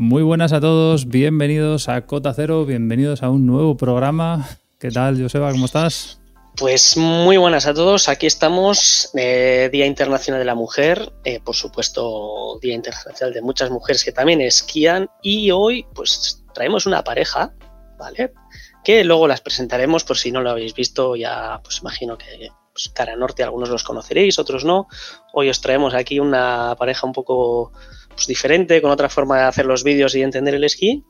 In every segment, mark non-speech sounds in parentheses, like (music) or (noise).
Muy buenas a todos, bienvenidos a Cota Cero, bienvenidos a un nuevo programa. ¿Qué tal, Joseba? ¿Cómo estás? Pues muy buenas a todos, aquí estamos, eh, Día Internacional de la Mujer, eh, por supuesto Día Internacional de muchas mujeres que también esquían y hoy pues traemos una pareja, ¿vale? Que luego las presentaremos por si no lo habéis visto, ya pues imagino que pues, cara norte algunos los conoceréis, otros no. Hoy os traemos aquí una pareja un poco pues, diferente, con otra forma de hacer los vídeos y entender el esquí.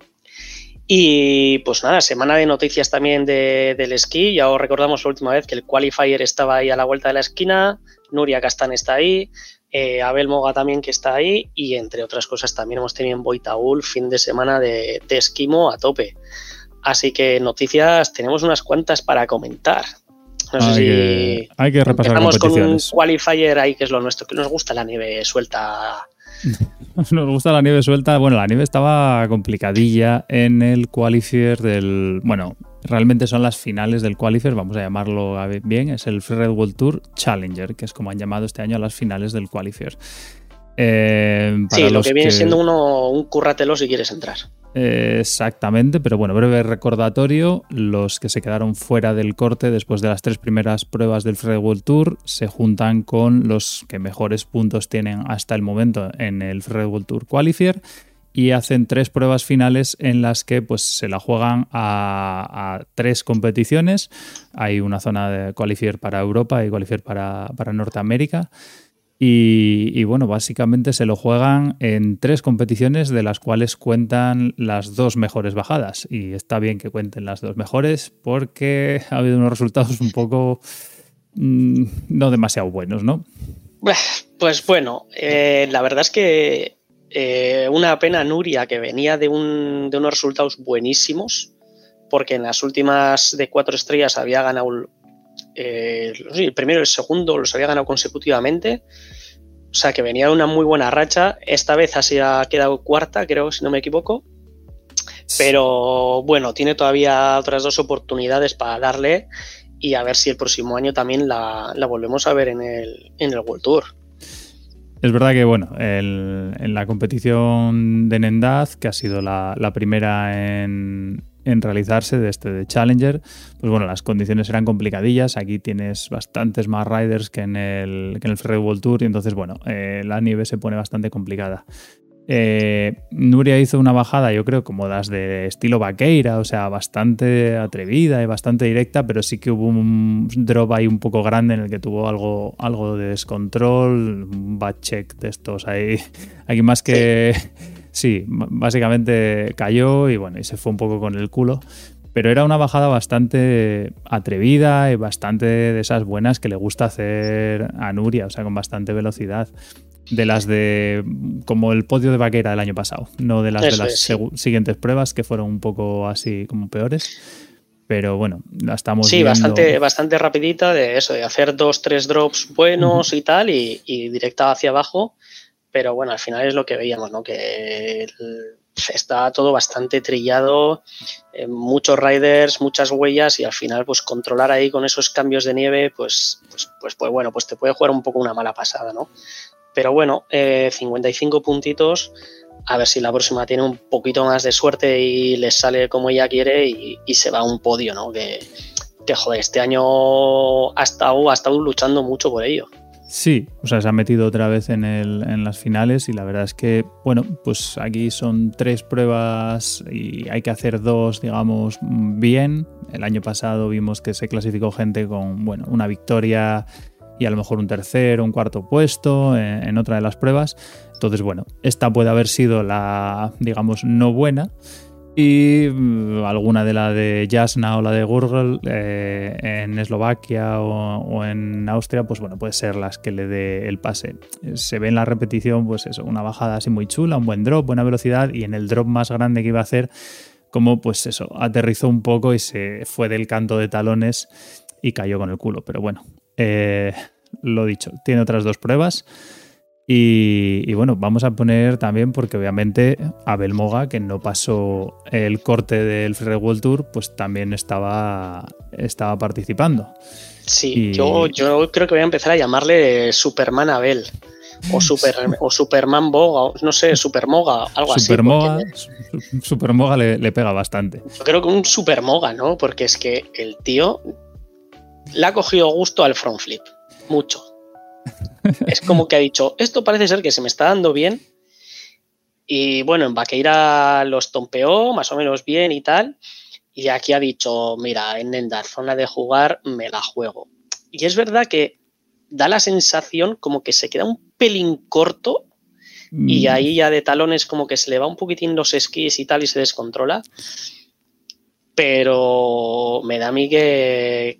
Y pues nada, semana de noticias también del esquí. Ya os recordamos la última vez que el qualifier estaba ahí a la vuelta de la esquina, Nuria Castán está ahí, eh, Abel Moga también que está ahí y entre otras cosas también hemos tenido en Boitaúl fin de semana de, esquimo a tope. Así que noticias tenemos unas cuantas para comentar. No sé si que, hay que repasar Empezamos con un qualifier ahí que es lo nuestro, que nos gusta la nieve suelta (laughs) Nos gusta la nieve suelta. Bueno, la nieve estaba complicadilla en el qualifier del. Bueno, realmente son las finales del qualifier, vamos a llamarlo bien. Es el Red World Tour Challenger, que es como han llamado este año a las finales del qualifier. Eh, sí, lo que viene siendo uno, un curratelo si quieres entrar exactamente, pero bueno, breve recordatorio, los que se quedaron fuera del corte después de las tres primeras pruebas del Free World Tour se juntan con los que mejores puntos tienen hasta el momento en el Free World Tour Qualifier y hacen tres pruebas finales en las que pues, se la juegan a, tres competiciones. Hay una zona de qualifier para Europa y qualifier para, para Norteamérica. Y, bueno, básicamente se lo juegan en tres competiciones de las cuales cuentan las dos mejores bajadas. Y está bien que cuenten las dos mejores porque ha habido unos resultados un poco mm, no demasiado buenos, ¿no? Pues bueno, eh, la verdad es que eh, una pena Nuria que venía de, un, de, unos resultados buenísimos, porque en las últimas de cuatro estrellas había ganado eh, el primero y el segundo los había ganado consecutivamente. O sea que venía una muy buena racha. Esta vez así ha quedado cuarta, creo, si no me equivoco. Pero bueno, tiene todavía otras dos oportunidades para darle y a ver si el próximo año también la, volvemos a ver en el, en el World Tour. Es verdad que, bueno, en la competición de Nendaz, que ha sido la primera en, en realizarse de este de Challenger, pues bueno, las condiciones eran complicadillas. Aquí tienes bastantes más riders que en el, que en el World Tour y entonces, bueno, eh, la nieve se pone bastante complicada. Eh, Nuria hizo una bajada, yo creo, como las de estilo vaqueira, o sea, bastante atrevida y bastante directa, pero sí que hubo un drop ahí un poco grande en el que tuvo algo, algo de descontrol, un bad check de estos ahí. (laughs) Aquí más que. Básicamente cayó y bueno, y se fue un poco con el culo. Pero era una bajada bastante atrevida y bastante de esas buenas que le gusta hacer a Nuria, o sea, con bastante velocidad. De las de. como el podio de vaquera del año pasado, no de las de las siguientes pruebas que fueron un poco así como peores pero bueno, la estamos sí, bastante, bastante rapidita de eso, de hacer dos, tres drops buenos y tal, y, y, directa hacia abajo. Pero bueno, al final es lo que veíamos, ¿no? Que está todo bastante trillado, eh, muchos riders, muchas huellas y al final pues controlar ahí con esos cambios de nieve pues, pues, pues, pues bueno, pues te puede jugar un poco una mala pasada, ¿no? Pero bueno, 55 eh, puntitos, a ver si la próxima tiene un poquito más de suerte y les sale como ella quiere y, se va a un podio, ¿no? Que, que joder, este año ha estado, ha estado luchando mucho por ello. Sí, o sea, se ha metido otra vez en, el, en las finales y la verdad es que, bueno, pues aquí son tres pruebas y hay que hacer dos, digamos, bien. El año pasado vimos que se clasificó gente con, bueno, una victoria y a lo mejor un tercer o un cuarto puesto en, en otra de las pruebas. Entonces, bueno, esta puede haber sido la, digamos, no buena y mm, alguna de la de Jasna o la de Gurgel eh, en Eslovaquia o, en Austria, pues bueno, puede ser las que le dé el pase. Se ve en la repetición, pues eso, una bajada así muy chula, un buen drop, buena velocidad y en el drop más grande que iba a hacer, como pues eso, aterrizó un poco y se fue del canto de talones y cayó con el culo. Pero bueno, eh, lo dicho, tiene otras dos pruebas. Y, bueno, vamos a poner también, porque obviamente Abel Moga, que no pasó el corte del Free World Tour, pues también estaba, estaba participando. Sí, yo, yo creo que voy a empezar a llamarle Superman Abel. o, (laughs) super, o Superman Boga, no sé, Supermoga, algo Supermoga, así. Supermoga le, le pega bastante. Yo creo que un Supermoga, ¿no? Porque es que el tío le ha cogido gusto al front flip, mucho. (laughs) es como que ha dicho, esto parece ser que se me está dando bien. Y bueno, en Vaqueira los tompeó más o menos bien y tal. Y aquí ha dicho, mira, en Nendar, zona de jugar, me la juego. Y es verdad que da la sensación como que se queda un pelín corto y mm. ahí ya de talones como que se le va un poquitín los esquís y tal y se descontrola pero me da a mí que,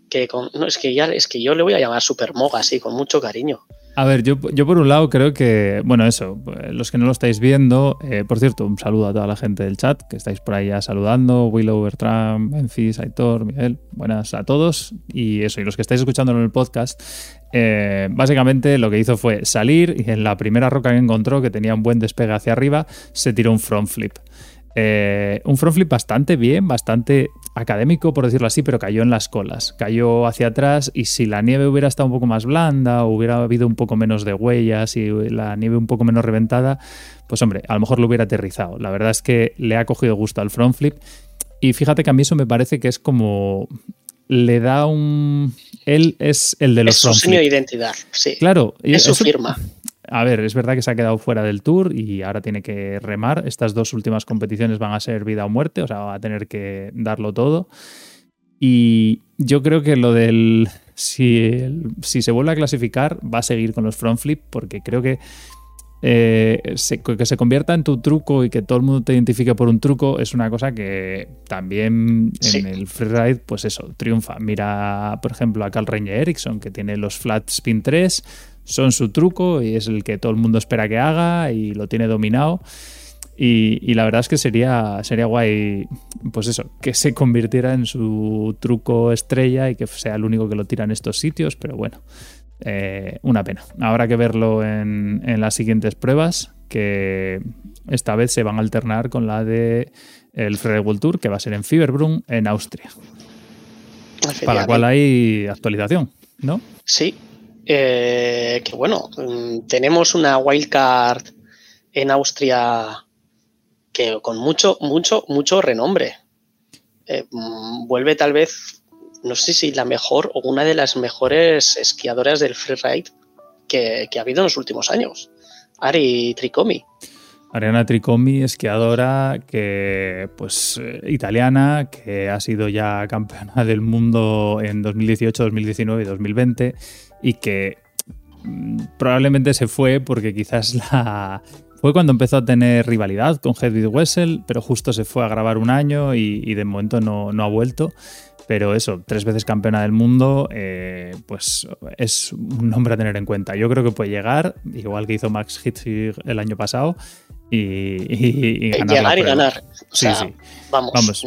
no, es que ya es que yo le voy a llamar Supermoga así con mucho cariño. A ver, yo, yo por un lado creo que, bueno, eso, los que no lo estáis viendo, eh, por cierto, un saludo a toda la gente del chat que estáis por ahí ya saludando, Willow, Bertram, Memphis, Aitor, Miguel, buenas a todos. Y eso, y los que estáis escuchando en el podcast, eh, básicamente lo que hizo fue salir y en la primera roca que encontró, que tenía un buen despegue hacia arriba, se tiró un front flip. Eh, un front flip bastante bien, bastante académico, por decirlo así, pero cayó en las colas. Cayó hacia atrás y si la nieve hubiera estado un poco más blanda, hubiera habido un poco menos de huellas y la nieve un poco menos reventada, pues hombre, a lo mejor lo hubiera aterrizado. La verdad es que le ha cogido gusto al front flip. Y fíjate que a mí eso me parece que es como le da un. Él es el de los. Es su signo de identidad, sí. Claro. Es su firma a ver, es verdad que se ha quedado fuera del tour y ahora tiene que remar. Estas dos últimas competiciones van a ser vida o muerte, o sea, va a tener que darlo todo. Y yo creo que lo del. Si, si se vuelve a clasificar, va a seguir con los front flip, porque creo que eh, que se convierta en tu truco y que todo el mundo te identifique por un truco es una cosa que también en el freeride, pues eso, triunfa. Mira, por ejemplo, a Carl Reine Ericsson, que tiene los flat spin 3, son su truco y es el que todo el mundo espera que haga y lo tiene dominado. Y, la verdad es que sería, sería guay, pues eso, que se convirtiera en su truco estrella y que sea el único que lo tira en estos sitios, pero bueno, eh, una pena. Habrá que verlo en, las siguientes pruebas, que esta vez se van a alternar con la de el World Tour, que va a ser en Fieberbrunn, en Austria. Para la cual hay actualización, ¿no? Sí, eh, que bueno, mm, tenemos una wildcard en Austria que con mucho, mucho, mucho renombre. Eh, mm, vuelve tal vez, no sé si la mejor o una de las mejores esquiadoras del freeride que, que ha habido en los últimos años, Ari Tricomi. Ariana Tricomi, esquiadora que, pues, eh, italiana, que ha sido ya campeona del mundo en 2018, 2019 y 2020 y que mm, probablemente se fue porque quizás (laughs) la... Fue cuando empezó a tener rivalidad con Hedwig Wessel, pero justo se fue a grabar un año y, de momento no, ha vuelto. Pero eso, tres veces campeona del mundo, eh, pues es un nombre a tener en cuenta. Yo creo que puede llegar, igual que hizo Max Hitzig el año pasado, y, ganar. Llegar y ganar. sí, sí. Vamos. vamos.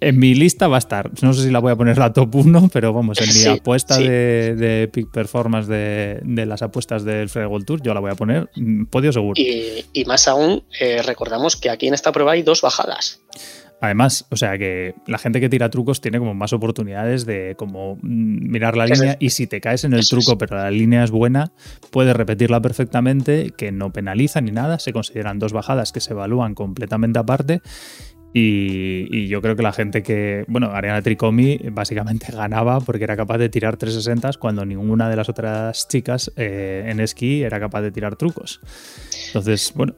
En mi lista va a estar. No sé si la voy a poner la top 1, pero vamos, en mi apuesta De, de, peak performance de, las apuestas del Fred World Tour, yo la voy a poner mm, podio seguro. Y, más aún, eh, recordamos que aquí en esta prueba hay dos bajadas. Además, o sea que la gente que tira trucos tiene como más oportunidades de como mm, mirar la línea y si te caes en el truco pero la línea es buena, puedes repetirla perfectamente, que no penaliza ni nada, se consideran dos bajadas que se evalúan completamente aparte y, yo creo que la gente que, bueno, Ariana Tricomi básicamente (laughs) ganaba porque era capaz de tirar 360 cuando ninguna de las otras chicas eh, en esquí era capaz de tirar trucos. Entonces, bueno.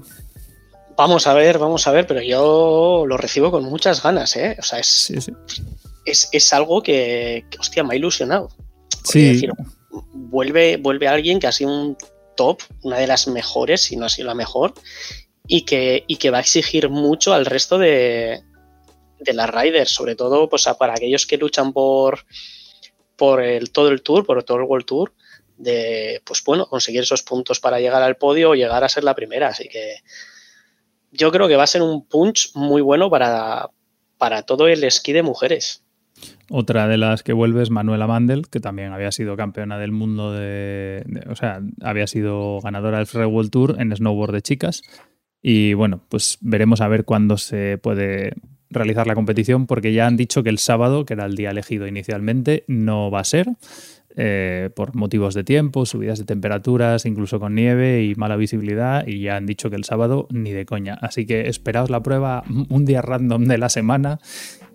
Vamos a ver, vamos a ver, pero yo lo recibo con muchas ganas, ¿eh? O sea, es, es, algo que, hostia, me ha ilusionado. Sí. vuelve, vuelve alguien que ha sido un top, una de las mejores, si no ha sido la mejor, y que, que va a exigir mucho al resto de, de las riders, sobre todo pues, para aquellos que luchan por, por todo el tour, por todo el World Tour, de pues bueno, conseguir esos puntos para llegar al podio o llegar a ser la primera. Así que yo creo que va a ser un punch muy bueno para, para todo el esquí de mujeres. Otra de las que vuelve es Manuela Mandel, que también había sido campeona del mundo de, o sea, había sido ganadora del Free World Tour en snowboard de chicas y bueno, pues veremos a ver cuándo se puede realizar la competición, porque ya han dicho que el sábado, que era el día elegido inicialmente, no va a ser. eh, por motivos de tiempo, subidas de temperaturas, incluso con nieve y mala visibilidad, y ya han dicho que el sábado ni de coña. Así que esperaos la prueba un día random de la semana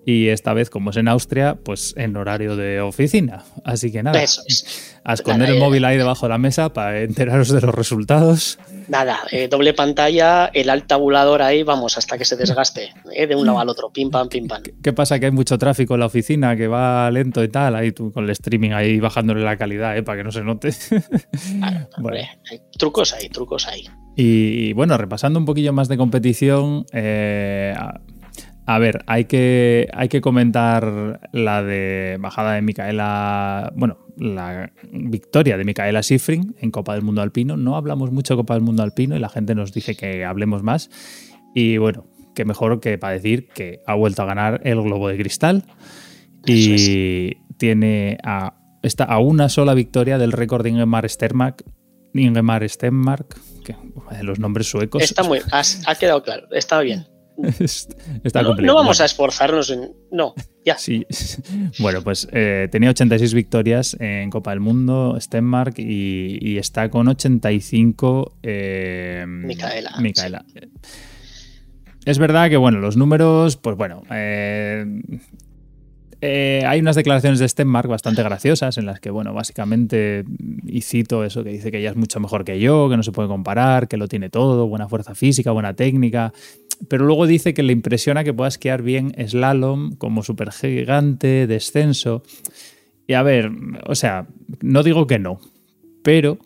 y esta vez, como es en Austria, pues en horario de oficina. Así que nada, a esconder el móvil ahí debajo de la mesa para enteraros de los resultados. Nada, eh, doble pantalla, el alt tabulador ahí, vamos, hasta que se desgaste, eh, de un lado al otro, pim pam, pim pam. ¿Qué pasa? Que hay mucho tráfico en la oficina, que va lento y tal, ahí tú con el streaming ahí bajándole la calidad, eh, para que no se note. (laughs) bueno. hay trucos ahí, trucos ahí. Y, bueno, repasando un poquillo más de competición, a ver, hay que, hay que comentar la de bajada de Micaela, bueno, la victoria de Micaela Schifrin en Copa del Mundo Alpino. No hablamos mucho de Copa del Mundo Alpino y la gente nos dice que hablemos más. Y bueno, qué mejor que para decir que ha vuelto a ganar el Globo de Cristal y tiene a, está a una sola victoria del récord de Ingemar Stenmark. Ingemar Stenmark, que, los nombres suecos. Está muy, ha quedado claro, está bien. (laughs) no, vamos a esforzarnos en. No, ya. Sí. (laughs) Bueno, pues eh, tenía 86 victorias en Copa del Mundo, Stenmark, y, está con 85. Eh, Micaela. Micaela. Es verdad que, bueno, los números, pues bueno. Eh, hay unas declaraciones de Stenmark bastante graciosas en las que, bueno, básicamente, y cito eso que dice que ella es mucho mejor que yo, que no se puede comparar, que lo tiene todo, buena fuerza física, buena técnica, pero luego dice que le impresiona que pueda esquiar bien slalom como supergigante, descenso. Y a ver, o sea, no digo que no, pero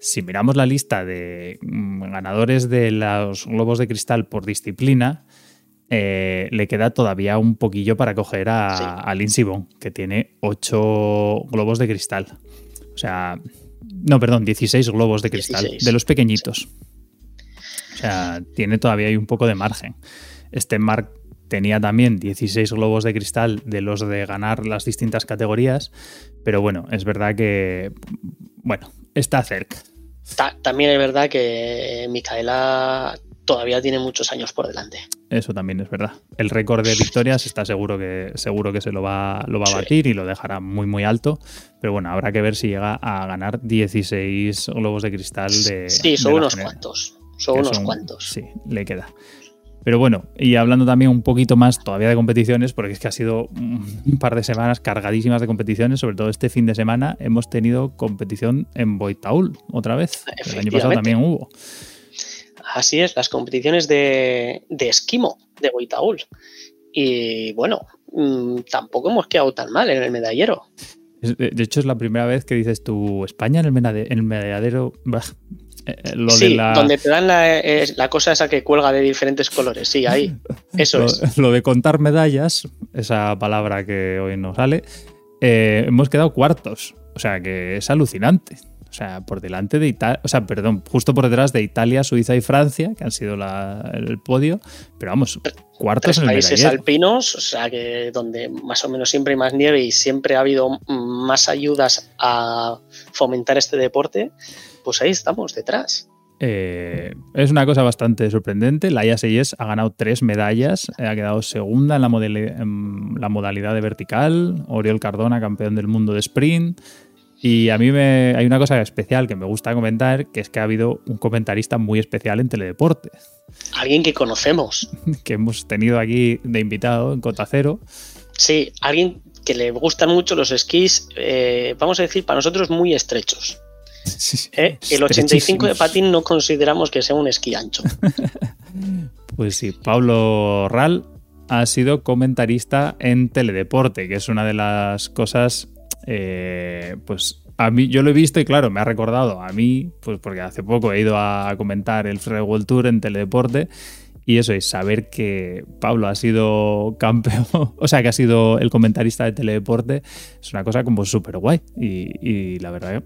si miramos la lista de mm, ganadores de los globos de cristal por disciplina, eh, le queda todavía un poquillo para coger a, Lindsey Vonn, que tiene 8 globos de cristal. O sea, no, perdón, 16 globos de cristal, de los pequeñitos. Sea, tiene todavía un poco de margen. Este Mark tenía también 16 globos de cristal de los de ganar las distintas categorías, pero bueno, es verdad que, bueno, está cerca. también es verdad que Micaela todavía tiene muchos años por delante. Eso también es verdad. El récord de victorias está seguro que, seguro que se lo va, lo va a batir y lo dejará muy muy alto. Pero bueno, habrá que ver si llega a ganar 16 globos de cristal de. Sí, son unos cuantos. Son unos cuantos. Sí, le queda. Pero bueno, y hablando también un poquito más todavía de competiciones, porque es que ha sido un par de semanas cargadísimas de competiciones, sobre todo este fin de semana hemos tenido competición en Boitaul otra vez. El año pasado también hubo. Así es, las competiciones de, esquimo de Boitaul. Y bueno, mm, tampoco hemos quedado tan mal en el medallero. De hecho, es la primera vez que dices tú, España en el, medallero. Eh, eh, sí, donde te dan la, cosa esa que cuelga de diferentes colores, sí, ahí, (laughs) eso es. Lo de contar medallas, esa palabra que hoy no sale, eh, hemos quedado cuartos, o sea que es alucinante. O sea, por delante de Italia, o sea, perdón, justo por detrás de Italia, Suiza y Francia, que han sido el podio, pero vamos, cuartos en el países alpinos, o sea, que donde más o menos siempre hay más nieve y siempre ha habido más ayudas a fomentar este deporte, pues ahí estamos detrás. Eh, es una cosa bastante sorprendente. La IA6 ha ganado tres medallas, eh, ha quedado segunda en la, en la modalidad de vertical, Oriol Cardona, campeón del mundo de sprint. Y a mí me, hay una cosa especial que me gusta comentar, que es que ha habido un comentarista muy especial en Teledeporte. Alguien que conocemos. (laughs) Que hemos tenido aquí de invitado en Cota Cero. Sí, alguien que le gustan mucho los esquís, eh, vamos a decir, para nosotros muy estrechos. ¿Eh? El 85 de patín no consideramos que sea un esquí ancho. (laughs) pues sí, Pablo Ral ha sido comentarista en Teledeporte, que es una de las cosas, eh, pues a mí yo lo he visto y claro, me ha recordado a mí, pues porque hace poco he ido a comentar el Free World Tour en Teledeporte y eso es saber que Pablo ha sido campeón, (laughs) o sea, que ha sido el comentarista de Teledeporte, es una cosa como súper guay. Y, y, la verdad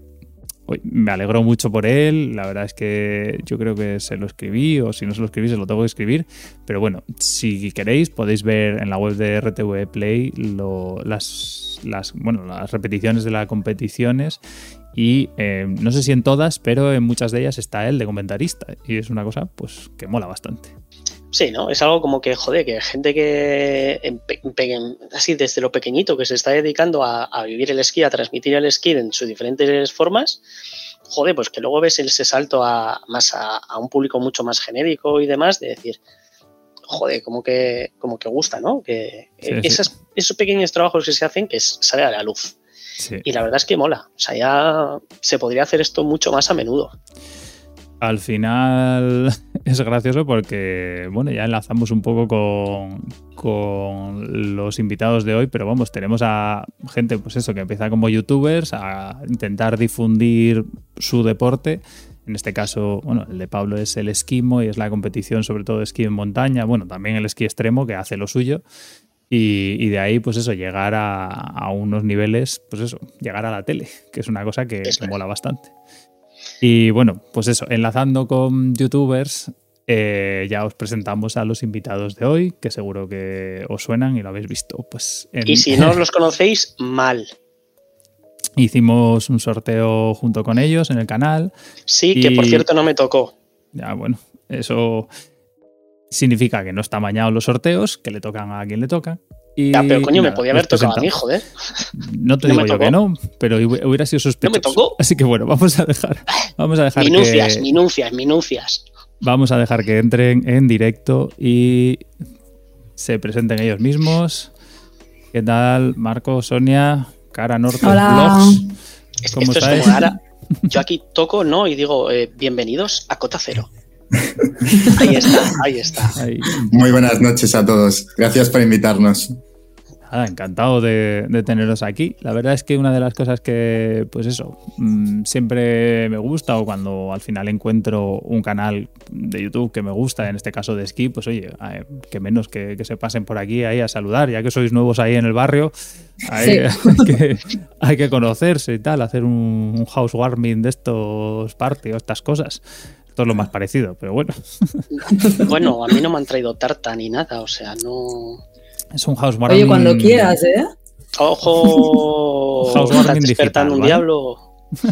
me alegró mucho por él. La verdad es que yo creo que se lo escribí, o si no se lo escribí, se lo tengo que escribir. Pero bueno, si queréis, podéis ver en la web de RTV Play las, las, bueno, las repeticiones de las competiciones. Y eh, no sé si en todas, pero en muchas de ellas está él de comentarista. Y es una cosa pues que mola bastante. Sí, ¿no? Es algo como que, joder, que gente que así desde lo pequeñito que se está dedicando a, vivir el esquí, a transmitir el esquí en sus diferentes formas, joder, pues que luego ves ese salto a más a, un público mucho más genérico y demás, de decir, joder, como que, como que gusta, ¿no? Que esos pequeños trabajos que se hacen que sale a la luz. Y la verdad es que mola. O sea, ya se podría hacer esto mucho más a menudo. Al final (laughs) es gracioso porque, bueno, ya enlazamos un poco con, con, los invitados de hoy, pero vamos, tenemos a gente, pues eso, que empieza como youtubers a intentar difundir su deporte. En este caso, bueno, el de Pablo es el esquimo y es la competición sobre todo de esquí en montaña, bueno, también el esquí extremo que hace lo suyo. Y, de ahí, pues eso, llegar a, unos niveles, pues eso, llegar a la tele, que es una cosa que, que mola bastante. Y bueno, pues eso, enlazando con youtubers, eh, ya os presentamos a los invitados de hoy, que seguro que os suenan y lo habéis visto. Pues Y si no los conocéis, mal. (laughs) Hicimos un sorteo junto con ellos en el canal. Sí, que por cierto no me tocó. Ya, bueno, eso significa que no está mañado los sorteos, que le tocan a quien le toca. Ya, pero coño, me podía haber tocado a mí, joder. No te (laughs) digo yo que no, pero hubiera sido sospechoso. No me tocó. (laughs) Así que bueno, vamos a dejar. Vamos a dejar minucias, minucias, minucias. Vamos a dejar que entren en directo y se presenten ellos mismos. ¿Qué tal, Marco, Sonia, Cara Norte Hola. ¿Cómo Esto es como ahora. (laughs) Yo aquí toco, ¿no? Y digo, eh, bienvenidos a Cota Cero. Ahí está, ahí está. Muy buenas noches a todos. Gracias por invitarnos. Encantado de, teneros aquí. La verdad es que una de las cosas que, pues eso, mm, siempre me gusta o cuando al final encuentro un canal de YouTube que me gusta, en este caso de esquí, pues oye, que menos que, se pasen por aquí ahí a saludar, ya que sois nuevos ahí en el barrio, hay, (laughs) que, conocerse y tal, hacer un, housewarming de estos partidos, estas cosas es lo más parecido, pero bueno. (laughs) Bueno, a mí no me han traído tarta ni nada, o sea, no. Es un housewarming. Oye, cuando quieras, ¿eh? Ojo, (laughs) housewarming despertando un diablo. (laughs)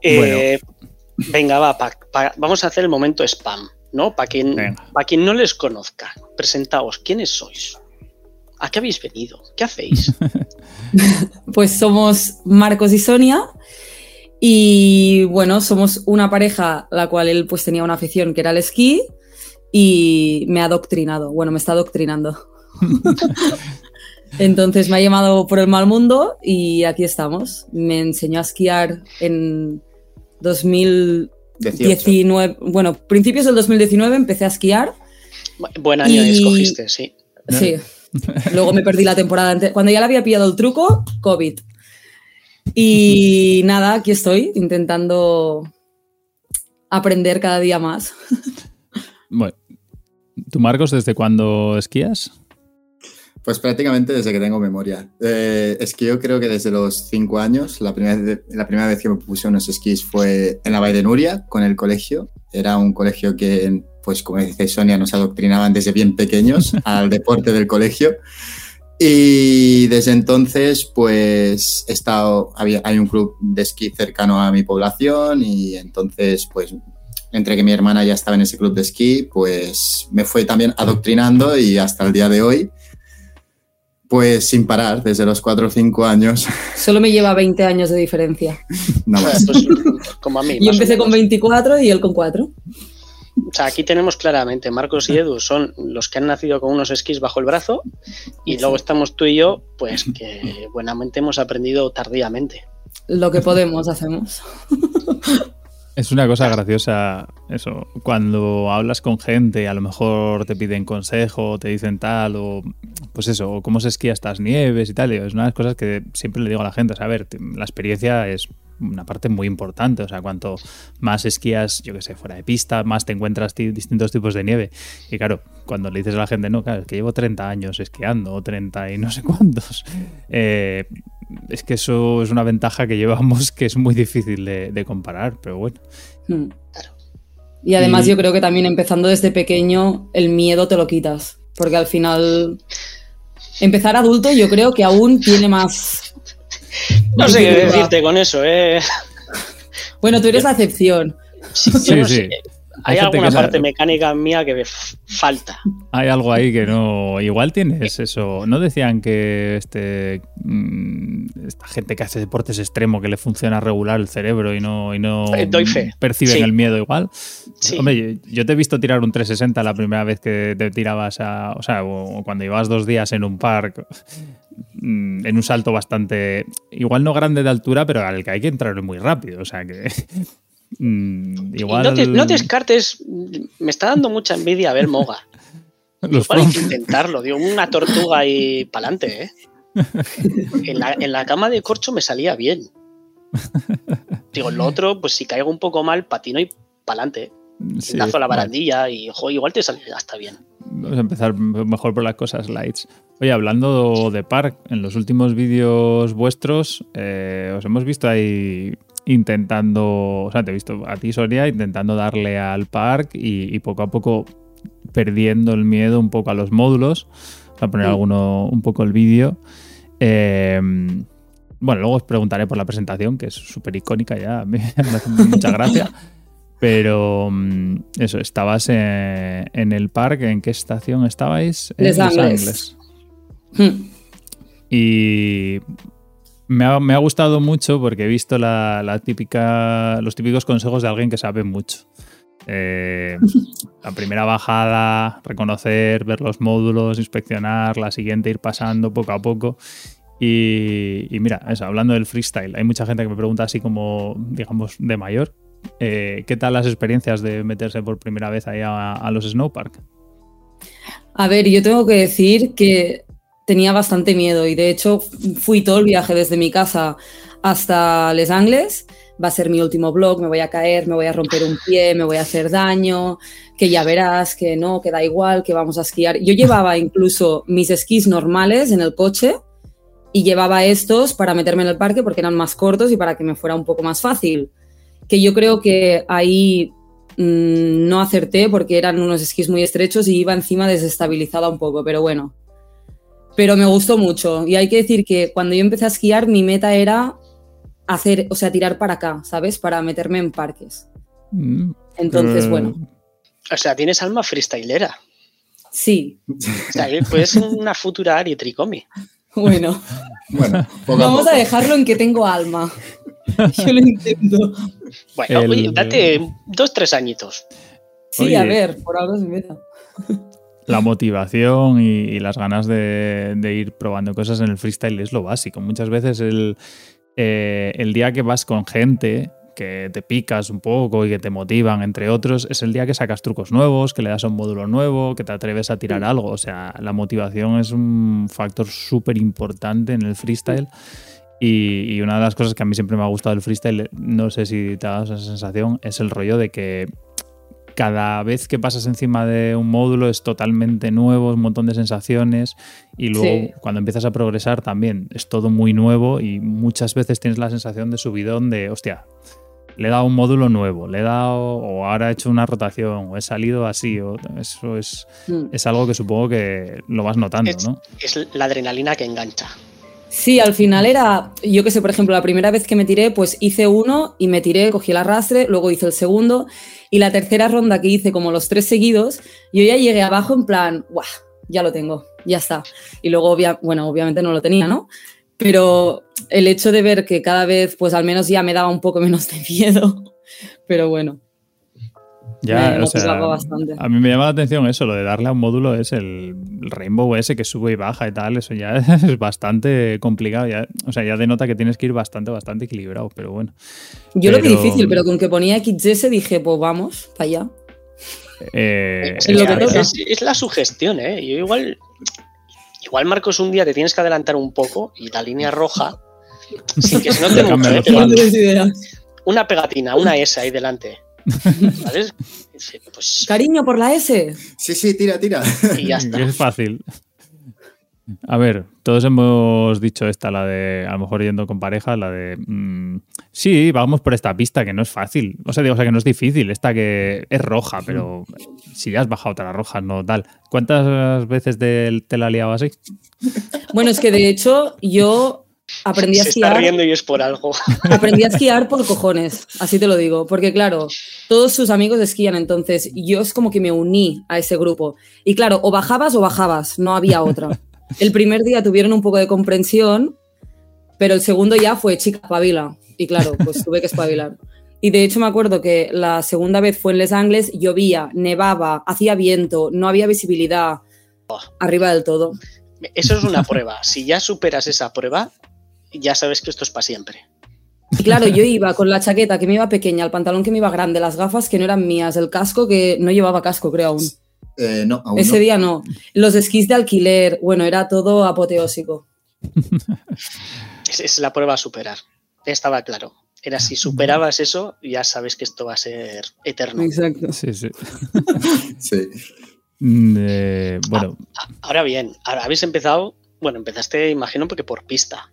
Eh, venga, va, vamos a hacer el momento spam, ¿no? Para quien, quien no les conozca, presentaos, ¿quiénes sois? ¿A qué habéis venido? ¿Qué hacéis? (laughs) pues somos Marcos y Sonia. Y bueno, somos una pareja la cual él pues tenía una afición que era el esquí y me ha adoctrinado, bueno, me está adoctrinando. (laughs) Entonces me ha llamado por el mal mundo y aquí estamos. Me enseñó a esquiar en 2019, bueno, principios del 2019 empecé a esquiar. Buen año escogiste, sí. Sí. (laughs) Luego me perdí la temporada antes. Cuando ya le había pillado el truco, COVID. Y (laughs) nada, aquí estoy intentando aprender cada día más. Bueno, ¿tú Marcos desde cuándo esquías? Pues prácticamente desde que tengo memoria. Eh, esquío creo que desde los cinco años. La primera, la primera vez que me puse unos esquís fue en la Valle de Nuria con el colegio. Era un colegio que, pues como dice Sonia, nos adoctrinaban desde bien pequeños (laughs) al deporte del colegio. Y desde entonces, pues he estado, había, hay un club de esquí cercano a mi población y entonces, pues entre que mi hermana ya estaba en ese club de esquí, pues me fue también adoctrinando y hasta el día de hoy, pues sin parar, desde los 4 o 5 años. (laughs) Solo me lleva 20 años de diferencia. (laughs) Nada más. Pues, como a mí. Yo empecé con 24 y él con 4. O sea, aquí tenemos claramente, Marcos y Edu son los que han nacido con unos esquís bajo el brazo y luego estamos tú y yo, pues que buenamente hemos aprendido tardíamente. Lo que podemos hacemos. (laughs) Es una cosa graciosa eso, cuando hablas con gente, a lo mejor te piden consejo, te dicen tal, o pues eso, cómo se esquía estas nieves y tal. es una de las cosas que siempre le digo a la gente, o sea, a ver, la experiencia es una parte muy importante. O sea, cuanto más esquías, yo que sé, fuera de pista, más te encuentras distintos tipos de nieve. Y claro, cuando le dices a la gente, no, claro, es que llevo 30 años esquiando, o 30 y no sé cuántos, eh, es que eso es una ventaja que llevamos que es muy difícil de, comparar, pero bueno. Hmm. Y además yo creo que también empezando desde pequeño, el miedo te lo quitas, porque al final empezar adulto yo creo que aún tiene más no sé qué decirte con eso, ¿eh? Bueno, tú eres la excepción. Sí, sí. Hay, alguna parte mecánica mía que me falta. Hay algo ahí que no. Igual tienes eso. ¿No decían que este mm, esta gente que hace deportes extremos que le funciona regular el cerebro y no, y no eh, perciben el miedo igual? Hombre, yo te he visto tirar un 360 la primera vez que te tirabas a. O sea, cuando ibas dos días en un parque mm, en un salto bastante, igual no grande de altura, pero al que hay que entrar muy rápido. O sea que Mm, igual... no, descartes, me está dando mucha envidia ver Moga. (laughs) Los hay que intentarlo, digo, una tortuga y pa'lante, ¿eh? (laughs) En la, cama de corcho me salía bien. Digo, lo otro, pues si caigo un poco mal, patino y pa'lante. Sí, Lazo la barandilla y igual te sale hasta bien. Vamos a empezar mejor por las cosas lights. Oye, hablando de park, en los últimos vídeos vuestros eh, os hemos visto ahí intentando, o sea, te he visto a ti, Soria, intentando darle al park y, poco a poco perdiendo el miedo un poco a los módulos. Voy a poner alguno un poco el vídeo. Eh, bueno, luego os preguntaré por la presentación, que es súper icónica ya, (laughs) me hace mucha gracia. Pero mm, eso, estabas en, el parque, ¿en qué estación estabais? En Les Angles. Hmm. Y me ha, gustado mucho porque he visto la, típica, los típicos consejos de alguien que sabe mucho. Eh, (laughs) la primera bajada, reconocer, ver los módulos, inspeccionar, la siguiente ir pasando poco a poco. Y, mira, eso, hablando del freestyle, hay mucha gente que me pregunta así como, digamos, de mayor, eh, ¿qué tal las experiencias de meterse por primera vez ahí a, a los snowpark? A ver, yo tengo que decir que tenía bastante miedo y de hecho fui todo el viaje desde mi casa hasta Les Angles. Va a ser mi último blog, me voy a caer, me voy a romper un pie, me voy a hacer daño, que ya verás, que no, que da igual, que vamos a esquiar. Yo llevaba incluso mis esquís normales en el coche y llevaba estos para meterme en el parque porque eran más cortos y para que me fuera un poco más fácil. Que yo creo que ahí mm, no acerté porque eran unos esquís muy estrechos y iba encima desestabilizada un poco, pero bueno, pero me gustó mucho. Y hay que decir que cuando yo empecé a esquiar, mi meta era hacer, o sea, tirar para acá, ¿sabes? Para meterme en parques. Mm. Entonces, eh. bueno. O sea, tienes alma freestylera. Sí. O sea, puedes una futura Ari Tricomi. (laughs) Bueno, bueno vamos a dejarlo en que tengo alma. (laughs) Yo lo intento. Bueno, date dos, tres añitos. Sí, a ver, por ahora es mi meta (laughs) la motivación y, las ganas de, ir probando cosas en el freestyle es lo básico. Muchas veces eh, el, día que vas con gente que te picas un poco y que te motivan, entre otros, es el día que sacas trucos nuevos, que le das un módulo nuevo, que te atreves a tirar algo. O sea, la motivación es un factor súper importante en el freestyle. Y, y, una de las cosas que a mí siempre me ha gustado del freestyle, no sé si te das esa sensación, es el rollo de que cada vez que pasas encima de un módulo es totalmente nuevo, un montón de sensaciones y luego cuando empiezas a progresar también es todo muy nuevo y muchas veces tienes la sensación de subidón de, hostia, le he dado un módulo nuevo, le he dado o ahora he hecho una rotación o he salido así, o eso es, mm. es algo que supongo que lo vas notando, ¿no? Es la adrenalina que engancha. Sí, al final era, yo que sé, por ejemplo, la primera vez que me tiré, pues hice uno y me tiré, cogí el arrastre, luego hice el segundo y la tercera ronda que hice como los tres seguidos, yo ya llegué abajo en plan, ¡guau! Ya lo tengo, ya está. Y luego, bueno, obviamente no lo tenía, ¿no? Pero el hecho de ver que cada vez, pues al menos ya me daba un poco menos de (laughs) miedo, pero bueno. Ya, o sea, a mí me llama la atención eso, lo de darle a un módulo es el Rainbow ese que sube y baja y tal, eso ya (laughs) es bastante complicado, ya, o sea, ya denota que tienes que ir bastante, bastante equilibrado, pero bueno. Yo lo que difícil, pero con que ponía XS dije, pues vamos, para allá. Eh, es, la sugestión, ¿eh? Yo igual, igual Marcos un día te tienes que adelantar un poco y la línea roja, sin que se note (laughs) mucho, una pegatina, una S ahí delante. Pues Cariño por la S. Sí, sí, tira, tira. Y ya está. (laughs) Es fácil. A ver, todos hemos dicho esta, la de, a lo mejor yendo con pareja, la de, mm, sí, vamos por esta pista que no es fácil. O sea, digo, o sea, que no es difícil, esta que es roja, pero si ya has bajado otra roja, no tal. ¿Cuántas veces te la liado así? Bueno, es que de hecho yo aprendí a Se esquiar. está riendo y es por algo. (laughs) Aprendí a esquiar por cojones, así te lo digo, porque claro, todos sus amigos esquían, entonces yo es como que me uní a ese grupo. Y claro, o bajabas o bajabas, no había otra. (laughs) El primer día tuvieron un poco de comprensión, pero el segundo ya fue chica espabila. Y claro, pues tuve que espabilar. Y de hecho me acuerdo que la segunda vez fue en Les Angles, llovía, nevaba, hacía viento, no había visibilidad arriba del todo. Eso es una prueba. Si ya superas esa prueba, ya sabes que esto es para siempre. Y claro, yo iba con la chaqueta que me iba pequeña, el pantalón que me iba grande, las gafas que no eran mías, el casco que no llevaba casco, creo aún. Eh, no, aún Ese no. día no. Los esquís de alquiler, bueno, era todo apoteósico. Es, es la prueba a superar. Estaba claro. Era si superabas eso, ya sabes que esto va a ser eterno. Exacto. Sí, sí. (laughs) Sí. Mm, eh, bueno, Ahora bien, ahora habéis empezado, bueno, empezaste, imagino, porque por pista,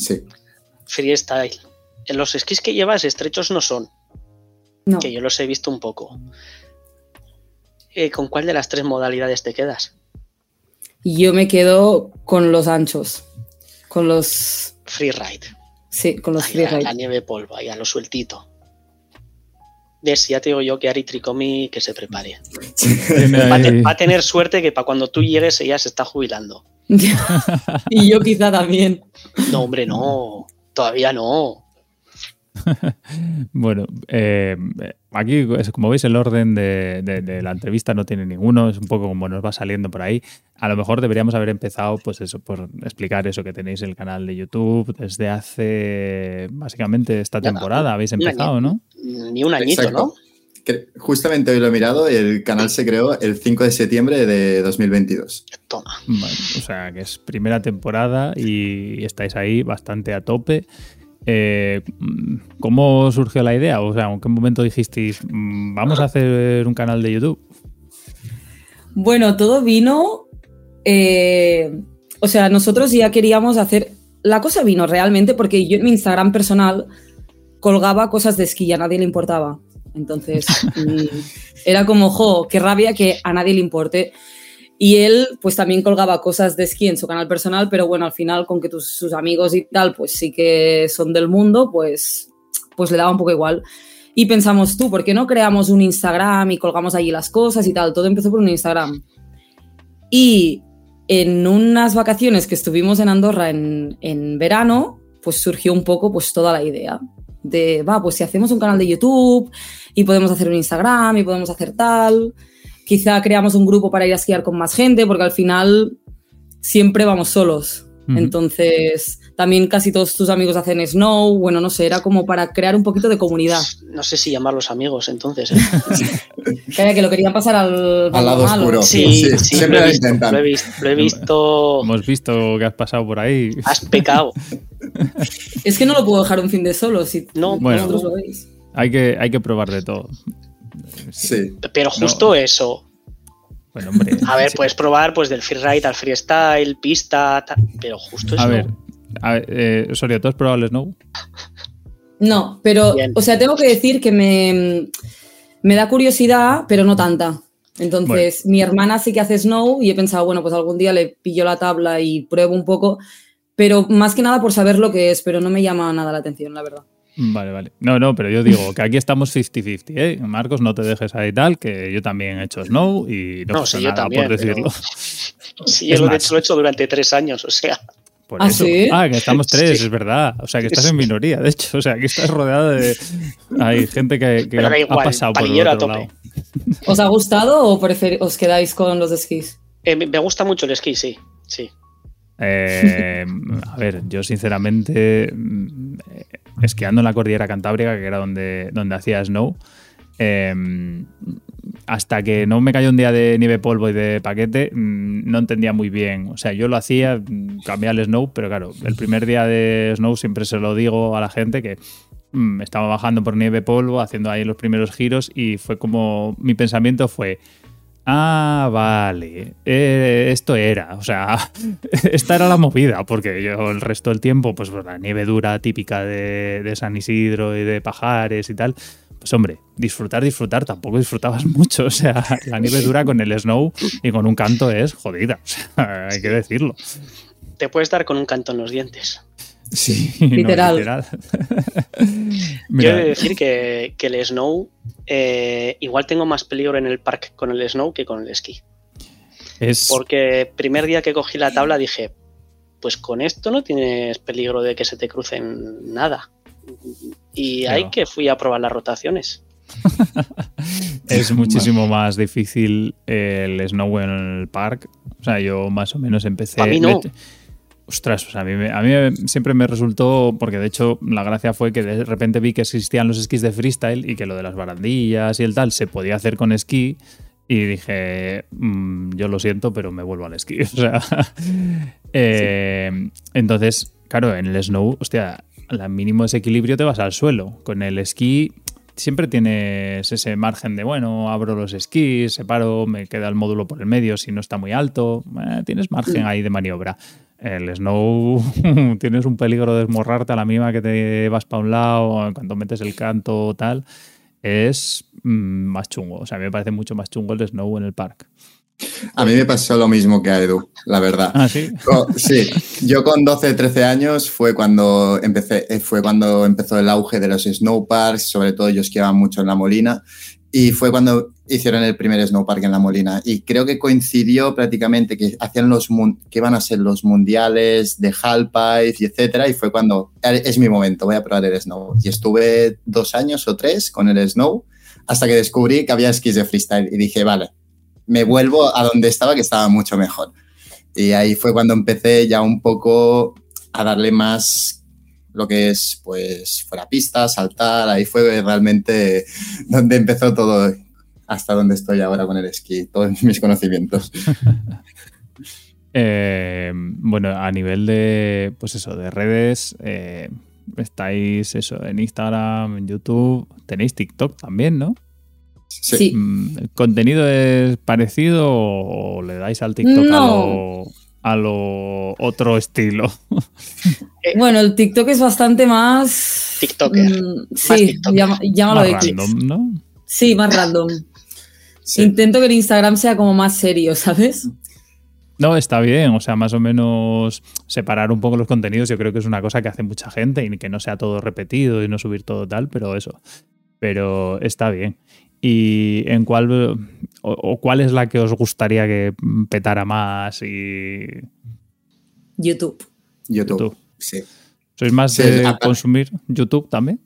Sí. freestyle. En los esquís que llevas estrechos no son, No. que yo los he visto un poco. Eh, ¿Con cuál de las tres modalidades te quedas? Yo me quedo con los anchos. Con los. Freeride. Sí, con los freeride. la nieve polvo, ahí a lo sueltito. Ves, ya te digo yo que Ari Tricomi que se prepare. tiene Va a, te- ahí- va a tener suerte que para cuando tú llegues ella se está jubilando. (laughs) y yo quizá también. No, hombre, no. Todavía no. (laughs) Bueno, eh, aquí, es- como veis, el orden de, de- de la entrevista no tiene ninguno, es un poco como nos va saliendo por ahí. A lo mejor deberíamos haber empezado, pues eso, por explicar eso que tenéis el canal de YouTube desde hace, básicamente, esta Nada, temporada. Habéis empezado, año. ¿no? Ni un añito, Exacto. ¿no? Que justamente hoy lo he mirado, el canal se creó el 5 de septiembre de 2022. Toma. O sea, que es primera temporada y estáis ahí bastante a tope. Eh, ¿Cómo surgió la idea? O sea, ¿en qué momento dijisteis, "Mm, vamos a hacer un canal de YouTube? Bueno, todo vino. eh, o sea, nosotros ya queríamos hacer. La cosa vino realmente porque yo en mi Instagram personal colgaba cosas de esquí y a nadie le importaba. Entonces, (laughs) era como, jo, qué rabia que a nadie le importe. Y él, pues también colgaba cosas de esquí en su canal personal, pero bueno, al final, con que tus, sus amigos y tal, pues sí que son del mundo, pues, pues le daba un poco igual. Y pensamos, tú, ¿por qué no creamos un Instagram y colgamos allí las cosas y tal? Todo empezó por un Instagram. Y en unas vacaciones que estuvimos en Andorra en, en verano, pues surgió un poco pues toda la idea de, va, pues si hacemos un canal de YouTube y podemos hacer un Instagram y podemos hacer tal, quizá creamos un grupo para ir a esquiar con más gente, porque al final siempre vamos solos. Entonces, también casi todos tus amigos hacen snow, bueno, no sé, era como para crear un poquito de comunidad. No sé si llamarlos amigos entonces. ¿eh? (laughs) Que lo querían pasar al, Al lado malo. oscuro. Sí, Sí, sí, siempre lo, he lo visto, lo he visto. Lo he visto. Hemos visto que has pasado por ahí. Has pecado. Es que no lo puedo dejar un fin de solo, si No, Bueno. vosotros lo veis. Hay que, hay que probar de todo. Sí. Pero justo eso. Bueno, hombre. A ver, sí. puedes probar pues del freeride al freestyle, pista, ta- pero justo eso. A ver, a ver, eh, Soria, ¿tú has probado el Snow? No, pero, Bien. o sea, tengo que decir que me, me da curiosidad, pero no tanta. Entonces, mi hermana sí que hace snow y he pensado, bueno, pues algún día le pillo la tabla y pruebo un poco, pero más que nada por saber lo que es, pero no me llama nada la atención, la verdad. Vale, vale. No, no, pero yo digo que aquí estamos 50-50, ¿eh? Marcos, no te dejes ahí tal, que yo también he hecho Snow y no, No, pasa sí, yo nada también, por decirlo. (laughs) Sí, Es yo lo he, hecho, lo he hecho durante tres años, o sea. Por ¿Ah, eso. sí? Ah, que estamos (laughs) tres, Sí. es verdad. O sea, que estás en minoría, de hecho. O sea, que estás rodeado de. Hay gente que, ha igual, pasado por el otro tope. lado. ¿Os ha gustado o prefer- os quedáis con los esquís? Eh, me gusta mucho el esquí, sí. Sí. Eh, a ver, yo sinceramente, esquiando en la cordillera cantábrica, que era donde, donde hacía snow, eh, hasta que no me cayó un día de nieve polvo y de paquete, mm, no entendía muy bien. O sea, yo lo hacía, mm, cambiaba el snow, pero claro, el primer día de snow siempre se lo digo a la gente que mm, estaba bajando por nieve polvo, haciendo ahí los primeros giros y fue como, mi pensamiento fue, Ah, vale. Eh, esto era. O sea, (laughs) esta era la movida, porque yo el resto del tiempo, pues la nieve dura típica de, de San Isidro y de Pajares y tal. Pues hombre, disfrutar, disfrutar, tampoco disfrutabas (laughs) mucho. O sea, la nieve dura con el snow y con un canto es jodida. (laughs) O sea, hay que decirlo. te puedes dar con un canto en los dientes. Sí, Literal. (laughs) no, literal. (laughs) De decir que, que el snow, eh, igual tengo más peligro en el parque con el snow que con el esquí. es, Porque primer día que cogí la tabla dije, pues con esto no tienes peligro de que se te crucen nada. Y ahí Claro. que fui a probar las rotaciones. (laughs) es muchísimo más difícil el snow en el park. O sea, yo más o menos empecé. Pa' mí no. Ostras, o sea, a mí, a mí siempre me resultó, porque de hecho la gracia fue que de repente vi que existían los esquís de freestyle y que lo de las barandillas y el tal se podía hacer con esquí y dije, "Mm, yo lo siento, pero me vuelvo al esquí. (laughs) O sea, eh, entonces, claro, en el snow, hostia, al mínimo desequilibrio te vas al suelo. Con el esquí siempre tienes ese margen de, bueno, abro los esquís, separo, me queda el módulo por el medio si no está muy alto. Eh, tienes margen ahí de maniobra. El snow (laughs) tienes un peligro de desmorrarte a la mínima que te vas para un lado, cuando metes el canto tal, es mm, más chungo. O sea, a mí me parece mucho más chungo el snow en el parque. A mí me pasó lo mismo que a Edu, la verdad. Ah, sí. Sí, yo con 12, 13 años fue cuando empecé, eh, fue cuando empezó el auge de los snowparks, sobre todo yo esquiaba mucho en La Molina, y fue cuando hicieron el primer snowpark en La Molina. Y creo que coincidió prácticamente que hacían los que iban a ser los mundiales de Halpipe y etcétera, y fue cuando "Eh, es mi momento, voy a probar el snow. Y estuve dos años o tres con el snow hasta que descubrí que había esquís de freestyle y dije, vale, me vuelvo a donde estaba, que estaba mucho mejor. Y ahí fue cuando empecé ya un poco a darle más lo que es, pues, fuera pista, saltar. Ahí fue realmente donde empezó todo, hasta donde estoy ahora con el esquí, todos (laughs) mis conocimientos. (laughs) Eh, bueno, a nivel de, pues eso, de redes, eh, estáis eso en Instagram, en YouTube, tenéis TikTok también, ¿no? Sí. Sí. Mm, ¿El contenido es parecido o le dais al TikTok a, lo, a lo otro estilo? (laughs) Bueno, el TikTok es bastante más. TikToker. mm, sí, TikToker. llama- llámalo Más X. random, ¿no? Sí, más random. Sí. Intento que el Instagram sea como más serio, ¿sabes? No, está bien, o sea, más o menos separar un poco los contenidos, yo creo que es una cosa que hace mucha gente y que no sea todo repetido y no subir todo tal, pero eso. Pero está bien. ¿Y en cuál o, o cuál es la que os gustaría que petara más y YouTube. YouTube. YouTube. Sí. sois más Sí, de consumir YouTube también?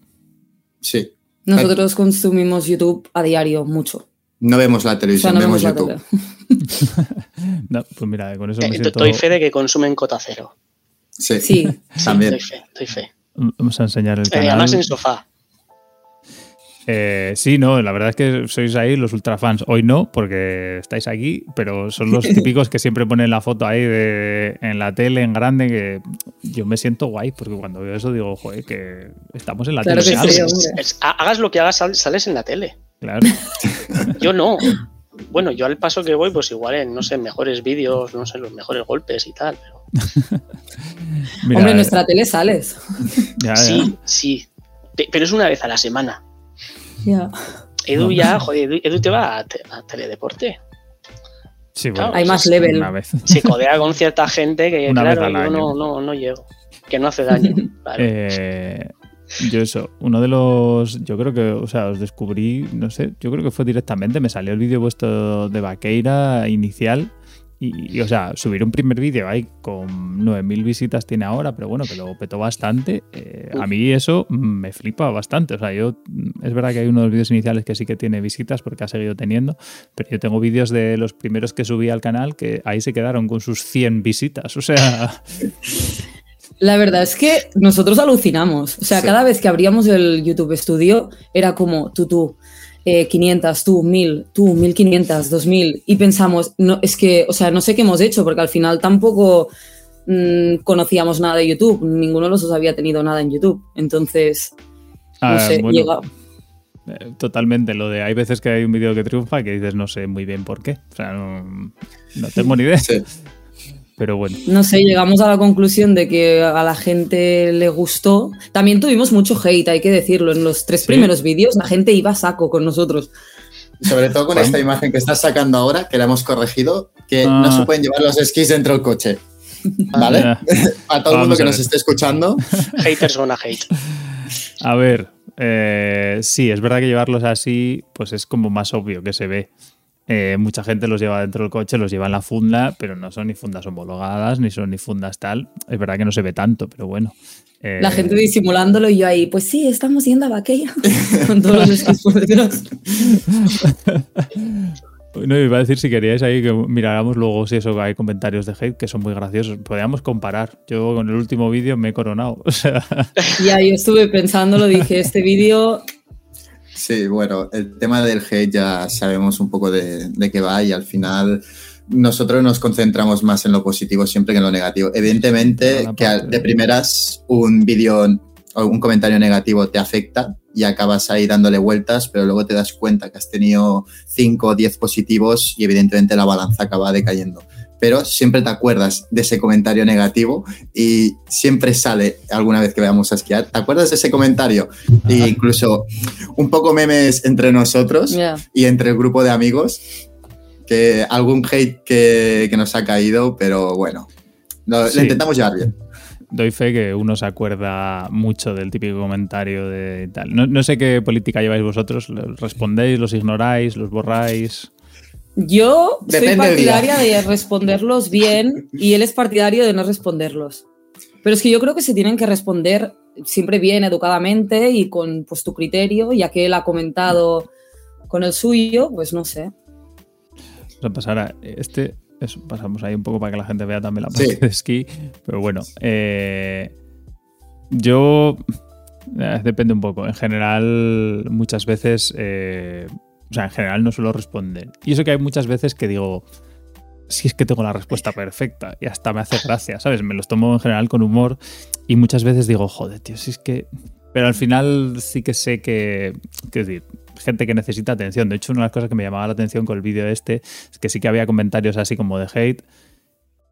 Sí. Nosotros consumimos YouTube a diario, mucho. No vemos la O sea, televisión, no vemos vemos la YouTube. (laughs) No, pues mira, con eso Eh, me siento... Doy fe de que consumen cota cero. Sí. Sí. Sí, También. doy fe, doy fe. Vamos a enseñar el Eh, canal. además en sofá. Eh, sí, no, la verdad es que sois ahí los ultrafans. Hoy no, porque estáis aquí, pero son los (laughs) típicos que siempre ponen la foto ahí de, en la tele, en grande, que yo me siento guay, porque cuando veo eso digo, joder, que estamos en la Claro tele. que real". sí, Es- es- hagas lo que hagas, sal- sales en la tele. Claro. (laughs) Yo no. Bueno, yo al paso que voy, pues igual en, no sé, mejores vídeos, no sé, los mejores golpes y tal. Pero (laughs) Mira, Hombre, en nuestra tele sales. ya, ya. sí, sí. Pe- Pero es una vez a la semana. Ya. Edu ya, joder, Edu, te va a, te- a teledeporte. Sí, bueno, Claro, Hay más level. Una vez. Se codea con cierta gente que, Una claro, yo no, no, no llego. Que no hace daño. (laughs) claro. Eh, yo eso, uno de los, yo creo que, o sea, os descubrí, no sé, yo creo que fue directamente, me salió el vídeo vuestro de Vaqueira inicial y, y, o sea, subir un primer vídeo ahí con 9.000 visitas tiene ahora, pero bueno, que lo petó bastante. eh, a mí eso me flipa bastante, o sea, yo, es verdad que hay uno de los vídeos iniciales que sí que tiene visitas porque ha seguido teniendo, pero yo tengo vídeos de los primeros que subí al canal que ahí se quedaron con sus 100 visitas, o sea... (laughs) La verdad es que nosotros alucinamos. O sea, Sí. cada vez que abríamos el YouTube Studio era como tú, tú, eh, 500, tú, 1000, tú, 1500, 2000. Y pensamos, no, es que, o sea, no sé qué hemos hecho porque al final tampoco mm, conocíamos nada de YouTube. Ninguno de los dos había tenido nada en YouTube. Entonces, no Ah, sé, bueno, llega. Eh, Totalmente, lo de hay veces que hay un vídeo que triunfa que dices no sé muy bien por qué. O sea, no, no tengo ni idea. Sí. Pero bueno, No sé, llegamos a la conclusión de que a la gente le gustó. También tuvimos mucho hate, hay que decirlo. En los tres Sí. primeros vídeos la gente iba a saco con nosotros. Sobre todo con esta imagen que estás sacando ahora, que la hemos corregido, que Ah. no se pueden llevar los esquís dentro del coche. ¿Vale? (laughs) A todo el mundo que nos esté escuchando. (laughs) Haters gonna hate. A ver, eh, sí, es verdad que llevarlos así, pues es como más obvio que se ve. Eh, mucha gente los lleva dentro del coche, los lleva en la funda, pero no son ni fundas homologadas, ni son ni fundas tal. Es verdad que no se ve tanto, pero bueno. Eh, La gente disimulándolo y yo ahí, pues sí, estamos yendo a Vaqueira (laughs) con todos los. (laughs) No, iba a decir si queríais ahí que miráramos luego si eso hay comentarios de hate que son muy graciosos. Podríamos comparar. Yo con el último vídeo me he coronado. (laughs) O sea, Ya, yo estuve pensándolo, dije, este vídeo Sí, bueno, el tema del hate ya sabemos un poco de, de qué va y al final nosotros nos concentramos más en lo positivo siempre que en lo negativo. Evidentemente que de primeras un vídeo o un comentario negativo te afecta y acabas ahí dándole vueltas, pero luego te das cuenta que has tenido 5 o 10 positivos y evidentemente la balanza acaba decayendo. Pero siempre te acuerdas de ese comentario negativo y siempre sale alguna vez que veamos a esquiar. ¿Te acuerdas de ese comentario? E incluso un poco memes entre nosotros y entre el grupo de amigos, que algún hate que, que nos ha caído, pero bueno, lo, Sí. lo intentamos llevar bien. doy fe que uno se acuerda mucho del típico comentario de tal. No, no sé qué política lleváis vosotros. ¿Los ¿Respondéis, los ignoráis, los borráis? Yo soy Depende partidaria de responderlos bien y él es partidario de no responderlos. Pero es que yo creo que se tienen que responder siempre bien, educadamente y con pues, tu criterio, ya que él ha comentado con el suyo, pues no sé. Vamos a pasar a este. eso, pasamos ahí un poco para que la gente vea también la Sí. parte de esquí. Pero bueno, eh, yo. eh, depende un poco. En general, muchas veces. eh, o sea, en general no suelo responder. Y eso que hay muchas veces que digo. Si es que tengo la respuesta perfecta y hasta me hace gracia, ¿sabes? Me los tomo en general con humor y muchas veces digo, joder, tío, si es que. Pero al final sí que sé que. Quiero decir, gente que necesita atención. De hecho, una de las cosas que me llamaba la atención con el vídeo este es que sí que había comentarios así como de hate.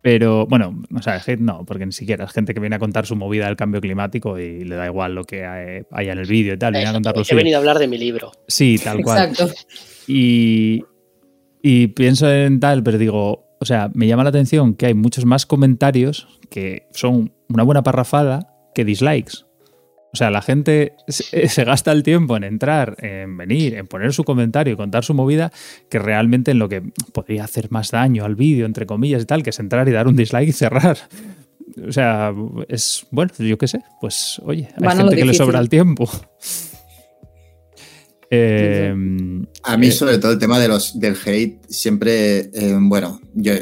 Pero bueno, o sea, hate no, porque ni siquiera es gente que viene a contar su movida del cambio climático y le da igual lo que hay- haya en el vídeo y tal. Viene a contar lo He venido a hablar de mi libro. Sí, tal cual. Exacto. Y, y pienso en tal, pero digo, o sea, me llama la atención que hay muchos más comentarios que son una buena parrafada que dislikes. O sea, la gente se, se gasta el tiempo en entrar, en venir, en poner su comentario y contar su movida, que realmente en lo que podría hacer más daño al vídeo, entre comillas y tal, que es entrar y dar un dislike y cerrar. O sea, es, bueno, yo qué sé, pues oye, hay Van gente que le sobra el tiempo. Eh, A mí, eh, sobre todo, el tema de los, del hate, siempre, eh, bueno, yo,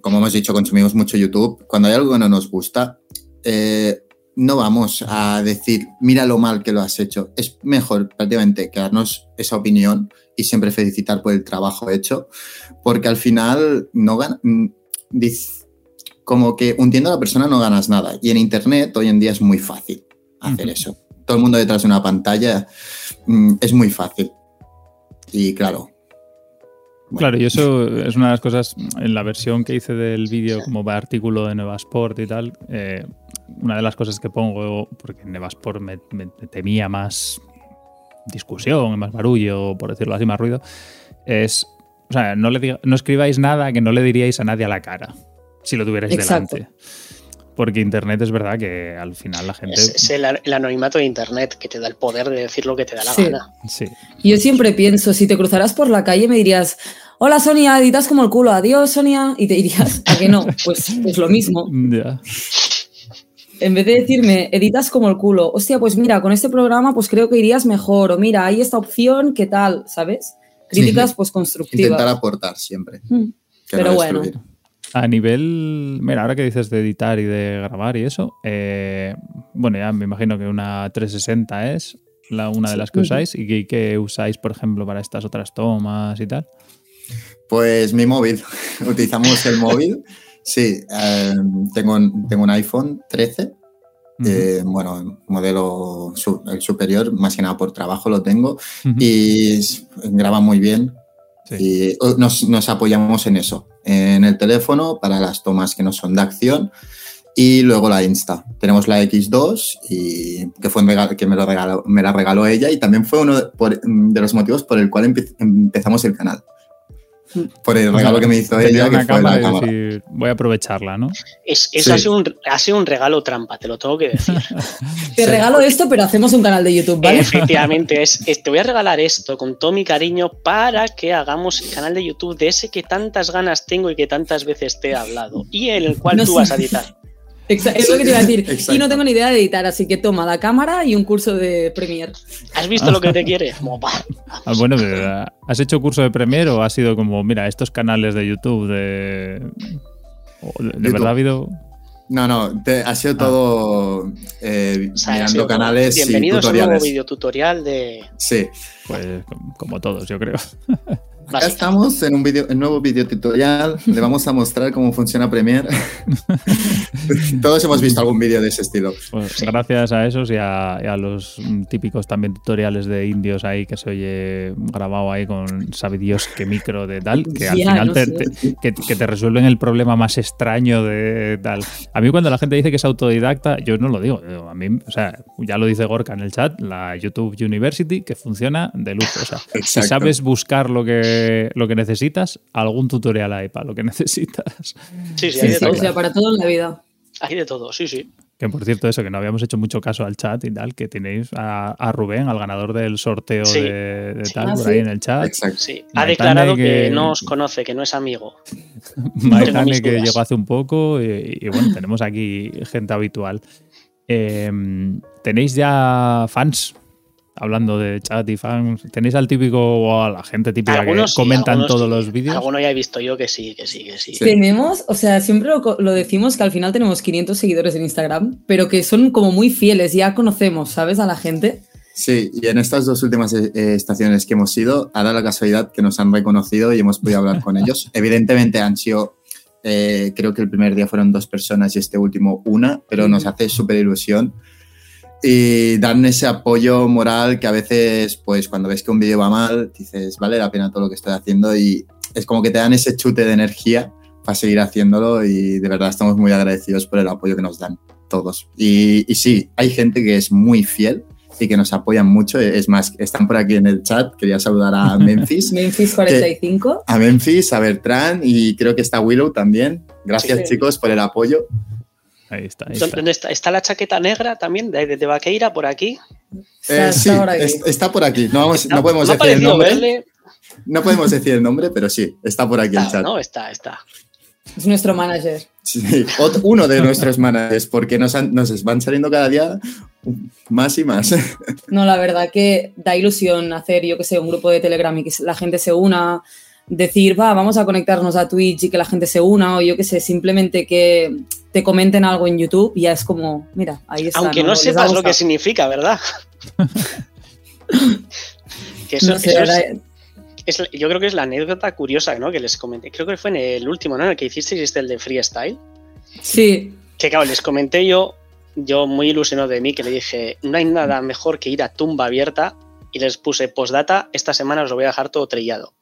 como hemos dicho, consumimos mucho YouTube. Cuando hay algo que no nos gusta, eh, no vamos a decir, mira lo mal que lo has hecho. Es mejor prácticamente quedarnos esa opinión y siempre felicitar por el trabajo hecho, porque al final no gana, mm, como que hundiendo a la persona no ganas nada. Y en Internet hoy en día es muy fácil hacer eso. Todo el mundo detrás de una pantalla mm, es muy fácil. Y claro. bueno, Claro, y eso es una de las cosas en la versión que hice del vídeo como artículo de Nueva Sport y tal. eh, una de las cosas que pongo, porque en Nueva Sport me, me- me temía más discusión, más barullo, por decirlo así, más ruido, es, o sea, no, le diga- no escribáis nada que no le diríais a nadie a la cara, si lo tuvierais Exacto. delante. Porque Internet es verdad que al final la gente... Es, es el, el anonimato de Internet que te da el poder de decir lo que te da la Sí. gana. Sí, Yo siempre pienso, si te cruzaras por la calle me dirías, hola Sonia, editas como el culo, adiós Sonia, y te dirías, ¿a que no? Pues es lo mismo. (laughs) ya. En vez de decirme, editas como el culo, hostia, pues mira, con este programa pues creo que irías mejor, o mira, hay esta opción, ¿qué tal? ¿Sabes? Críticas Sí. pues intentar constructivas. aportar siempre. Mm. Pero no bueno. A nivel. Mira, ahora que dices de editar y de grabar y eso, eh, bueno, ya me imagino que una 360 es la, una de las que usáis y que, que usáis, por ejemplo, para estas otras tomas y tal. Pues mi móvil. (laughs) Utilizamos el móvil. Sí, eh, tengo, un- tengo un iPhone 13. Ujú, eh, bueno, modelo su- el superior, más que nada por trabajo lo tengo. ujú. Y s- graba muy bien. Sí. Y nos, nos apoyamos en eso. En el teléfono para las tomas que no son de acción. Y luego la Insta. Tenemos la X2 y que fue que me, lo regaló, me la regaló ella y también fue uno de, por- de los motivos por el cual empe- empezamos el canal. Por el regalo que me hizo Tenía ella, que fue cámara la y cámara. decir, voy a aprovecharla, ¿no? Es, eso Sí. ha, sido un, ha sido un regalo trampa, te lo tengo que decir. (laughs) Te regalo esto, pero hacemos un canal de YouTube, ¿vale? Efectivamente, es, es- te voy a regalar esto con todo mi cariño para que hagamos el canal de YouTube de ese que tantas ganas tengo y que tantas veces te he hablado y en el cual No tú sé. vas a editar. Exa- es lo que te iba a decir. (laughs) Exacto. Y no tengo ni idea de editar, así que toma la cámara y un curso de Premiere. ¿Has visto lo que te (laughs) quiere? Ah, bueno, pero, ¿has hecho curso de Premiere o ha sido como, mira, estos canales de YouTube de... de, verdad ha habido... No, no, te- ha sido todo eh, o sea, mirando canales y Bienvenidos a un nuevo tutoriales. videotutorial de. Sí, Pues com- como todos, yo creo. (laughs) acá estamos en un video, nuevo video tutorial. Le (laughs) vamos a mostrar cómo funciona Premiere. (laughs) Todos hemos visto algún vídeo de ese estilo. Pues gracias a esos y a, y a los típicos también tutoriales de indios ahí que se oye grabado ahí con sabe Dios qué micro de tal, que al final no te, te- que, que te resuelven el problema más extraño de tal. A mí cuando la gente dice que es autodidacta, yo no lo digo. A mí, o sea, ya lo dice Gorka en el chat, la YouTube University que funciona de luz. O sea, si sabes buscar lo que, lo que necesitas, algún tutorial hay para lo que (laughs) necesitas. Sí, sí, hay de todo. o sea, para todo en la vida. Hay de todo, sí, sí. Que por cierto, eso, que no habíamos hecho mucho caso al chat y tal, que tenéis a, a Rubén, al ganador del sorteo Sí. de, de Sí. tal, Ah, por sí. ahí en el chat. Exacto. Sí, ha declarado que... que- no os conoce, que no es amigo. (laughs) Maitane, que llegó hace un poco, y, y bueno, tenemos aquí gente habitual. Eh, ¿Tenéis ya fans? Hablando de chat y fans, ¿tenéis al típico o a la gente típica Algunos que sí, comentan algunos todos sí. los vídeos? Alguno ya he visto yo que sí, que sí, que sí. Sí. Tenemos, o sea, siempre lo, lo decimos que al final tenemos 500 seguidores en Instagram, pero que son como muy fieles, ya conocemos, ¿sabes? A la gente. Sí, y en estas dos últimas eh, eh, estaciones que hemos ido, ha dado la casualidad que nos han reconocido y hemos podido hablar con ellos. (laughs) Evidentemente han sido, eh, creo que el primer día fueron dos personas y este último una, pero nos hace súper ilusión. Y dan ese apoyo moral que a veces, pues cuando ves que un vídeo va mal, dices, vale la pena todo lo que estoy haciendo y es como que te dan ese chute de energía para seguir haciéndolo y de verdad estamos muy agradecidos por el apoyo que nos dan todos. Y, y sí, hay gente que es muy fiel y que nos apoyan mucho. Es más, están por aquí en el chat. Quería saludar a (laughs) Memphis, Memphis 45. a Memphis, a Bertrand y creo que está Willow también. Gracias Sí. chicos por el apoyo. Ahí está, ahí ¿Dónde está. dónde está? ¿Está la chaqueta negra también de, de, de Vaqueira por aquí? Está, Eh, sí, está ahora aquí. es- está por aquí. No, vamos- no Me podemos decir el nombre. verle. No podemos decir el nombre, pero sí, está por aquí el Está, chat. no, está, está. Es nuestro manager. Sí, uno de nuestros managers, porque nos, han- nos van saliendo cada día más y más. No, la verdad que da ilusión hacer, yo que sé, un grupo de Telegram y que la gente se una, decir, va, vamos a conectarnos a Twitch y que la gente se una, o yo que sé, simplemente que te comenten algo en YouTube, y ya es como, mira, ahí está. Aunque no ha sepas lo que significa, ¿verdad? (laughs) que eso, No sé, eso es- yo creo que es la anécdota curiosa ¿no? que les comenté. Creo que fue en el último, ¿no? En el que hicisteis este, el de freestyle. Sí, Que claro, les comenté yo, yo muy ilusionado de mí, que le dije, no hay nada mejor que ir a tumba abierta y les puse postdata, esta semana os lo voy a dejar todo trillado.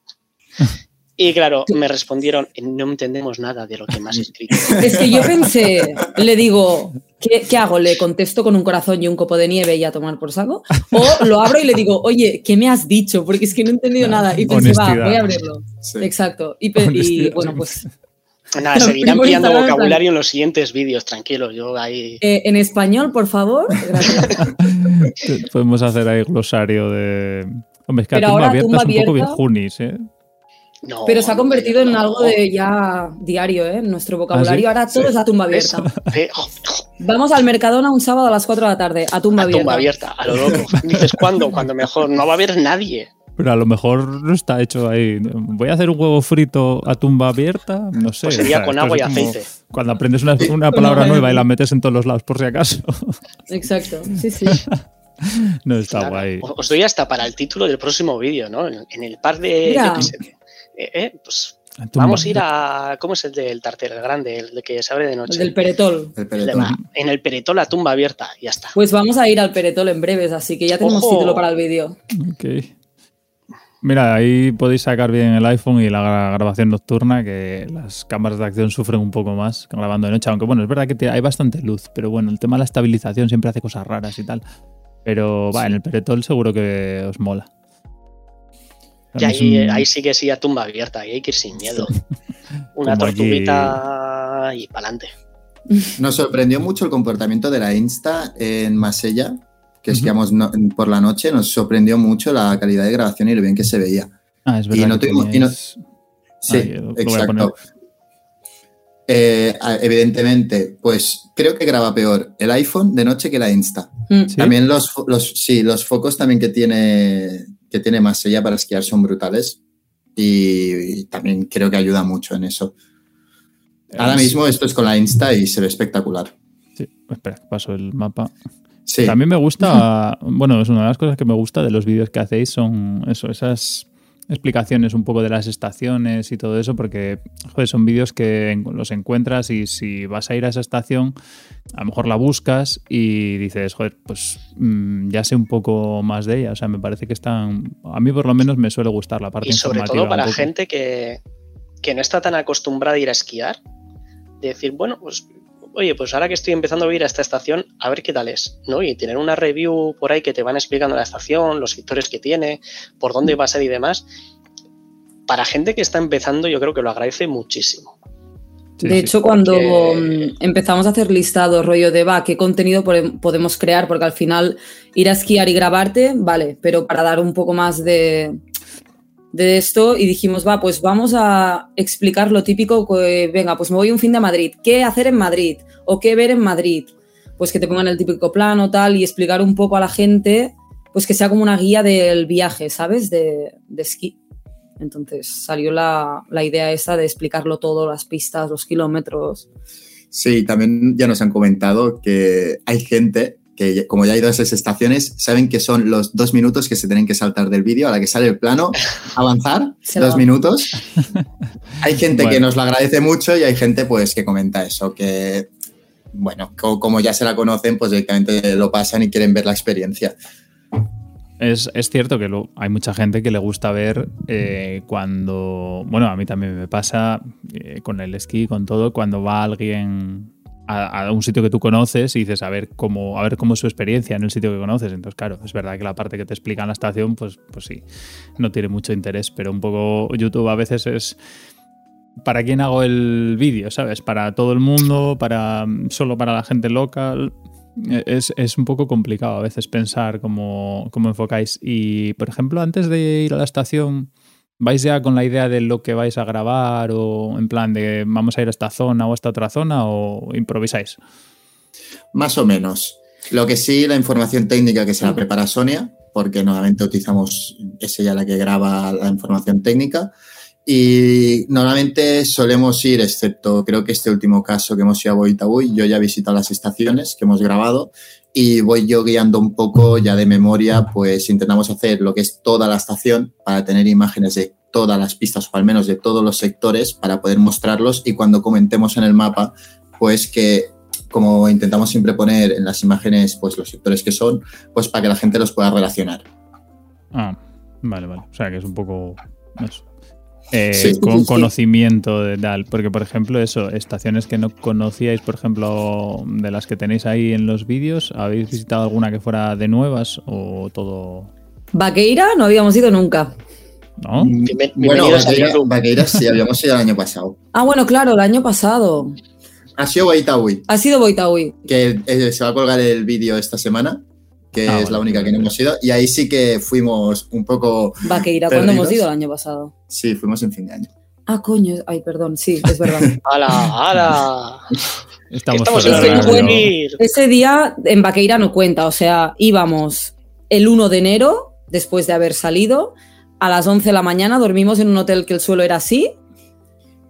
(laughs) Y claro, me respondieron, no entendemos nada de lo que me has escrito. (laughs) es que yo pensé, le digo, ¿qué, qué hago? ¿Le contesto con un corazón y un copo de nieve y a tomar por saco? ¿O lo abro y le digo, oye, ¿qué me has dicho? Porque es que no he entendido nada. Y pensé, va, Honestidad. voy a abrirlo. Sí. Exacto. Y, y, Honestidad, bueno, pues Nada, seguirán pillando vocabulario en los siguientes vídeos, tranquilos, yo ahí... eh, en español, por favor. Gracias. (laughs) Podemos hacer ahí glosario de. Hombre, es que Pero a tumba ahora abierta tumba es un poco abierta- viejunis, ¿eh? No, Pero se ha no, convertido en algo de ya diario, ¿eh? Nuestro vocabulario. ¿Ah, sí? Ahora todo Sí. es a tumba abierta. Eh, Vamos al Mercadona un sábado a las 4 de la tarde, a tumba a abierta. tumba abierta, a lo loco. (laughs) Dices, ¿cuándo? Cuando mejor. No va a haber nadie. Pero a lo mejor no está hecho ahí. Voy a hacer un huevo frito a tumba abierta, no sé. Pues sería o sea, con agua y aceite. Cuando aprendes una, palabra (laughs) nueva y la metes en todos los lados por si acaso. (laughs) Exacto, sí, sí. no está guay. Os doy hasta para el título del próximo vídeo, ¿no? En, el par de. Mira. yo eh, eh, pues A tumba vamos a ir a. ¿Cómo es el del tartel? El grande, el de que se abre de El noche. del Peretol. El El de peletón. la- en el peretón la tumba abierta, ya está. Pues vamos a ir al Peretol en breves, así que ya tenemos Ojo. título para el vídeo. Ok. Mira, ahí podéis sacar bien el iPhone y la gra- grabación nocturna, que las cámaras de acción sufren un poco más grabando de noche. Aunque bueno, es verdad que hay bastante luz, pero bueno, el tema de la estabilización siempre hace cosas raras y tal. Pero va, en el Peretol seguro que os mola. Y ahí, ahí, sí que sí a tumba abierta, ahí hay que ir sin miedo. Una tortuguita y para adelante. Nos sorprendió mucho el comportamiento de la Insta en Masella, que esquiamos por la noche. Nos sorprendió mucho la calidad de grabación y lo bien que se veía. Ah, es verdad. Y no tuvimos, Sí, exacto. Eh, evidentemente, pues creo que graba peor el iPhone de noche que la Insta. Mm. También los, los, sí, los focos también que tiene, que tiene Masella para esquiar son brutales y, también creo que ayuda mucho en eso. Ahora mismo esto es con la Insta y se ve espectacular. Sí, espera, paso el mapa. Sí. También me gusta, (laughs) bueno, es una de las cosas que me gusta de los vídeos que hacéis, son eso, esas explicaciones un poco de las estaciones y todo eso, porque joder, son vídeos que los encuentras y si vas a ir a esa estación, a lo mejor la buscas y dices, joder, pues mm, ya sé un poco más de ella. O sea, me parece que están. A mí, por lo menos, me suele gustar la parte Y sobre todo para gente que, que no está tan acostumbrada a ir a esquiar, de decir, bueno, pues oye, pues ahora que estoy empezando a ir a esta estación, a ver qué tal es, ¿no? Y tener una review por ahí que te van explicando la estación, los sectores que tiene, por dónde va a ser y demás. Para gente que está empezando, yo creo que lo agradece muchísimo. de hecho, cuando empezamos a hacer listados, rollo de va, qué contenido podemos crear, porque al final ir a esquiar y grabarte, vale, pero para dar un poco más de, de esto y dijimos, va, pues vamos a explicar lo típico, venga, pues me voy un fin de Madrid, ¿qué hacer en Madrid? ¿O qué ver en Madrid? Pues que te pongan el típico plano, tal, y explicar un poco a la gente, pues que sea como una guía del viaje, ¿sabes? De, de esquí. Entonces salió la, la idea esa de explicarlo todo, las pistas, los kilómetros. Sí, también ya nos han comentado que hay gente que como ya ha ido a esas estaciones, saben que son los dos minutos que se tienen que saltar del vídeo a la que sale el plano, (laughs) avanzar, dos minutos. (laughs) Hay gente que nos lo agradece mucho y hay gente pues que comenta eso, que bueno, como ya se la conocen, pues directamente lo pasan y quieren ver la experiencia. Es, cierto que hay mucha gente que le gusta ver eh, cuando, bueno, a mí también me pasa eh, con el esquí, con todo, cuando va alguien a, un sitio que tú conoces y dices a ver cómo a ver cómo es su experiencia en el sitio que conoces. Entonces claro es verdad que la parte que te explica en la estación pues pues sí no tiene mucho interés pero un poco YouTube a veces es para quién hago el vídeo sabes para todo el mundo para solo para la gente local es, es, un poco complicado a veces pensar cómo, cómo enfocáis. Y por ejemplo antes de ir a la estación ¿Vais ya con la idea de lo que vais a grabar o en plan de vamos a ir a esta zona o a esta otra zona o improvisáis? Más o menos. Lo que sí, la información técnica que se la prepara Sonia, porque normalmente utilizamos, es ella la que graba la información técnica. Y normalmente solemos ir, excepto creo que este último caso que hemos ido a Boitabuy, yo ya he visitado las estaciones que hemos grabado y voy yo guiando un poco ya de memoria, pues intentamos hacer lo que es toda la estación para tener imágenes de todas las pistas o al menos de todos los sectores para poder mostrarlos y cuando comentemos en el mapa, pues que como intentamos siempre poner en las imágenes pues los sectores que son, pues para que la gente los pueda relacionar. Ah, vale, vale. O sea que es un poco eso. Eh, con conocimiento de tal. Porque, por ejemplo, eso, estaciones que no conocíais, por ejemplo, de las que tenéis ahí en los vídeos, ¿habéis visitado alguna que fuera de nuevas o todo? Vaqueira no habíamos ido nunca. ¿No? bueno, Vaqueira, sí, habíamos ido el año pasado. Ah, bueno, claro, el año pasado. Ha sido Boitaui. Ha sido Boitaui. Que eh, se va a colgar el vídeo esta semana que ah, es la única que no hemos ido. Y ahí sí que fuimos un poco. Vaqueira, ¿cuándo hemos ido el año pasado? Sí, fuimos en fin de año. Ah, coño, ay, perdón, sí, es verdad. (laughs) ¡Hala, hala! (laughs) Estamos, Estamos en Ese día en Vaqueira no cuenta, o sea, íbamos el 1 de enero, después de haber salido, a las 11 de la mañana dormimos en un hotel que el suelo era así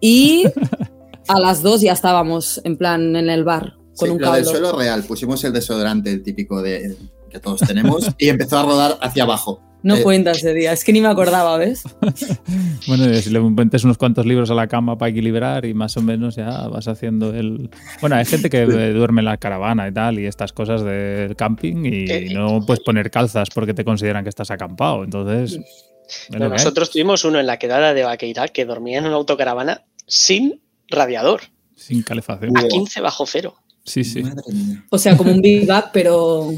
y (laughs) a las 2 ya estábamos en plan en el bar. Con un lo del suelo real, pusimos el desodorante el típico de, que todos tenemos, y empezó a rodar hacia abajo. No eh, cuenta ese día, es que ni me acordaba, ¿ves? (laughs) bueno, si le metes unos cuantos libros a la cama para equilibrar y más o menos ya vas haciendo el... Bueno, hay gente que duerme en la caravana y tal y estas cosas del camping y eh, no puedes poner calzas porque te consideran que estás acampado, entonces... nosotros tuvimos uno en la quedada de Vaqueira que dormía en una autocaravana sin radiador. Sin calefacción. A 15 bajo cero. Sí, sí. O sea, como un bivak, pero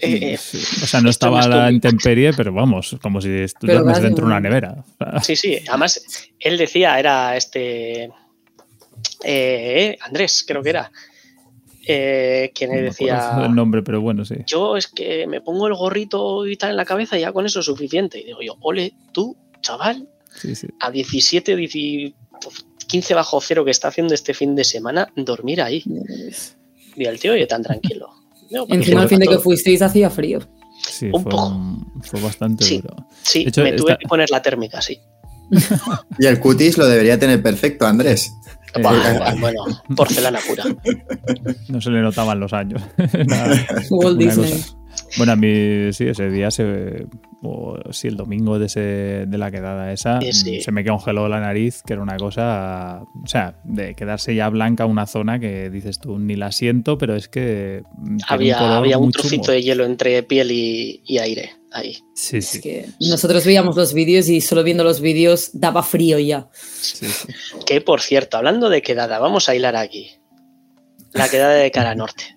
Eh, eh, O sea, no estaba a la intemperie, pero vamos, como si estuvieras dentro de una nevera. Sí, sí. Además, él decía, era este. eh, Andrés, creo que era. eh, quien No decía. el nombre, pero bueno, sí. Yo es que me pongo el gorrito y tal en la cabeza y ya con eso es suficiente. Y digo yo, ole, tú, chaval, Sí, sí. a 17, 10 15 bajo cero que está haciendo este fin de semana, dormir ahí. Y el tío, oye, tan tranquilo. Encima el fin de que fuisteis hacía frío. Sí, Un fue, poco. fue bastante Sí. duro. Sí, hecho, me tuve esta- que poner la térmica, sí. Y el cutis lo debería tener perfecto, Andrés. Eh, Buah, bueno, porcelana pura. (laughs) No se le notaban los años. (laughs) Walt Disney. cosa. Bueno, a mí sí, ese día se. O sí, el domingo de, ese, de la quedada esa, Sí, sí. se me congeló la nariz, que era una cosa. O sea, de quedarse ya blanca una zona que dices tú, ni la siento, pero es que. mm, Había, color había un trocito chungo. de hielo entre piel y, y aire ahí. Sí, Es sí. que nosotros veíamos los vídeos y solo viendo los vídeos daba frío ya. sí, sí. Que por cierto, hablando de quedada, vamos a hilar aquí. La quedada de cara (laughs) norte.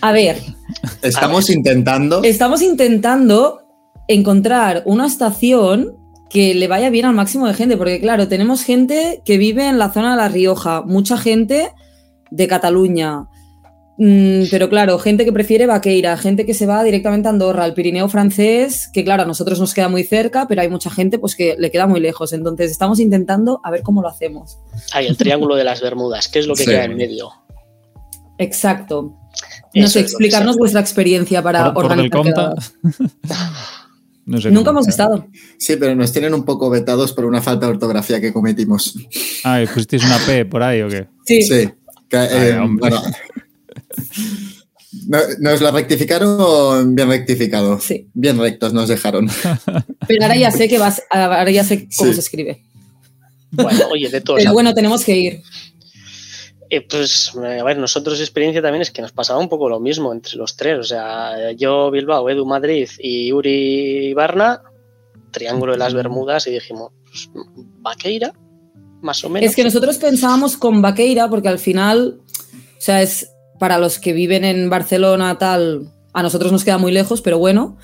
A ver, Estamos intentando. estamos intentando encontrar una estación que le vaya bien al máximo de gente, porque claro, tenemos gente que vive en la zona de La Rioja, mucha gente de Cataluña, Mm, pero claro, gente que prefiere Vaqueira, gente que se va directamente a Andorra, al Pirineo francés, que claro, a nosotros nos queda muy cerca, pero hay mucha gente pues que le queda muy lejos, entonces estamos intentando a ver cómo lo hacemos. Ahí, el triángulo de las Bermudas, que es lo que Sí. queda en medio. Exacto. No sé, explicarnos vuestra experiencia para Por, por organizar (laughs) no sé Nunca hemos estado. Sí, pero nos tienen un poco vetados por una falta de ortografía que cometimos. Ah, ¿y ¿pusisteis una P por ahí o qué? Sí. Sí. Que, Ay, eh, hombre. bueno. (laughs) No- Nos lo rectificaron bien rectificado. Sí. Bien rectos nos dejaron. (laughs) Pero ahora ya sé que vas, ahora ya sé cómo Sí. se escribe. Bueno, oye, de todos. Pero bueno, tenemos que ir. Eh, pues, eh, a ver, nosotros experiencia también es que nos pasaba un poco lo mismo entre los tres. O sea, yo Bilbao, Edu Madrid y Uri Barna, triángulo de las Bermudas, y dijimos, pues, Vaqueira, más o menos. Es que nosotros pensábamos con Vaqueira, porque al final, o sea, es para los que viven en Barcelona, tal, a nosotros nos queda muy lejos, pero bueno.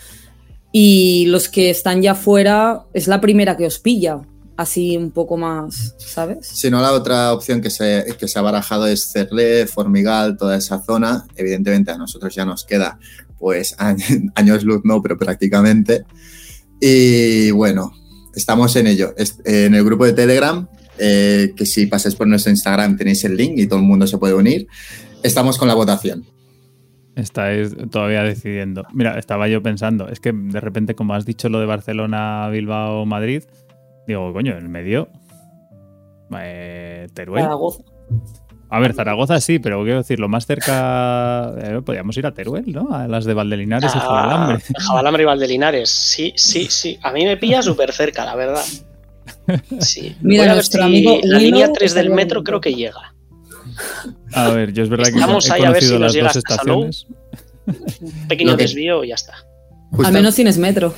Y los que están ya fuera, es la primera que os pilla, así un poco más, ¿sabes? Si no, la otra opción que se, que se ha barajado es Cerlé, Formigal, toda esa zona. Evidentemente a nosotros ya nos queda pues (laughs) años luz, no, pero prácticamente. Y bueno, estamos en ello. En el grupo de Telegram, eh, que si pasáis por nuestro Instagram tenéis el link y todo el mundo se puede unir. Estamos con la votación. Estáis todavía decidiendo. Mira, estaba yo pensando, es que de repente, como has dicho lo de Barcelona, Bilbao, Madrid, digo, coño, en el medio. eh, Teruel. Zaragoza. A ver, Zaragoza sí, pero quiero decir, lo más cerca. eh, podríamos ir a Teruel, ¿no? A las de Valdelinares y Ah, Jabalambre. Jabalambre y Valdelinares. Sí, sí, sí. A mí me pilla súper cerca, la verdad. Sí. (laughs) Mira, Voy a ver nuestro si amigo la línea 3 del metro creo que llega. A ver, yo es verdad que he ahí a ver si conocido nos las llega dos estaciones. Un pequeño desvío y ya está. Justa- Al menos tienes metro.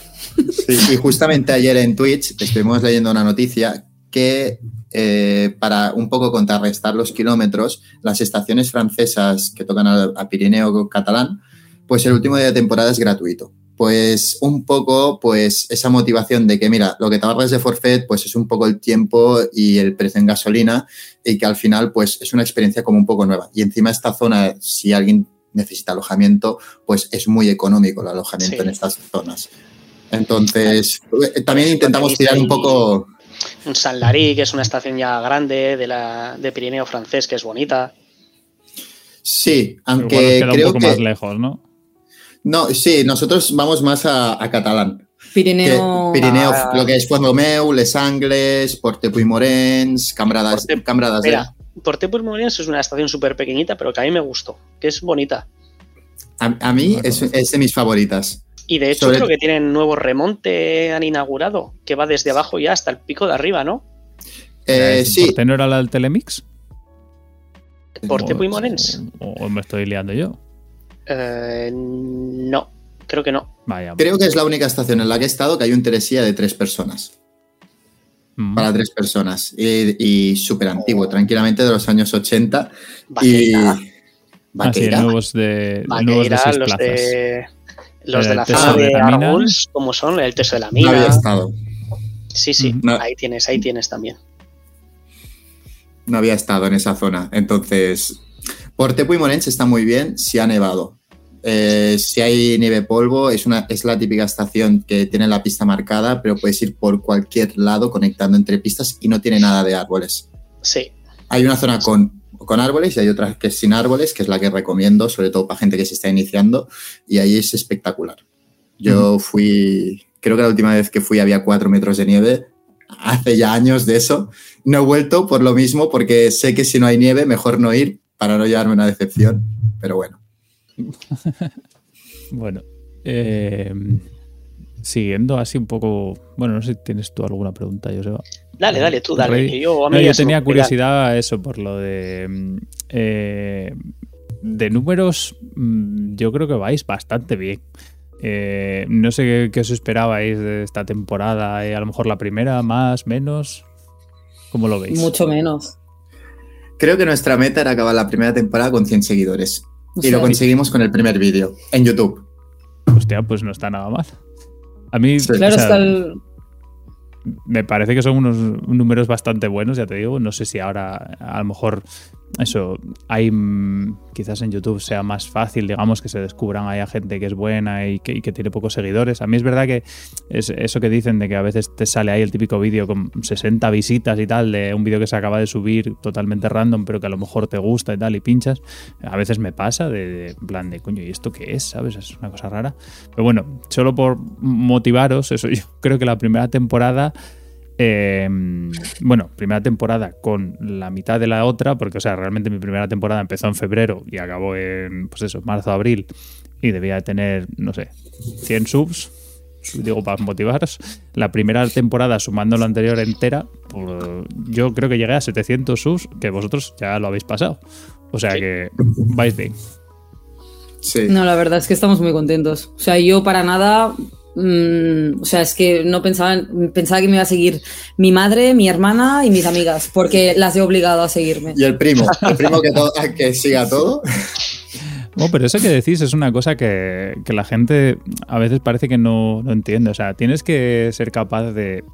Sí, y justamente ayer en Twitch estuvimos leyendo una noticia que eh, para un poco contrarrestar los kilómetros, las estaciones francesas que tocan al, a Pirineo catalán, pues el último día de temporada es gratuito. Pues un poco, pues esa motivación de que, mira, lo que te ahorras de forfait, pues es un poco el tiempo y el precio en gasolina y que al final, pues es una experiencia como un poco nueva. Y encima esta zona, si alguien necesita alojamiento, pues es muy económico el alojamiento Sí. en estas zonas. Entonces, eh, también intentamos tenéis tirar un poco. Un San Larí, que es una estación ya grande de, la, de Pirineo francés, que es bonita. Sí, aunque queda un creo poco que. más lejos, ¿no? No, sí, nosotros vamos más a, a catalán. Que Pirineo. Pirineo, Ah. lo que es Fuendomeu, Les Angles, Portepuy-Morens, Cambradas, Porte- Cambradas de. Porte Purmurens es una estación súper pequeñita, pero que a mí me gustó, que es bonita. A, a mí es, es de mis favoritas. Y de hecho Sobre creo que tienen nuevo remonte, han inaugurado, que va desde abajo ya hasta el pico de arriba, ¿no? Eh, ¿El sí, portero era la del Telemix? Porte O- Purmurens. O, o me estoy liando yo. Eh, no, creo que no. Vaya. creo que es la única estación en la que he estado que hay un Teresía de tres personas. Mm. Para tres personas. Y, y súper antiguo, tranquilamente de los años 80. Y Vaqueira. Ah, sí, Vaqueira. nuevos de, nuevos de Vaqueira, seis los plazas. de, los El de la zona de de. Arguls, como son, el Teso de la No mina. había estado. Sí, sí, ahí tienes, ahí tienes también. No había estado en esa zona. Entonces, por Tepu y Morench está muy bien si ha nevado. Eh, si hay nieve polvo, es, una, es la típica estación que tiene la pista marcada, pero puedes ir por cualquier lado conectando entre pistas y no tiene nada de árboles. Sí, Hay una zona con, con árboles y hay otra que es sin árboles, que es la que recomiendo, sobre todo para gente que se está iniciando, y ahí es espectacular. Yo fui, creo que la última vez que fui había cuatro metros de nieve, hace ya años de eso. No he vuelto por lo mismo, porque sé que si no hay nieve, mejor no ir para no llevarme una decepción, pero bueno. (laughs) Bueno, eh, siguiendo así un poco. Bueno, no sé si tienes tú alguna pregunta, Joseba. dale, dale, tú, dale. Rey. que yo, a mí No, yo tenía curiosidad eso por lo de. mm, eh, de números, mm, yo creo que vais bastante bien. Eh, no sé qué, qué os esperabais de esta temporada. eh, a lo mejor la primera, más, menos. ¿Cómo lo veis? Mucho menos. Creo que nuestra meta era acabar la primera temporada con 100 seguidores. Y lo conseguimos con el primer vídeo en YouTube. Hostia, pues no está nada mal. A mí, Sí. o Claro, sea, está el, me parece que son unos números bastante buenos, ya te digo. No sé si ahora a lo mejor eso hay mm, quizás en YouTube sea más fácil, digamos, que se descubran ahí a gente que es buena y que, y que tiene pocos seguidores. A mí es verdad que es eso que dicen de que a veces te sale ahí el típico vídeo con 60 visitas y tal, de un vídeo que se acaba de subir totalmente random, pero que a lo mejor te gusta y tal y pinchas. A veces me pasa de, de en plan de coño, ¿y esto qué es? ¿Sabes? Es una cosa rara. Pero bueno, solo por motivaros, eso (laughs) yo creo que la primera temporada eh, bueno, primera temporada con la mitad de la otra, porque, o sea, realmente mi primera temporada empezó en febrero y acabó en, pues eso, marzo, abril, y debía de tener, no sé, 100 subs, digo, para motivaros. La primera temporada, sumando la anterior entera, pues, yo creo que llegué a 700 subs, que vosotros ya lo habéis pasado. O sea que vais bien. Sí. No, la verdad es que estamos muy contentos. O sea, yo para nada. Mm, o sea, es que no pensaba, pensaba que me iba a seguir mi madre, mi hermana y mis amigas, porque las he obligado a seguirme. Y el primo, el primo que, to- que siga todo. Bueno, pero eso que decís es una cosa que, que la gente a veces parece que no, no entiende. O sea, tienes que ser capaz de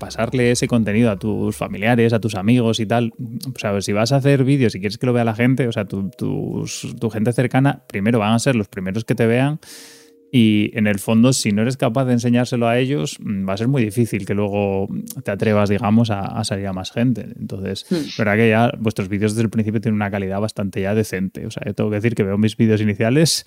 pasarle ese contenido a tus familiares, a tus amigos y tal. O sea, si vas a hacer vídeos y quieres que lo vea la gente, o sea, tu, tus- tu gente cercana, primero van a ser los primeros que te vean. Y en el fondo, si no eres capaz de enseñárselo a ellos, mm, va a ser muy difícil que luego te atrevas, digamos, a, a salir a más gente. Entonces, Hmm. verdad que ya vuestros vídeos desde el principio tienen una calidad bastante ya decente. O sea, yo tengo que decir que veo mis vídeos iniciales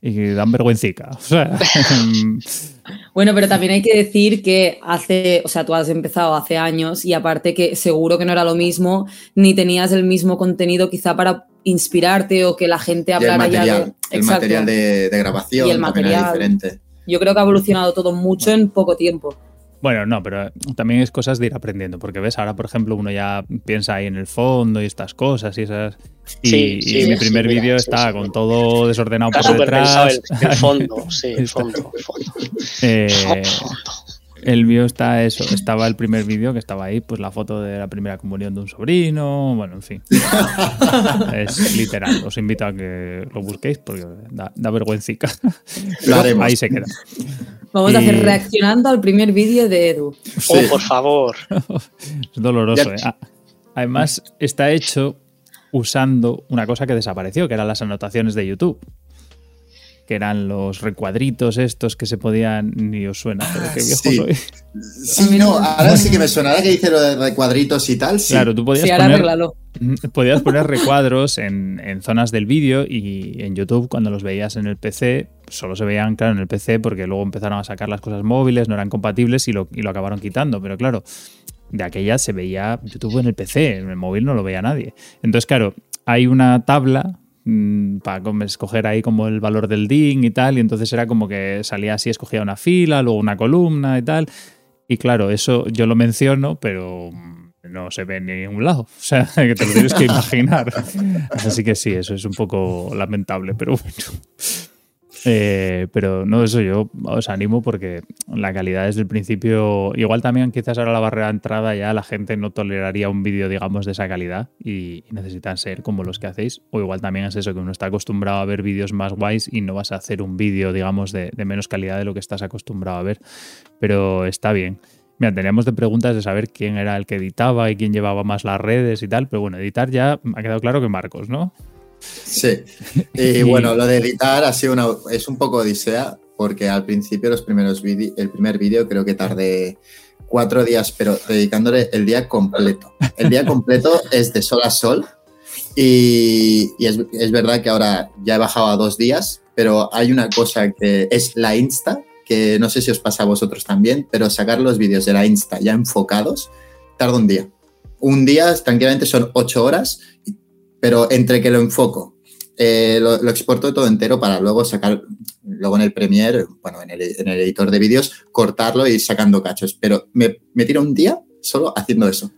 y dan vergüencica. O sea, (laughs) Bueno, pero también hay que decir que hace, o sea, tú has empezado hace años y aparte que seguro que no era lo mismo, ni tenías el mismo contenido quizá para inspirarte o que la gente Y el hablara ya material, de... el Exacto. material de, de grabación Y el era material. diferente. Yo creo que ha evolucionado todo mucho en poco tiempo. Bueno, no, pero también es cosas de ir aprendiendo. Porque ves, ahora, por ejemplo, uno ya piensa ahí en el fondo y estas cosas y esas. Y, Sí, y mi primer vídeo está con todo desordenado Está por detrás. el, el fondo, (laughs) sí, el fondo, el fondo. (laughs) Eh, Fondo. El mío está eso, estaba el primer vídeo que estaba ahí, pues la foto de la primera comunión de un sobrino, bueno, en fin. (laughs) es literal, os invito a que lo busquéis porque da, da vergüencica. Pero ahí se queda. Vamos a hacer reaccionando al primer vídeo de Edu. Sí. Oh, por favor. (laughs) Es doloroso, Ya- ¿eh? Ah, Además, está hecho usando una cosa que desapareció, que eran las anotaciones de YouTube. Que eran los recuadritos estos que se podían. Ni os suena, pero qué viejo Sí. soy. Sí, no, ahora sí que me suena. Ahora que dice lo de cuadritos y tal, sí. Claro, tú podías Sí, ahora poner. arréglalo. Podías poner recuadros en, en zonas del vídeo y en YouTube cuando los veías en el PC, solo se veían, claro, en el PC porque luego empezaron a sacar las cosas móviles, no eran compatibles y lo, y lo acabaron quitando. Pero claro, de aquella se veía YouTube en el PC, en el móvil no lo veía nadie. Entonces, claro, hay una tabla mm, para escoger ahí como el valor del DIN y tal, y entonces era como que salía así, escogía una fila, luego una columna y tal. Y claro, eso yo lo menciono, pero mm, no se ve en ningún lado. (laughs) O sea, que te lo tienes que (laughs) imaginar. Así que sí, eso es un poco lamentable, pero bueno. Eh, pero no, eso yo os animo porque la calidad desde el principio, igual también quizás ahora la barrera de entrada ya la gente no toleraría un vídeo, digamos, de esa calidad y, necesitan ser como los que hacéis. O igual también es eso, que uno está acostumbrado a ver vídeos más guays y no vas a hacer un vídeo, digamos, de, menos calidad de lo que estás acostumbrado a ver. Pero está bien. Mira, teníamos de preguntas de saber quién era el que editaba y quién llevaba más las redes y tal, pero bueno, editar ya ha quedado claro que Marcos, ¿no? Sí. (laughs) Y bueno, lo de editar ha sido una, es un poco odisea, porque al principio los primeros el primer vídeo creo que tardé cuatro días, pero dedicándole el día completo. El día completo (laughs) es de sol a sol y, es, es, verdad que ahora ya he bajado a dos días, pero hay una cosa que es la Insta, que no sé si os pasa a vosotros también, pero sacar los vídeos de la Insta ya enfocados tarda un día. Un día tranquilamente son ocho horas pero entre que lo enfoco, eh, lo, exporto todo entero para luego sacar, luego en el Premiere, bueno, en el, editor de vídeos, cortarlo y ir sacando cachos. Pero me, me tiro un día solo haciendo eso.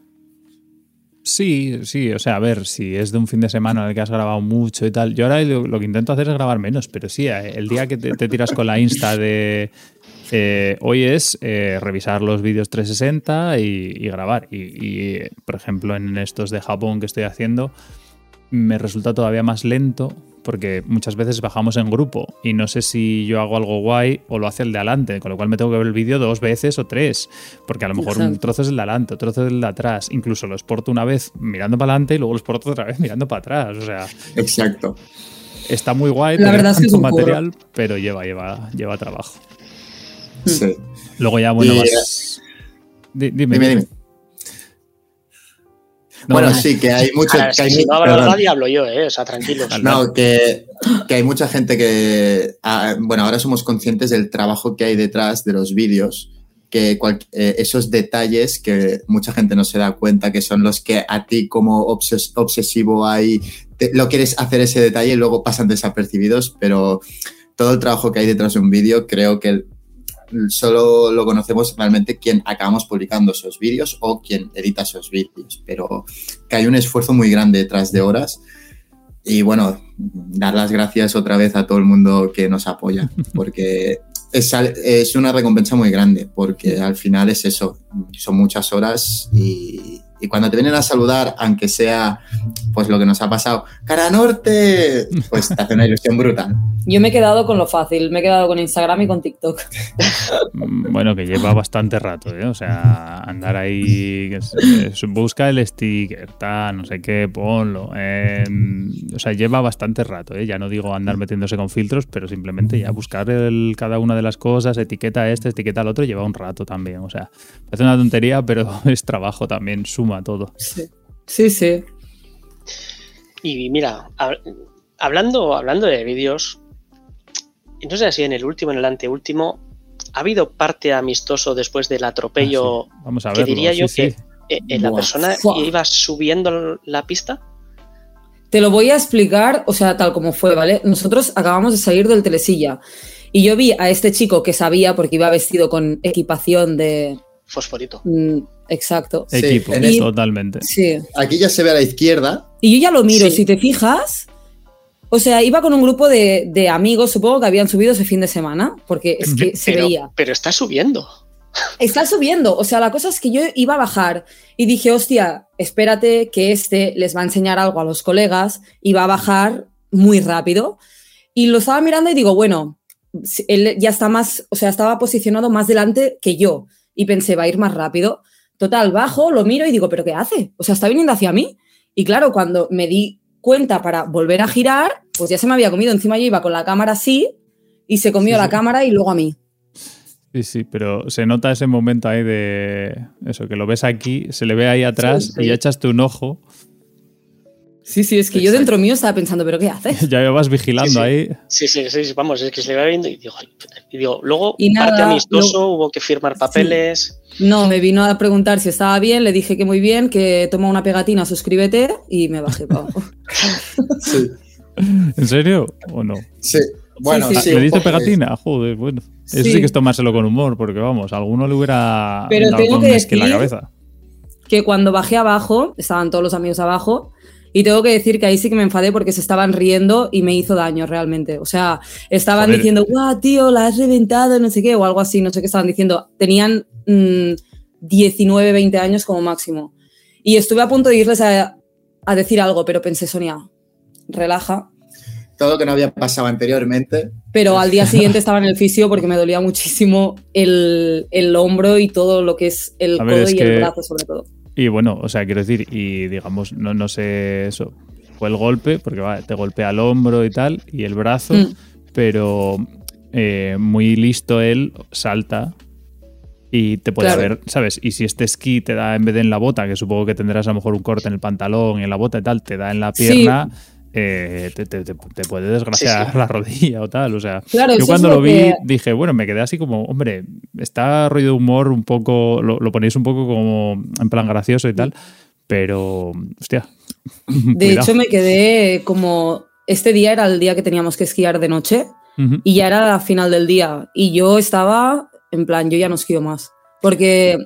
Sí, sí, o sea, a ver, si es de un fin de semana en el que has grabado mucho y tal. Yo ahora lo, que intento hacer es grabar menos, pero sí, eh, el día que te, tiras con la Insta de eh, hoy es revisar los vídeos 360 y, grabar. y, por ejemplo, en estos de Japón que estoy haciendo, me resulta todavía más lento porque muchas veces bajamos en grupo y no sé si yo hago algo guay o lo hace el de adelante, con lo cual me tengo que ver el vídeo dos veces o tres, porque a lo mejor un trozo es el de adelante, otro trozo es el de atrás, incluso lo exporto una vez mirando para adelante y luego lo exporto otra vez mirando para atrás, o sea... Exacto. Está muy guay, La verdad es que es un material, pero lleva, lleva, lleva trabajo. Sí. Luego ya, bueno, más... dime. dime. Bueno, sí, que hay mucho. que hay si no hablo nadie, hablo yo, ¿eh? O sea, tranquilos. No, que, que hay mucha gente que. Ah, bueno, ahora somos conscientes del trabajo que hay detrás de los vídeos, que eh, esos detalles que mucha gente no se da cuenta, que son los que a ti como obsesivo hay. lo quieres hacer ese detalle y luego pasan desapercibidos, pero todo el trabajo que hay detrás de un vídeo, creo que solo lo conocemos realmente quien acabamos publicando esos vídeos o quien edita esos vídeos, pero que hay un esfuerzo muy grande detrás de horas. Y bueno, dar las gracias otra vez a todo el mundo que nos apoya, (laughs) porque es, es una recompensa muy grande, porque al final es eso, son muchas horas y, y cuando te vienen a saludar, aunque sea pues lo que nos ha pasado, cara norte, pues te hace una ilusión brutal. Yo me he quedado con lo fácil, me he quedado con Instagram y con TikTok. Mm, bueno, que lleva bastante rato, ¿eh? O sea, andar ahí, busca el sticker, tal, no sé qué, ponlo. Em, o sea, lleva bastante rato, ¿eh? Ya no digo andar metiéndose con filtros, pero simplemente ya buscar el, cada una de las cosas, etiqueta este, etiqueta al otro, lleva un rato también. O sea, es una tontería, pero (laughs) es trabajo también, suma todo. Sí, sí. sí. Y mira, hablando, hablando de vídeos, no sé si en el último, en el anteúltimo, ¿ha habido parte amistoso después del atropello? Ah, Vamos a que diría yo que eh, eh, la persona iba subiendo la pista. Te lo voy a explicar, o sea, tal como fue, ¿vale? Nosotros acabamos de salir del telesilla y yo vi a este chico que sabía porque iba vestido con equipación de... Fosforito. Mm, exacto. Equipo, totalmente. Sí. Aquí ya se ve a la izquierda. Y yo ya lo miro, si te fijas, o sea, iba con un grupo de, amigos, supongo que habían subido ese fin de semana, porque es que se veía. Pero está subiendo. Está subiendo. O sea, la cosa es que yo iba a bajar y dije, hostia, espérate que este les va a enseñar algo a los colegas y va a bajar muy rápido. Y lo estaba mirando y digo, bueno, él ya está más, o sea, estaba posicionado más delante que yo. Y pensé, va a ir más rápido. Total, bajo, lo miro y digo, ¿pero qué hace? O sea, está viniendo hacia mí. Y claro, cuando me di cuenta para volver a girar, pues ya se me había comido. Encima yo iba con la cámara así y se comió la cámara y luego a mí. Sí, sí, pero se nota ese momento ahí de eso, que lo ves aquí, se le ve ahí atrás y ya echaste un ojo. Sí, sí, es que yo dentro mío estaba pensando, ¿pero qué haces? (laughs) ya me vas vigilando ahí. Sí, sí, sí, vamos, es que se le va viendo y digo, luego y parte amistoso, hubo que firmar papeles. No, me vino a preguntar si estaba bien, le dije que muy bien, que toma una pegatina, suscríbete y me bajé para abajo. (laughs) sí. ¿En serio o no? Sí. Bueno, sí, ¿Le diste pegatina? Joder, bueno. Eso sí. que es tomárselo con humor, porque vamos, a alguno le hubiera Pero dado tengo que en la cabeza. Que cuando bajé abajo, estaban todos los amigos abajo, Y tengo que decir que ahí sí que me enfadé porque se estaban riendo y me hizo daño realmente. O sea, estaban Joder. diciendo, guau, tío, la has reventado, no sé qué, o algo así, no sé qué estaban diciendo. Tenían mm, 19, 20 años como máximo. Y estuve a punto de irles a, a decir algo, pero pensé, Sonia, relaja. Todo lo que no había pasado anteriormente. Pero al día (laughs) siguiente estaba en el fisio porque me dolía muchísimo el, el hombro y todo lo que es el A ver, codo es y que- el brazo, sobre todo. Y bueno, o sea, quiero decir, y digamos, no, no sé eso, fue el golpe, porque va, te golpea el hombro y tal, y el brazo, Mm. pero eh, muy listo él, salta y te puede Claro. haber, ¿sabes? Y si este esquí te da en vez de en la bota, que supongo que tendrás a lo mejor un corte en el pantalón y en la bota y tal, te da en la Sí. Eh, te, te- te- te puede desgraciar Sí, sí. la rodilla o tal, o sea. Claro, Yo cuando lo lo vi que- dije, bueno, me quedé así como, hombre, está ruido de humor un poco, lo, lo ponéis un poco como en plan gracioso y tal, pero, hostia. De (laughs) cuidado. hecho, me quedé como. Este día era el día que teníamos que esquiar de noche y ya era la final del día. Y yo estaba en plan, yo ya no esquío más. Porque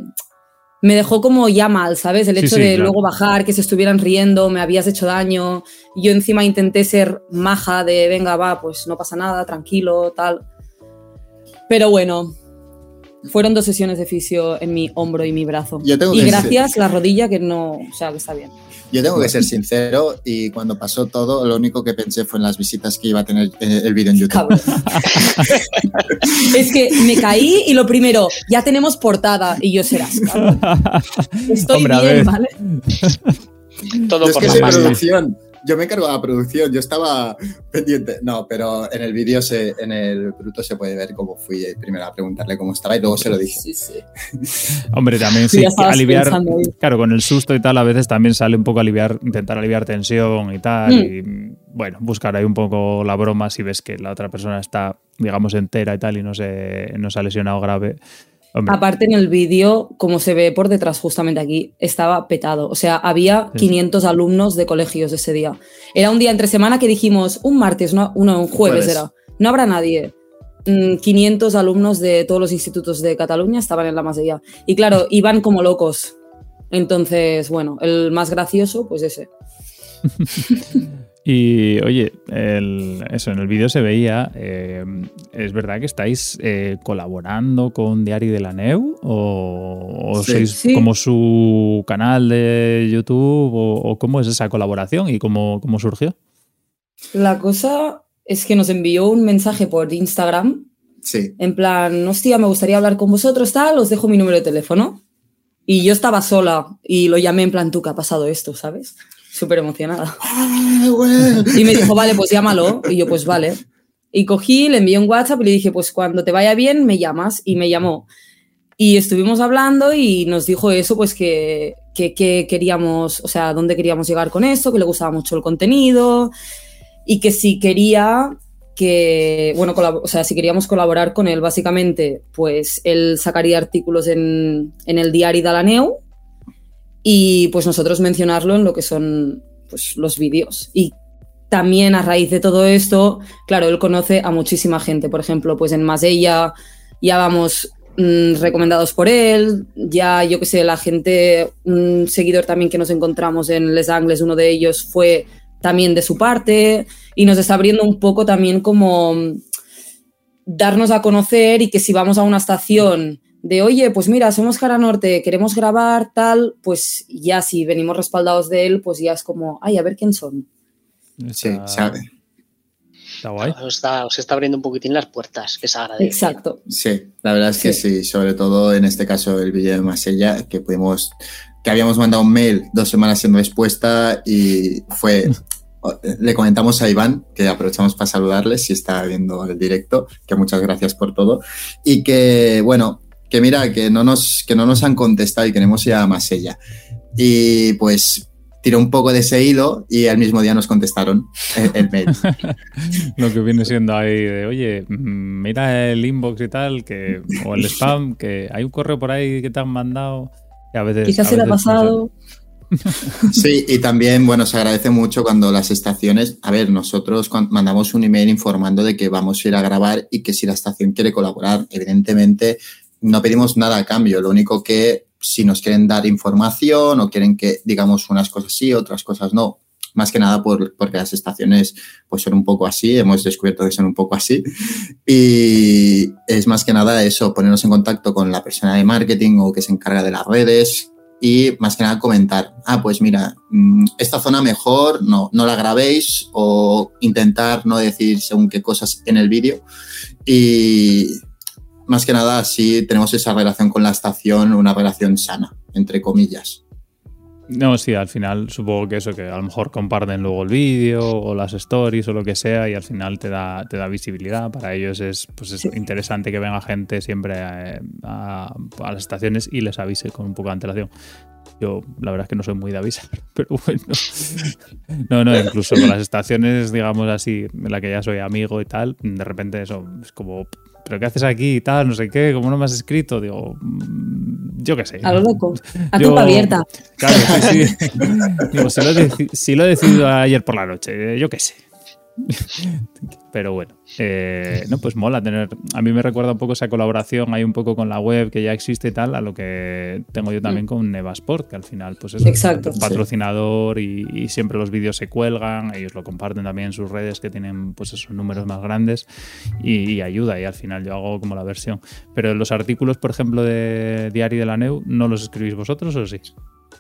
me dejó como ya mal, ¿sabes? El Sí, hecho sí, de claro. luego bajar, que se estuvieran riendo, me habías hecho daño. Yo encima intenté ser maja de, venga, va, pues no pasa nada, tranquilo, tal. Pero bueno, fueron dos sesiones de fisio en mi hombro y mi brazo. Yo tengo y que gracias la rodilla que no, o sea, que está bien. Yo tengo que ser sincero y cuando pasó todo, lo único que pensé fue en las visitas que iba a tener eh, el vídeo en YouTube. Cabrón. es que me caí y lo primero, ya tenemos portada y yo serás. cabrón. (laughs) Estoy Hombre, a bien, ver. ¿vale? (laughs) Todo Yo es por que la soy producción. Yo me encargo de la producción. Yo estaba pendiente. No, pero en el vídeo, se, en el bruto, se puede ver cómo fui primero a preguntarle cómo estaba y luego se lo dije. Sí, sí. Hombre, también Sí, aliviar, claro, con el susto y tal, a veces también sale un poco aliviar, intentar aliviar tensión y tal, Mm. y bueno, buscar ahí un poco la broma si ves que la otra persona está, digamos, entera y tal y no se, no se ha lesionado grave. Hombre, Aparte en el vídeo, como se ve por detrás justamente aquí, estaba petado. O sea, había Sí. 500 alumnos de colegios ese día. Era un día entre semana que dijimos, un martes, no, uno, un jueves, Jueves. era. No habrá nadie. Mm, 500 alumnos de todos los institutos de Cataluña estaban en la masilla. Y claro, (laughs) iban como locos. Entonces, bueno, el más gracioso, pues ese. (laughs) Y oye, el- eso en el vídeo se veía, eh, ¿es verdad que estáis eh, colaborando con Diario de la Neu? ¿O, o Sí. sois Sí. como su canal de YouTube? O, o cómo es esa colaboración y cómo, cómo surgió? La cosa es que nos envió un mensaje por Instagram Sí. en plan, hostia, me gustaría hablar con vosotros, tal, os dejo mi número de teléfono. Y yo estaba sola y lo llamé en plan, tú, ¿qué ha pasado esto? ¿Sabes? Súper emocionada. Y me dijo, vale, pues llámalo. Y yo, pues vale. Y cogí, le envié un WhatsApp y le dije, pues cuando te vaya bien, me llamas. Y me llamó. Y estuvimos hablando y nos dijo eso, pues que, que, que queríamos, o sea, dónde queríamos llegar con esto, que le gustaba mucho el contenido y que si quería que, bueno, o sea, si queríamos colaborar con él, básicamente, pues él sacaría artículos en, en el diario de y pues nosotros mencionarlo en lo que son pues, los vídeos. Y también a raíz de todo esto, claro, él conoce a muchísima gente. Por ejemplo, pues en Masella ya vamos mm, recomendados por él, ya yo que sé, la gente, un seguidor también que nos encontramos en Les Angles, uno de ellos fue también de su parte y nos está abriendo un poco también como mm, darnos a conocer y que si vamos a una estación de, oye, pues mira, somos Cara Norte, queremos grabar tal, pues ya si venimos respaldados de él, pues ya es como, ay, a ver quién son. Sí, Está, sabe. está guay. Os está, os está abriendo un poquitín las puertas, que se agradece. Exacto. Sí, la verdad es que sí. sobre todo en este caso el vídeo de Masella, que pudimos, que habíamos mandado un mail dos semanas sin respuesta y fue, (laughs) le comentamos a Iván, que aprovechamos para saludarle si está viendo el directo, que muchas gracias por todo, y que, bueno, que mira, que no nos, que no nos han contestado y queremos ir a Masella. Y pues tiró un poco de ese hilo y al mismo día nos contestaron el, el mail. (laughs) Lo que viene siendo ahí de, oye, mira el inbox y tal, que, o el spam, que hay un correo por ahí que te han mandado. Y a veces, Quizás a se le ha pasado. (laughs) Sí, y también, bueno, se agradece mucho cuando las estaciones, a ver, nosotros mandamos un email informando de que vamos a ir a grabar y que si la estación quiere colaborar, evidentemente no pedimos nada a cambio, lo único que si nos quieren dar información o quieren que digamos unas cosas sí, otras cosas no, más que nada por, porque las estaciones pues son un poco así, hemos descubierto que son un poco así. Y es más que nada eso, ponernos en contacto con la persona de marketing o que se encarga de las redes y más que nada comentar, ah, pues mira, mm, esta zona mejor, no, no la grabéis o intentar no decir según qué cosas en el vídeo y más que nada así tenemos esa relación con la estación, una relación sana, entre comillas. No, sí, al final supongo que eso, que a lo mejor comparten luego el vídeo o las stories o lo que sea y al final te da, te da visibilidad. Para ellos es, pues es interesante que venga gente siempre eh, a, a, las estaciones y les avise con un poco de antelación. Yo la verdad es que no soy muy de avisar, (laughs) pero bueno. No, no, incluso con las estaciones, digamos así, en la que ya soy amigo y tal, de repente eso es como ¿pero qué haces aquí y tal? No sé qué, ¿cómo no me has escrito? Digo, mm, yo qué sé. A lo loco, a copa abierta. Claro, sí, sí. (laughs) Digo, si lo, he, si lo he decidido ayer por la noche, yo qué sé. (laughs) Pero bueno, eh, no, pues mola tener. A mí me recuerda un poco esa colaboración ahí un poco con la web que ya existe y tal, a lo que tengo yo también con Nevasport, que al final, pues es Exacto, patrocinador y, y, siempre los vídeos se cuelgan, ellos lo comparten también en sus redes que tienen pues esos números más grandes y, y, ayuda. Y al final yo hago como la versión. Pero los artículos, por ejemplo, de Diario de la Neu, ¿no los escribís vosotros o sí?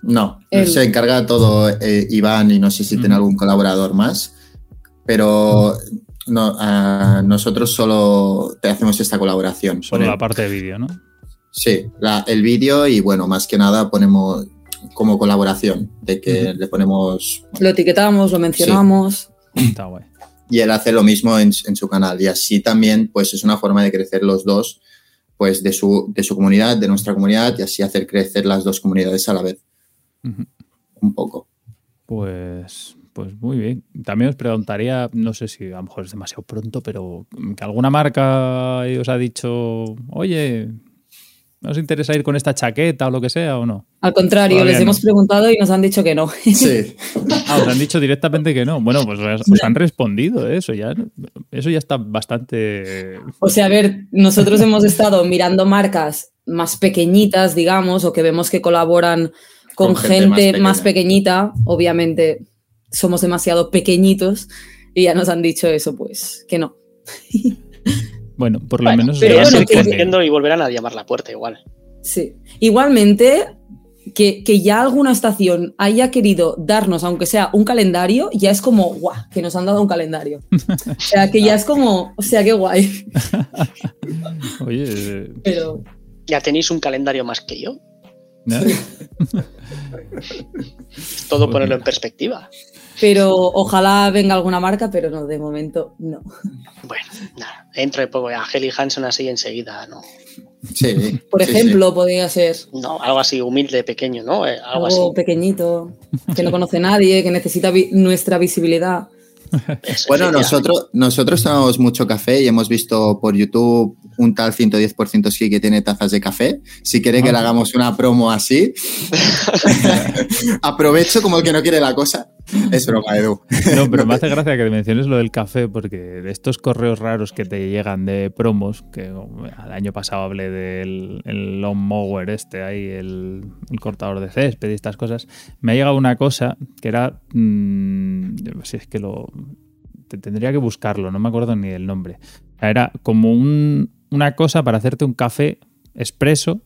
No, El... se encarga todo eh, Iván y no sé si mm. tiene algún colaborador más pero no, uh, nosotros solo te hacemos esta colaboración. Solo la parte de vídeo, ¿no? Sí, la, el vídeo y bueno, más que nada ponemos como colaboración, de que uh -huh. le ponemos... Lo etiquetamos, lo mencionamos. Sí. Está guay. Y él hace lo mismo en, en, su canal y así también pues es una forma de crecer los dos, pues de su, de su comunidad, de nuestra comunidad y así hacer crecer las dos comunidades a la vez. Uh -huh. Un poco. Pues pues muy bien. También os preguntaría, no sé si a lo mejor es demasiado pronto, pero que alguna marca os ha dicho, oye, ¿no os interesa ir con esta chaqueta o lo que sea o no? Al contrario, Todavía les no. hemos preguntado y nos han dicho que no. Sí. (laughs) ah, os han dicho directamente que no. Bueno, pues os, os han respondido ¿eh? eso ya. Eso ya está bastante. O sea, a ver, nosotros hemos estado mirando marcas más pequeñitas, digamos, o que vemos que colaboran con, con gente, gente más, más pequeñita, obviamente somos demasiado pequeñitos y ya nos han dicho eso, pues que no. (laughs) Bueno, por lo bueno, menos. Pero creciendo y volverán a llamar la puerta igual. Sí. Igualmente, que, que, ya alguna estación haya querido darnos, aunque sea un calendario, ya es como, guau, que nos han dado un calendario. (laughs) o sea, que ya es como, o sea, qué guay. (laughs) Oye. Pero. Ya tenéis un calendario más que yo. ¿No? Todo ponerlo en perspectiva. Pero ojalá venga alguna marca, pero no, de momento no. Bueno, nada, dentro de poco, Ángel y Hanson así enseguida, ¿no? Sí. Por ejemplo, sí, podría ser. No, algo así humilde, pequeño, ¿no? Eh, algo, algo así. pequeñito, que no conoce nadie, que necesita vi nuestra visibilidad. Eso bueno, nosotros, nosotros tomamos mucho café y hemos visto por YouTube un tal 110% sí que tiene tazas de café. Si quiere que le hagamos una promo así, (laughs) aprovecho como el que no quiere la cosa. Es broma, Edu. (laughs) No, pero me hace gracia que menciones lo del café, porque de estos correos raros que te llegan de promos, que el año pasado hablé del el lawn mower este, ahí, el, el, cortador de césped y estas cosas, me ha llegado una cosa que era, mmm, si es que lo, te, tendría que buscarlo, no me acuerdo ni del nombre. Era como un, una cosa para hacerte un café expreso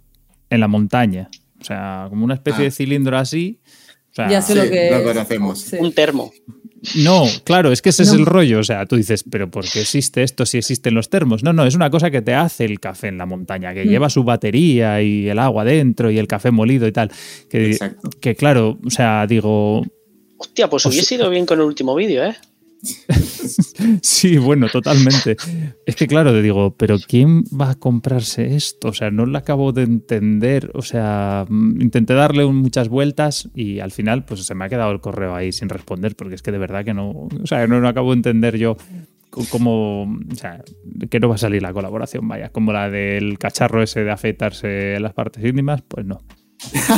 en la montaña. O sea, como una especie ah. de cilindro así sea, ya sé sí, lo que lo conocemos. Sí. Un termo. No, claro, es que ese no. es el rollo. O sea, tú dices, pero ¿por qué existe esto si existen los termos? No, no, es una cosa que te hace el café en la montaña, que mm. lleva su batería y el agua dentro y el café molido y tal. Que, que claro, o sea, digo. Hostia, pues hubiese ido bien con el último vídeo, ¿eh? (laughs) sí, bueno, totalmente. Es que claro, te digo, pero ¿quién va a comprarse esto? O sea, no lo acabo de entender. O sea, mm, intenté darle muchas vueltas y al final, pues se me ha quedado el correo ahí sin responder, porque es que de verdad que no, o sea, no, no acabo de entender yo cómo, o sea, que no va a salir la colaboración, vaya, como la del cacharro ese de afeitarse las partes íntimas, pues no.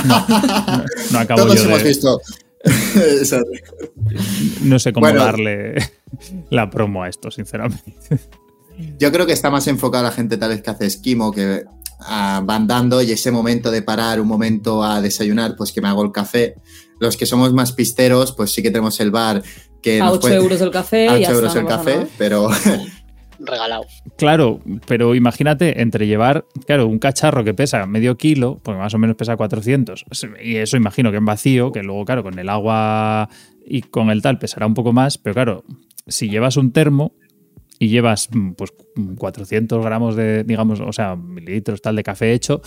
No, no, no acabo Todos yo hemos de... visto (laughs) no sé cómo bueno, darle (laughs) la promo a esto, sinceramente. Yo creo que está más enfocada la gente tal vez que hace esquimo, que uh, van dando y ese momento de parar, un momento a desayunar, pues que me hago el café. los que somos más pisteros, pues sí que tenemos el bar que... A nos 8 puede- euros el café. a y 8 ya euros está, el no café, pero Regalado. Claro, pero imagínate entre llevar, claro, un cacharro que pesa medio kilo, pues más o menos pesa 400, y eso imagino que en vacío, que luego, claro, con el agua y con el tal pesará un poco más, pero claro, si llevas un termo y llevas pues 400 gramos de, digamos, o sea, mililitros tal de café hecho,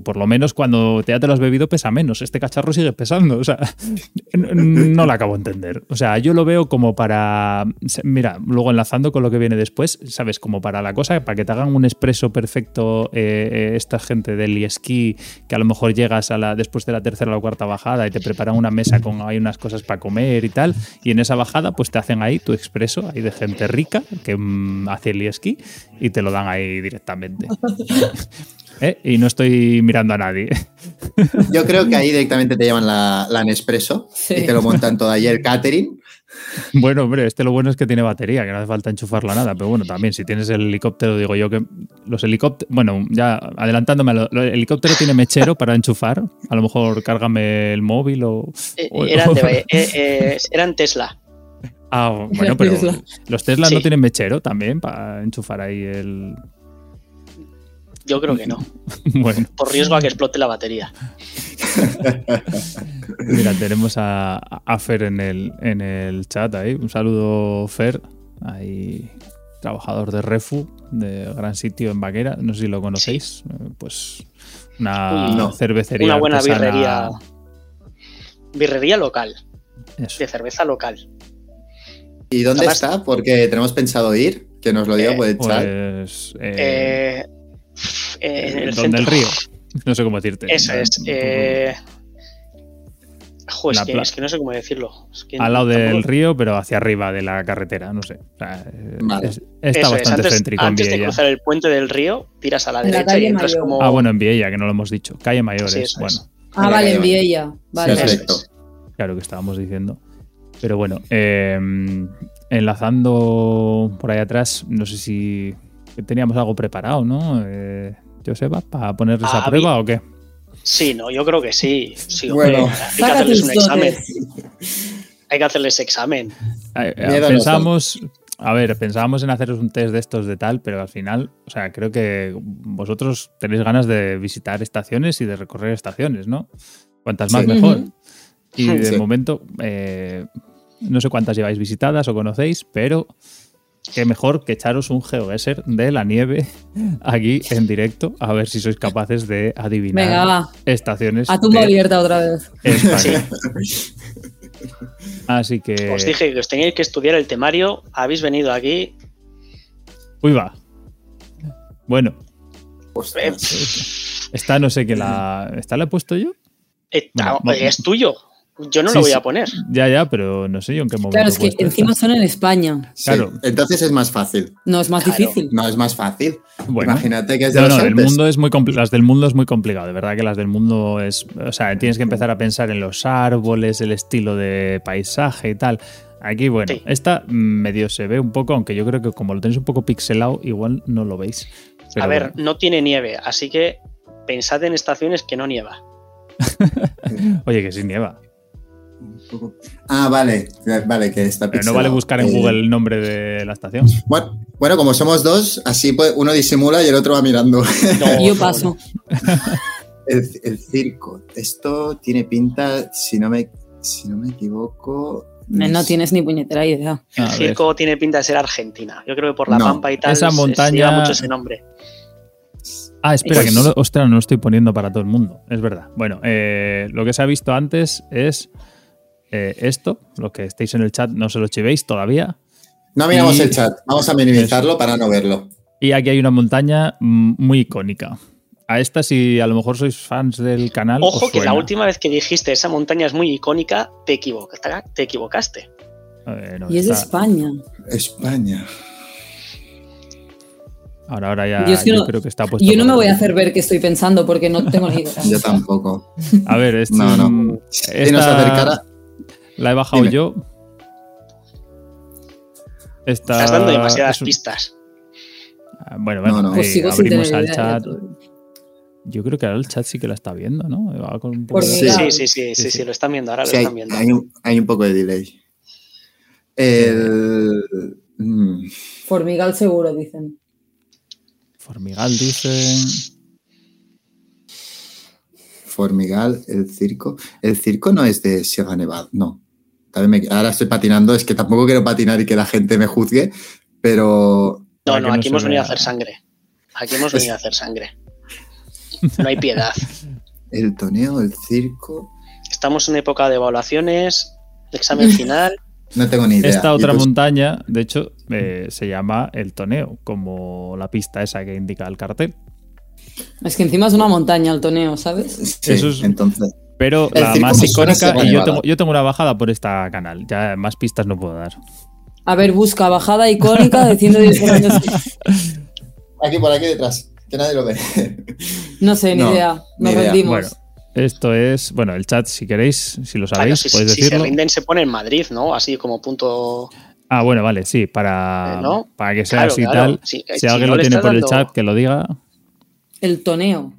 por lo menos cuando te- ya te lo has bebido pesa menos. Este cacharro sigue pesando. O sea, (laughs) no lo acabo de entender. O sea, yo lo veo como para. Mira, luego enlazando con lo que viene después, ¿sabes? Como para la cosa, para que te hagan un expreso perfecto eh, eh, esta gente del esquí, que a lo mejor llegas a la, después de la tercera o cuarta bajada y te preparan una mesa con hay unas cosas para comer y tal. Y en esa bajada, pues te hacen ahí tu expreso, ahí de gente rica que mm, hace el esquí y te lo dan ahí directamente. (laughs) ¿Eh? Y no estoy mirando a nadie. yo creo que ahí directamente te llaman la, la Nespresso Sí. y te lo montan todo el catering. Bueno, hombre, este lo bueno es que tiene batería, que no hace falta enchufarla a nada. Pero bueno, también si tienes el helicóptero, digo yo que los helicópteros, bueno, ya adelantándome, a lo- lo- el helicóptero tiene mechero para enchufar. A lo mejor cárgame el móvil o. Eh, o- eran, de- (laughs) eh, eh, eran Tesla. Ah, bueno, pero Tesla. los Teslas no tienen mechero también para enchufar ahí el. Yo creo que no. (laughs) Bueno, Por riesgo a que explote la batería. (laughs) mira, tenemos a, a Fer en el, en el chat ahí. Un saludo, Fer. Ahí, trabajador de Refu, de gran sitio en Vaquera. No sé si lo conocéis. Eh, Pues una Uy, no. cervecería. Una buena artesana. birrería. Birrería local, Eso. de cerveza local. ¿Y dónde Además- está? Porque tenemos pensado ir, que nos lo diga Eh, por el chat. Pues. eh, Eh, eh, en el ¿Dónde el centro. río? No sé cómo decirte. Eso es. eh, jo, es, que, pla- es que no sé cómo decirlo. Es que Al lado del río, pero hacia arriba de la carretera, no sé. O sea, eh, Vale. es- está Eso es, bastante antes, céntrico en antes de Viella. cruzar el puente del río, tiras a la En la derecha y calle entras Mayor. como. Ah, bueno, en Viella, que no lo hemos dicho. Calle Mayores, Sí, bueno. es. Ah, Vale, vale, vale. envié ella. Vale. Perfecto. es. Claro que estábamos diciendo. Pero bueno, eh, enlazando por ahí atrás, no sé si teníamos algo preparado, ¿no? Eh, Joseba, ¿para ponerles Ah, a prueba o qué? Sí, no, yo creo que sí. sí Bueno. hay que hacerles un examen. Hay que hacerles examen. Eh, pensábamos, a ver, pensábamos en haceros un test de estos de tal, pero al final, o sea, creo que vosotros tenéis ganas de visitar estaciones y de recorrer estaciones, ¿no? Cuantas más Sí. mejor. Y de Sí. momento, eh, no sé cuántas lleváis visitadas o conocéis, pero qué mejor que echaros un GeoGuessr de la nieve aquí en directo, a ver si sois capaces de adivinar Venga, va. estaciones A tumba abierta otra vez. España. Así que... Os dije que os teníais que estudiar el temario. Habéis venido aquí. Uy, va. Bueno, Ostras. eh, esta no sé qué la... ¿Esta la he puesto yo? Bueno, ah, es tuyo. Yo no Sí, lo voy sí. a poner. Ya, ya, pero no sé yo en qué momento. Claro, es que encima son en España. Sí, claro. Entonces es más fácil. No, es más Claro. difícil. No, es más fácil. Bueno. Imagínate que es de No, los no, el mundo es muy las del mundo es muy complicado, de verdad que las del mundo es, o sea, tienes que empezar a pensar en los árboles, el estilo de paisaje y tal. Aquí, bueno, Sí. esta medio se ve un poco, aunque yo creo que como lo tenéis un poco pixelado, igual no lo veis. Pero a ver, bueno. no tiene nieve, así que pensad en estaciones que no nieva. (laughs) oye, que sí nieva. Ah, vale. Vale, que está Pero no vale buscar en Eh, Google el nombre de la estación. Bueno, bueno, como somos dos, así pues, uno disimula y el otro va mirando. No, (laughs) yo paso. El, el circo. Esto tiene pinta, si no me, si no me equivoco. No, no tienes ni puñetera idea. El circo tiene pinta de ser Argentina. Yo creo que por la No, pampa y tal esa se- se montaña- lleva mucho ese nombre. Ah, espera, Pues- que no lo, ostras, no lo estoy poniendo para todo el mundo. Es verdad. Bueno, eh, lo que se ha visto antes es eh, esto. Lo que estéis en el chat, no se lo chivéis todavía. No miramos Y- el chat, vamos a minimizarlo para no verlo. Y aquí hay una montaña muy icónica. A esta, si a lo mejor sois fans del canal. Ojo que la última vez que dijiste esa montaña es muy icónica, te equivocaste. Te equivocaste. No, Y es de está- España. España. Ahora, ahora ya Yo es que yo no- creo que está puesto. Yo no me voy a hacer ver que estoy pensando porque no tengo ni idea. (laughs) Yo tampoco. A ver, es, No, no. mm, Si esta nos acercara. La he bajado Dime. yo. Esta Estás dando demasiadas es un- pistas. Ah, Bueno, bueno, No, no. ahí Pues abrimos al chat. Yo creo que ahora el chat sí que la está viendo, ¿no? Va con un poco Por de- mira. Sí, sí, sí, sí, sí, lo están viendo, ahora lo Sí, están viendo. hay un, hay un poco de delay. El. mm, Formigal seguro, dicen. Formigal dice. Formigal, el circo. El circo no es de Sierra Nevada, no. También me- ahora estoy patinando, es que tampoco quiero patinar y que la gente me juzgue, pero No, no, aquí hemos venido a hacer sangre. Aquí hemos venido a hacer sangre. No hay piedad. (laughs) el toneo, el circo. Estamos en época de evaluaciones, de examen final. (laughs) No tengo ni idea. Esta otra pues- montaña, de hecho, eh, se llama el Toneo, como la pista esa que indica el cartel. Es que encima es una montaña el toneo, ¿sabes? Sí, Eso es- entonces. Pero El la más icónica, y yo tengo, yo tengo una bajada por esta canal. Ya más pistas no puedo dar. A ver, busca bajada icónica de 110 años. Aquí, por aquí detrás, que nadie lo ve. No sé, ni No, idea. ni Nos idea. rendimos. Bueno, esto es, bueno, el chat, si queréis, si lo sabéis, si, podéis si se decirlo. rinden, se pone en Madrid, ¿no? Así como punto. Ah, bueno, vale, sí, para, Eh, ¿no? para que sea Claro, así claro. tal. Si- Si, si alguien no lo tiene por el chat, que lo diga. El toneo.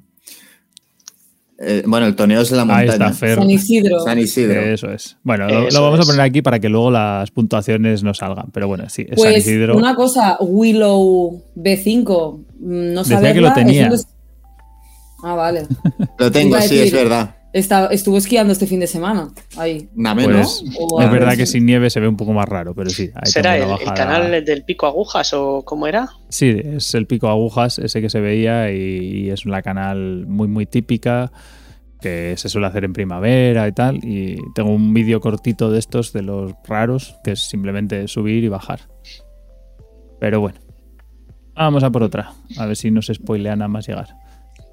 Eh, bueno, el toneo es en la Ahí montaña. está, Fer. San Isidro. San Isidro. Eso es. Bueno, lo, Eso lo vamos es. a poner aquí para que luego las puntuaciones no salgan. Pero bueno, sí, es San Pues Isidro. una cosa, Willow B5, mm, no Decía saberla, que lo es tenía. Ah, vale. Lo tengo, sí, es verdad. Está- estuvo esquiando este fin de semana. Ahí. Nada menos. Pues O es verdad que sin nieve se ve un poco más raro, pero sí. ahí ¿Será el, canal del pico agujas o cómo era? Sí, es el pico agujas, ese que se veía, y, y es una canal muy, muy típica que se suele hacer en primavera y tal. Y tengo un vídeo cortito de estos, de los raros, que es simplemente subir y bajar. Pero bueno, vamos a por otra, a ver si no se spoilea nada más llegar.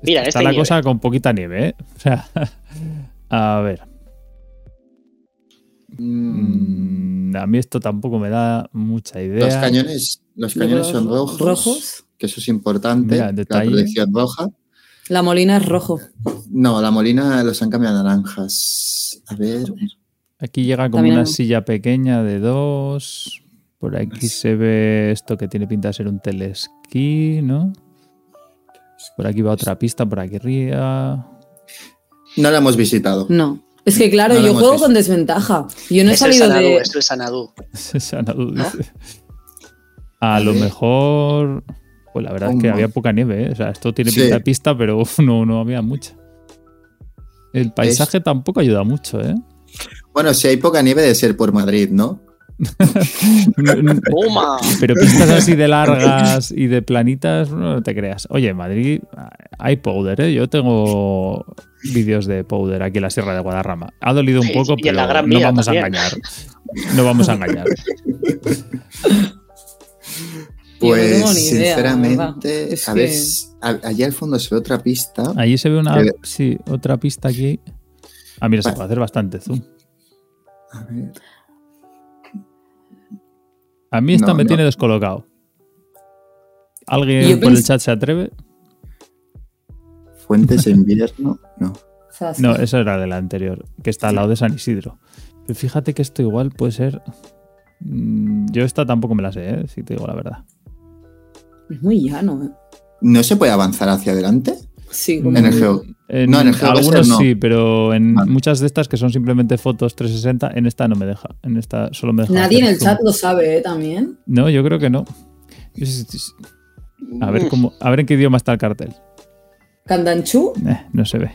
Mira, Está este la nieve. cosa con poquita nieve, ¿eh? (laughs) O sea, a ver. Mm, a mí esto tampoco me da mucha idea. Los cañones, los cañones son rojos, ¿Rojos? que eso es importante. Mira, la protección roja. La molina es rojo. No, la molina los han cambiado a naranjas. A ver. Aquí llega como También una silla pequeña de dos. Por aquí se ve esto que tiene pinta de ser un telesquí, ¿no? Por aquí va otra pista, por aquí arriba. No la hemos visitado. No. Es que claro, No yo juego visto. con desventaja. Yo no he es el salido de. es el Sanadú. Sanadu dice. A lo mejor. Pues la verdad es que había poca nieve, ¿eh? O sea, esto tiene Sí. pinta de pista, pero no, no había mucha. El paisaje tampoco ayuda mucho, ¿eh? Bueno, si hay poca nieve de ser por Madrid, ¿no? ¡Puma! (laughs) Pero pistas así de largas y de planitas, no te creas. Oye, en Madrid hay powder, ¿eh? Yo tengo vídeos de powder aquí en la Sierra de Guadarrama. Ha dolido un Sí, poco, pero Gran no vamos también. a engañar. No vamos a engañar. (laughs) No Pues, idea, verdad. sinceramente, a que- ver, a- allá al fondo se ve otra pista. Allí se ve una, Que- sí, otra pista aquí. Ah, mira, se Vale. puede hacer bastante zoom. A ver. A mí esta No, me no. tiene descolocado. ¿Alguien por el chat se atreve? Fuentes de invierno. (laughs) No. No, esa era de la anterior, que está al lado de San Isidro. Pero fíjate que esto igual puede ser. Mm, Yo esta tampoco me la sé, ¿eh? si te digo la verdad. Es muy llano, ¿eh? ¿No se puede avanzar hacia adelante? Sí, como En el geo. En No, en el GeoGuessr algunos no. sí, pero en Vale. muchas de estas que son simplemente fotos 360, en esta no me deja. En esta solo me deja. Nadie en el zoom. chat lo sabe, ¿eh? También. No, yo creo que no. A ver cómo, a ver en qué idioma está el cartel. Kandanchu. Eh, no se ve.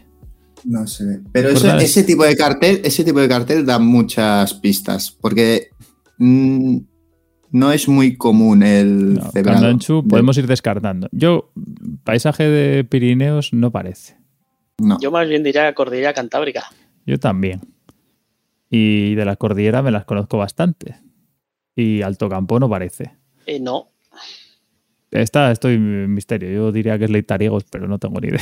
No se ve. Pero eso- ese tipo de cartel, ese tipo de cartel da muchas pistas. Porque mm, no es muy común el No, cebrado. De- podemos ir descartando. Yo, paisaje de Pirineos no parece. No. Yo más bien diría Cordillera Cantábrica. Yo también. Y de la cordillera me las conozco bastante. Y Alto Campo no parece. Eh, no. Esta estoy en misterio. Yo diría que es Leitariegos, pero no tengo ni idea.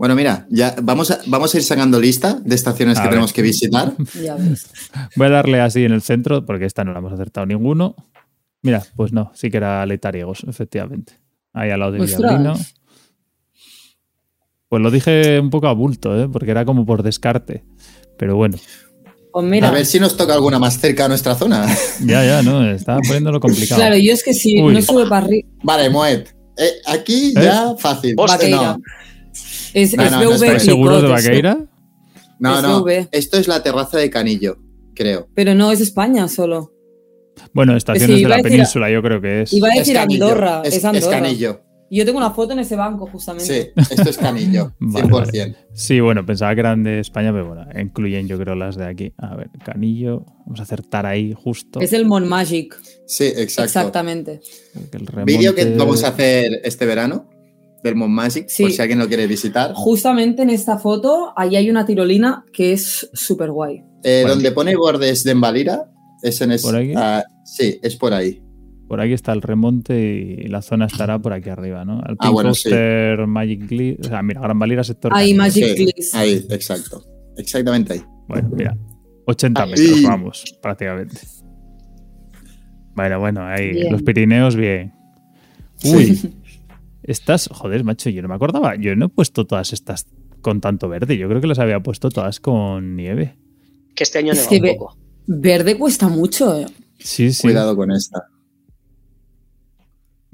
Bueno, mira, ya vamos a, vamos a ir sacando lista de estaciones A que ver. tenemos que visitar. (laughs) Ya ves. Voy a darle así en el centro, porque esta no la hemos acertado ninguno. Mira, pues no, sí que era Leitariegos, efectivamente. Ahí al lado de Ostras. Villablino. Pues lo dije un poco a bulto, ¿eh? porque era como por descarte. Pero bueno, Pues mira. A ver si nos toca alguna más cerca a nuestra zona. (laughs) ya, ya, ¿no? Estaba poniéndolo complicado. Claro, yo es que si Uy. no sube para arriba. Vale, Moet. Eh, aquí ya fácil. Hostia, no. Es, No, es no, estoy ¿Estáis seguros de. Vaqueira? No, Es no. VV. Esto es la terraza de Canillo, creo. Pero no es España solo. Bueno, estaciones Sí, de la a península, yo creo que es. Iba a decir Es Andorra. Es, Es, es Andorra. Canillo. Yo tengo una foto en ese banco, justamente. Sí, esto es Canillo. (laughs) Vale, 100%. Sí, bueno, pensaba que eran de España, pero bueno, incluyen yo creo las de aquí. A ver, Canillo, vamos a acertar ahí justo. Es el Mon Magic. Sí, exacto. Exactamente. Vídeo que vamos a hacer este verano del Mont Magic, Sí. por si alguien lo quiere visitar. Justamente en esta foto, ahí hay una tirolina que es súper guay. Eh, donde aquí. pone bordes de Embalira, es en es- ¿Por aquí? ah, sí, es por ahí. Por aquí está el remonte y la zona estará por aquí arriba, ¿no? El Ah, bueno, sí. Magic Glee. O sea, mira, Gran Valira, sector. Ahí. Magic Sí, ahí, exacto. Exactamente ahí. Bueno, mira, 80 Ahí. metros, vamos, prácticamente. Bueno, bueno, ahí, Bien. los Pirineos, bien. Uy, estas, joder, macho, yo no me acordaba. Yo no he puesto todas estas con tanto verde. Yo creo que las había puesto todas con nieve. que este año Es neva que un ve- poco. Verde cuesta mucho. eh. Sí, sí. Cuidado con esta.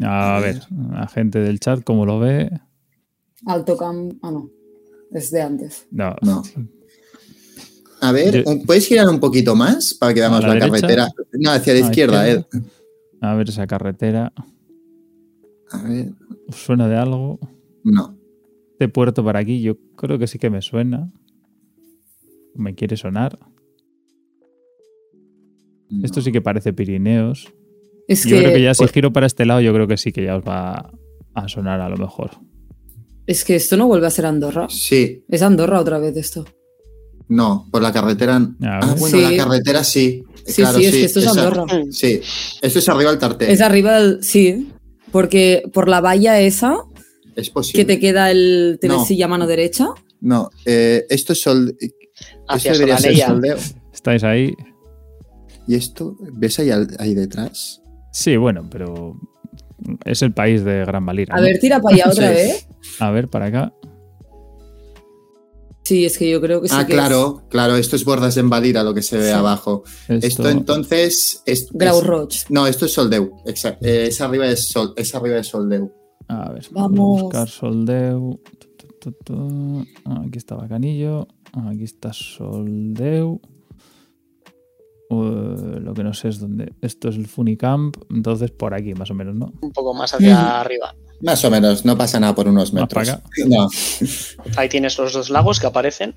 A ver, la gente del chat, ¿cómo lo ve? Alto Cam. Ah, no. Es de antes. No. No. A ver, Yo- ¿puedes girar un poquito más para que veamos ¿A la, carretera? No, hacia la Ah, izquierda, Ed. A ver esa carretera. A ver, ¿Os suena de algo? no. Este puerto para aquí, yo creo que sí que me suena. Me quiere sonar. no. Esto sí que parece Pirineos. Es Yo que, creo que ya si giro para este lado, yo creo que sí que ya os va a sonar a lo mejor. es que esto no vuelve a ser Andorra. Sí, Es Andorra otra vez esto. no, por la carretera. A Ah, ver. bueno, Sí. la carretera sí. Sí, Claro, sí, es que esto es Andorra. Sí, esto es arriba del tartel. Es arriba del. Sí. Porque por la valla esa, Es posible. que te queda el No. telesilla a mano derecha. No, eh, esto es sol. Hacia esto debería ser soldeo. ¿Estáis ahí? Y esto, ¿ves ahí, ahí detrás? Sí, bueno, pero es el país de Gran Valira. A ¿no? ver, tira para allá (laughs) otra Sí. vez. A ver, para acá. Sí, es que yo creo que sí. ah, que claro, claro, esto es bordas de Valira lo que se ve Sí. abajo. Esto, Esto entonces. Es, Grau es- Roig. No, esto es Soldeu. Exacto. Eh, es arriba de Sol, es arriba de Soldeu. A ver, Vamos. vamos a buscar Soldeu. Tu, tu, tu, tu. Aquí está Bacanillo. Aquí está Soldeu. Uh, lo que no sé es dónde. Esto es el Funicamp. Entonces por aquí, más o menos, ¿no? Un poco más hacia arriba. Más o menos, no pasa nada por unos metros. No, Ahí tienes los dos lagos que aparecen.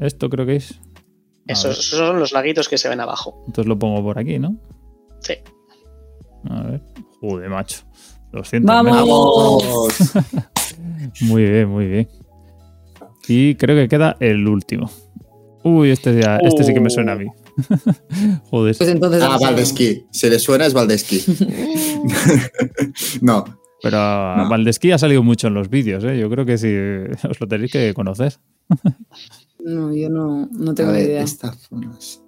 Esto creo que es. Esos, son los laguitos que se ven abajo. entonces lo pongo por aquí, ¿no? Sí. A ver. Joder, macho. 200 Vamos. metros. vamos. (laughs) Muy bien, muy bien. Y creo que queda el último. Uy, este, ya, este sí que me suena a mí. (laughs) Joder. Pues entonces. Ah, Valdesquí. Si le suena es Valdesquí. (laughs) no. Pero No. Valdesquí ha salido mucho en los vídeos, ¿eh? Yo creo que sí, (laughs) os lo tenéis que conocer. No, yo no, no tengo ni ver, idea. estas zonas.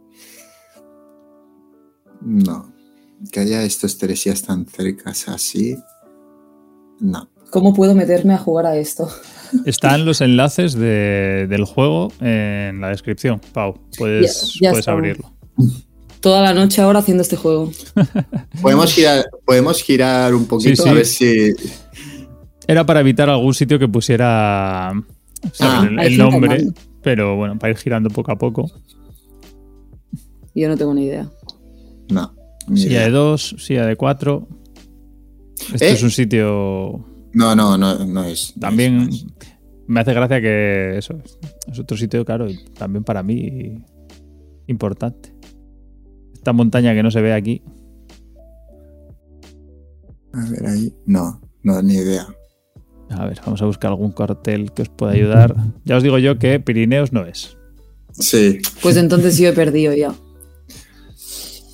No. Que haya estos teresías tan cercas así. No. ¿Cómo puedo meterme a jugar a esto? Están los (laughs) enlaces de- del juego en la descripción. Pau, puedes, Ya- ya puedes abrirlo. (laughs) Toda la noche ahora haciendo este juego. (laughs) Podemos girar, podemos girar un poquito Sí, sí. a ver si. Era para evitar algún sitio que pusiera. Ah, el, nombre, pero bueno, para ir girando poco a poco. Yo no tengo ni idea. No. ni Silla idea. de dos, silla de cuatro. Esto Eh. es un sitio No, no, no, no es. no También es, no es. me hace gracia que eso es otro sitio, claro, y también para mí importante. Esta montaña que no se ve aquí. A ver ahí. No, no, ni idea. A ver, vamos a buscar algún cartel que os pueda ayudar. Ya os digo yo que Pirineos no es. Sí. Pues entonces yo he perdido ya.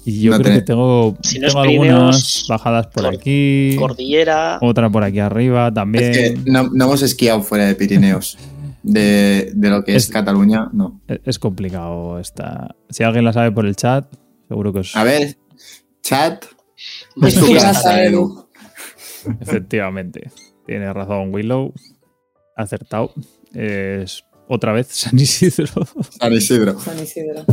Y yo No creo que tengo, Si no es tengo Pirineos, algunas bajadas por aquí. Cordillera. Otra por aquí arriba también. Es que no, no hemos esquiado fuera de Pirineos. De, de lo que es, Es- Cataluña, no. Es complicado esta. Si alguien la sabe por el chat, seguro que os. A ver, chat. Es tu ¿Qué casa, Edu. Efectivamente. Tiene razón Willow. Acertado. Es otra vez San Isidro. San Isidro. San Isidro.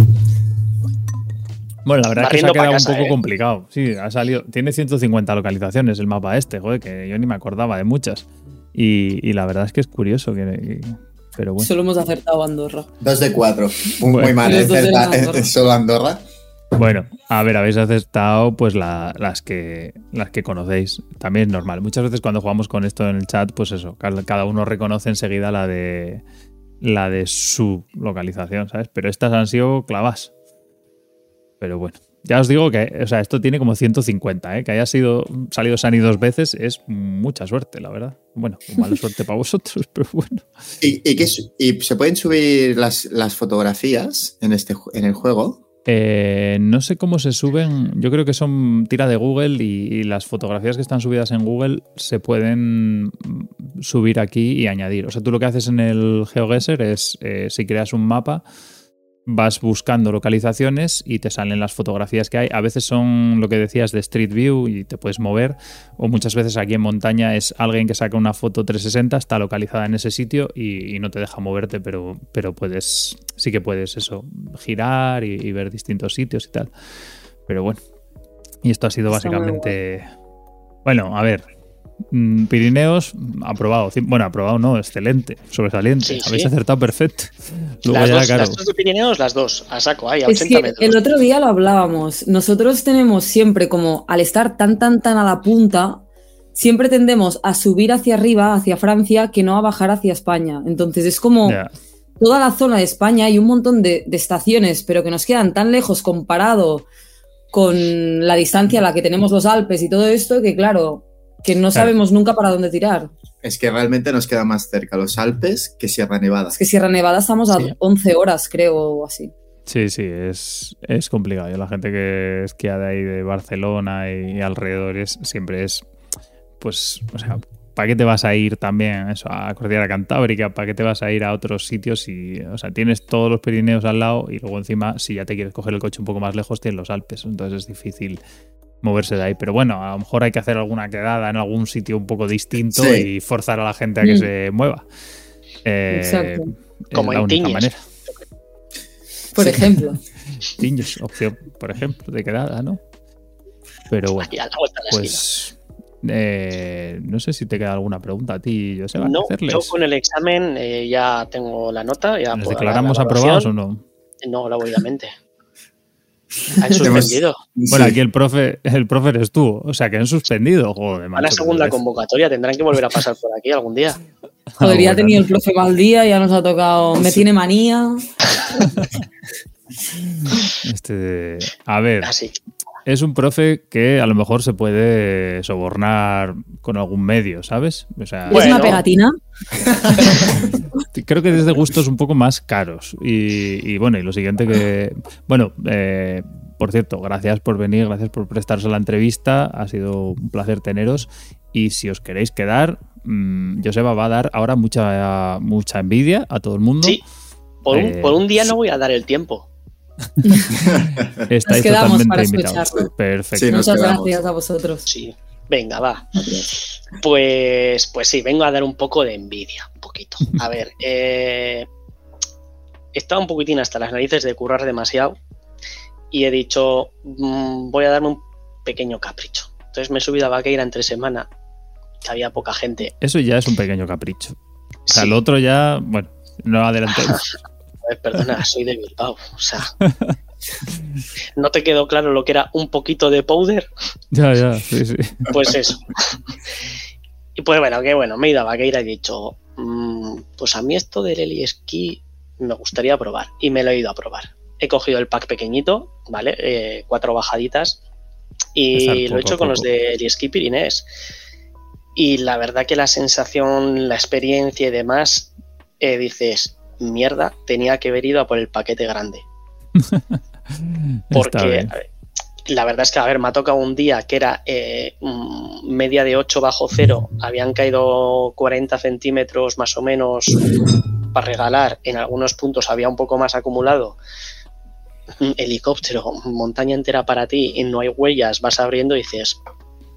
Bueno, la verdad es que se ha quedado casa, un poco ¿eh? complicado. Sí, ha salido. Tiene 150 localizaciones el mapa este, joder, que yo ni me acordaba de muchas. Y, y la verdad es que es curioso que. que- pero bueno. Solo hemos acertado Andorra. Dos de cuatro. Muy, Bueno. muy mal. ¿eh? (laughs) Solo Andorra. Bueno, a ver, habéis aceptado pues la- las que las que conocéis. También es normal. Muchas veces cuando jugamos con esto en el chat, pues eso, cada uno reconoce enseguida la de la de su localización, ¿sabes? Pero estas han sido clavas. Pero bueno, ya os digo que, o sea, esto tiene como 150, ¿eh? Que haya sido salido Sani dos veces es mucha suerte, la verdad. Bueno, mala suerte para vosotros, pero bueno. ¿Y, y y se pueden subir las, las fotografías en, este, en el juego? Eh, no sé cómo se suben. Yo creo que son tira de Google y, las fotografías que están subidas en Google se pueden subir aquí y añadir. O sea, tú lo que haces en el GeoGuessr es, eh, si creas un mapa, vas buscando localizaciones y te salen las fotografías que hay. A veces son lo que decías de Street View y te puedes mover. O muchas veces aquí en montaña es alguien que saca una foto 360, está localizada en ese sitio y, y no te deja moverte, pero, pero puedes, sí que puedes eso, girar y, y ver distintos sitios y tal. Pero bueno. Y esto ha sido Está básicamente. Bueno, a ver. Mm, Pirineos, aprobado. Bueno, aprobado no, excelente, sobresaliente. Sí, sí. Habéis acertado perfecto. Luego Las ya, dos, claro. las dos de Pirineos, las dos, a saco, ahí, a Es 80 que metros. el otro día lo hablábamos. Nosotros tenemos siempre como, al estar tan, tan, tan a la punta, siempre tendemos a subir hacia arriba, hacia Francia, que no a bajar hacia España. Entonces es como toda la zona de España hay un montón de, de estaciones, pero que nos quedan tan lejos comparado con la distancia a la que tenemos los Alpes y todo esto, que claro, que no sabemos nunca para dónde tirar. Es que realmente nos queda más cerca los Alpes que Sierra Nevada. Es que Sierra Nevada estamos a Sí. 11 horas, creo, o así. Sí, sí, es, es complicado. Yo, la gente que esquía de ahí de Barcelona y, y alrededores siempre es, pues, o sea, ¿para qué te vas a ir también eso, a Cordillera Cantábrica? ¿Para qué te vas a ir a otros sitios? Y, o sea, tienes todos los Pirineos al lado y luego encima, si ya te quieres coger el coche un poco más lejos, tienes los Alpes. Entonces es difícil moverse de ahí. Pero bueno, a lo mejor hay que hacer alguna quedada en algún sitio un poco distinto Sí. y forzar a la gente a que Mm. se mueva. Eh, Exacto. es Como la en única manera. Por ejemplo. (laughs) Tiños, opción, por ejemplo, de quedada, ¿no? Pero bueno, pues eh, no sé si te queda alguna pregunta a ti, Joseba, No, hacerles. yo con el examen eh, ya tengo la nota. Ya ¿Nos puedo dar declaramos la aprobados o no? No, lógicamente. Han suspendido. Bueno, aquí el profe, el profe eres tú, o sea que han suspendido, joder, A la segunda convocatoria tendrán que volver a pasar por aquí algún día. (laughs) Joder, ya ha tenido el profe mal día, ya nos ha tocado. Me tiene manía. (laughs) Este, a ver, Así. es un profe que a lo mejor se puede sobornar con algún medio, ¿sabes? O sea, ¿Es Bueno. una pegatina? (laughs) creo que desde gustos un poco más caros. Y, y bueno, y lo siguiente que. Bueno, eh, por cierto, gracias por venir, gracias por prestaros a la entrevista. Ha sido un placer teneros. Y si os queréis quedar, mm, Joseba va a dar ahora mucha, mucha envidia a todo el mundo. Sí. Por un, Eh, por un día no voy a dar el tiempo. (laughs) Estáis Nos quedamos totalmente para invitados. escucharlo. Perfecto. Sí, Muchas quedamos. gracias a vosotros. Sí. Venga, va. Pues, pues sí, vengo a dar un poco de envidia, un poquito. A ver, (laughs) eh, estaba un poquitín hasta las narices de currar demasiado y he dicho, mm, voy a darme un pequeño capricho. Entonces me he subido a Vaqueira entre semana, que había poca gente. Eso ya es un pequeño capricho. O sea, Sí, lo otro ya, bueno, no adelantemos. (laughs) perdona, soy de Bilbao. O sea, (laughs) ¿no te quedó claro lo que era un poquito de powder? ya, ya, sí, sí. Pues eso. Y pues bueno, que bueno, me he ido a Vaqueira y he dicho, mm, pues a mí esto del heli esquí me gustaría probar. Y me lo he ido a probar. He cogido el pack pequeñito, ¿vale? Eh, cuatro bajaditas. Y lo he hecho con los de heli esquí Pirinés. Y la verdad que la sensación, la experiencia y demás, eh, dices, mierda, tenía que haber ido a por el paquete grande. (laughs) Porque la verdad es que, a ver, me ha tocado un día que era eh, mm, media de 8 bajo cero, habían caído 40 centímetros más o menos para regalar, en algunos puntos había un poco más acumulado. Mm, Helicóptero, montaña entera para ti y no hay huellas, vas abriendo y dices,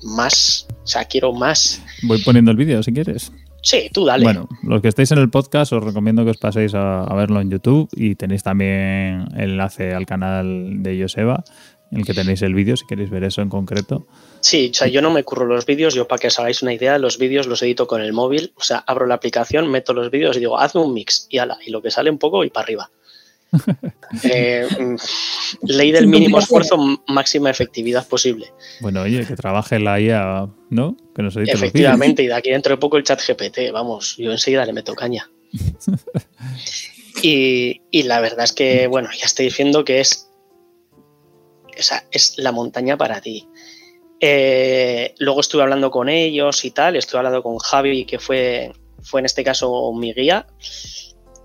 más, o sea, quiero más. Voy poniendo el vídeo si quieres. Sí, tú dale. Bueno, los que estáis en el podcast os recomiendo que os paséis a, verlo en YouTube y tenéis también el enlace al canal de Joseba, en el que tenéis el vídeo si queréis ver eso en concreto. Sí, o sea, yo no me curro los vídeos, yo para que os hagáis una idea, los vídeos los edito con el móvil, o sea, abro la aplicación, meto los vídeos y digo, hazme un mix y ala, y lo que sale un poco y para arriba. Eh, mm, ley del (laughs) mínimo esfuerzo, máxima efectividad posible. Bueno, oye, que trabaje la IA, ¿no? Que nos Efectivamente, y de aquí dentro de poco el chat GPT, vamos, yo enseguida le meto caña. (laughs) y, la verdad es que, bueno, ya estoy diciendo que es, esa es la montaña para ti. Eh, luego estuve hablando con ellos y tal, estuve hablando con Javi, que fue, fue en este caso mi guía,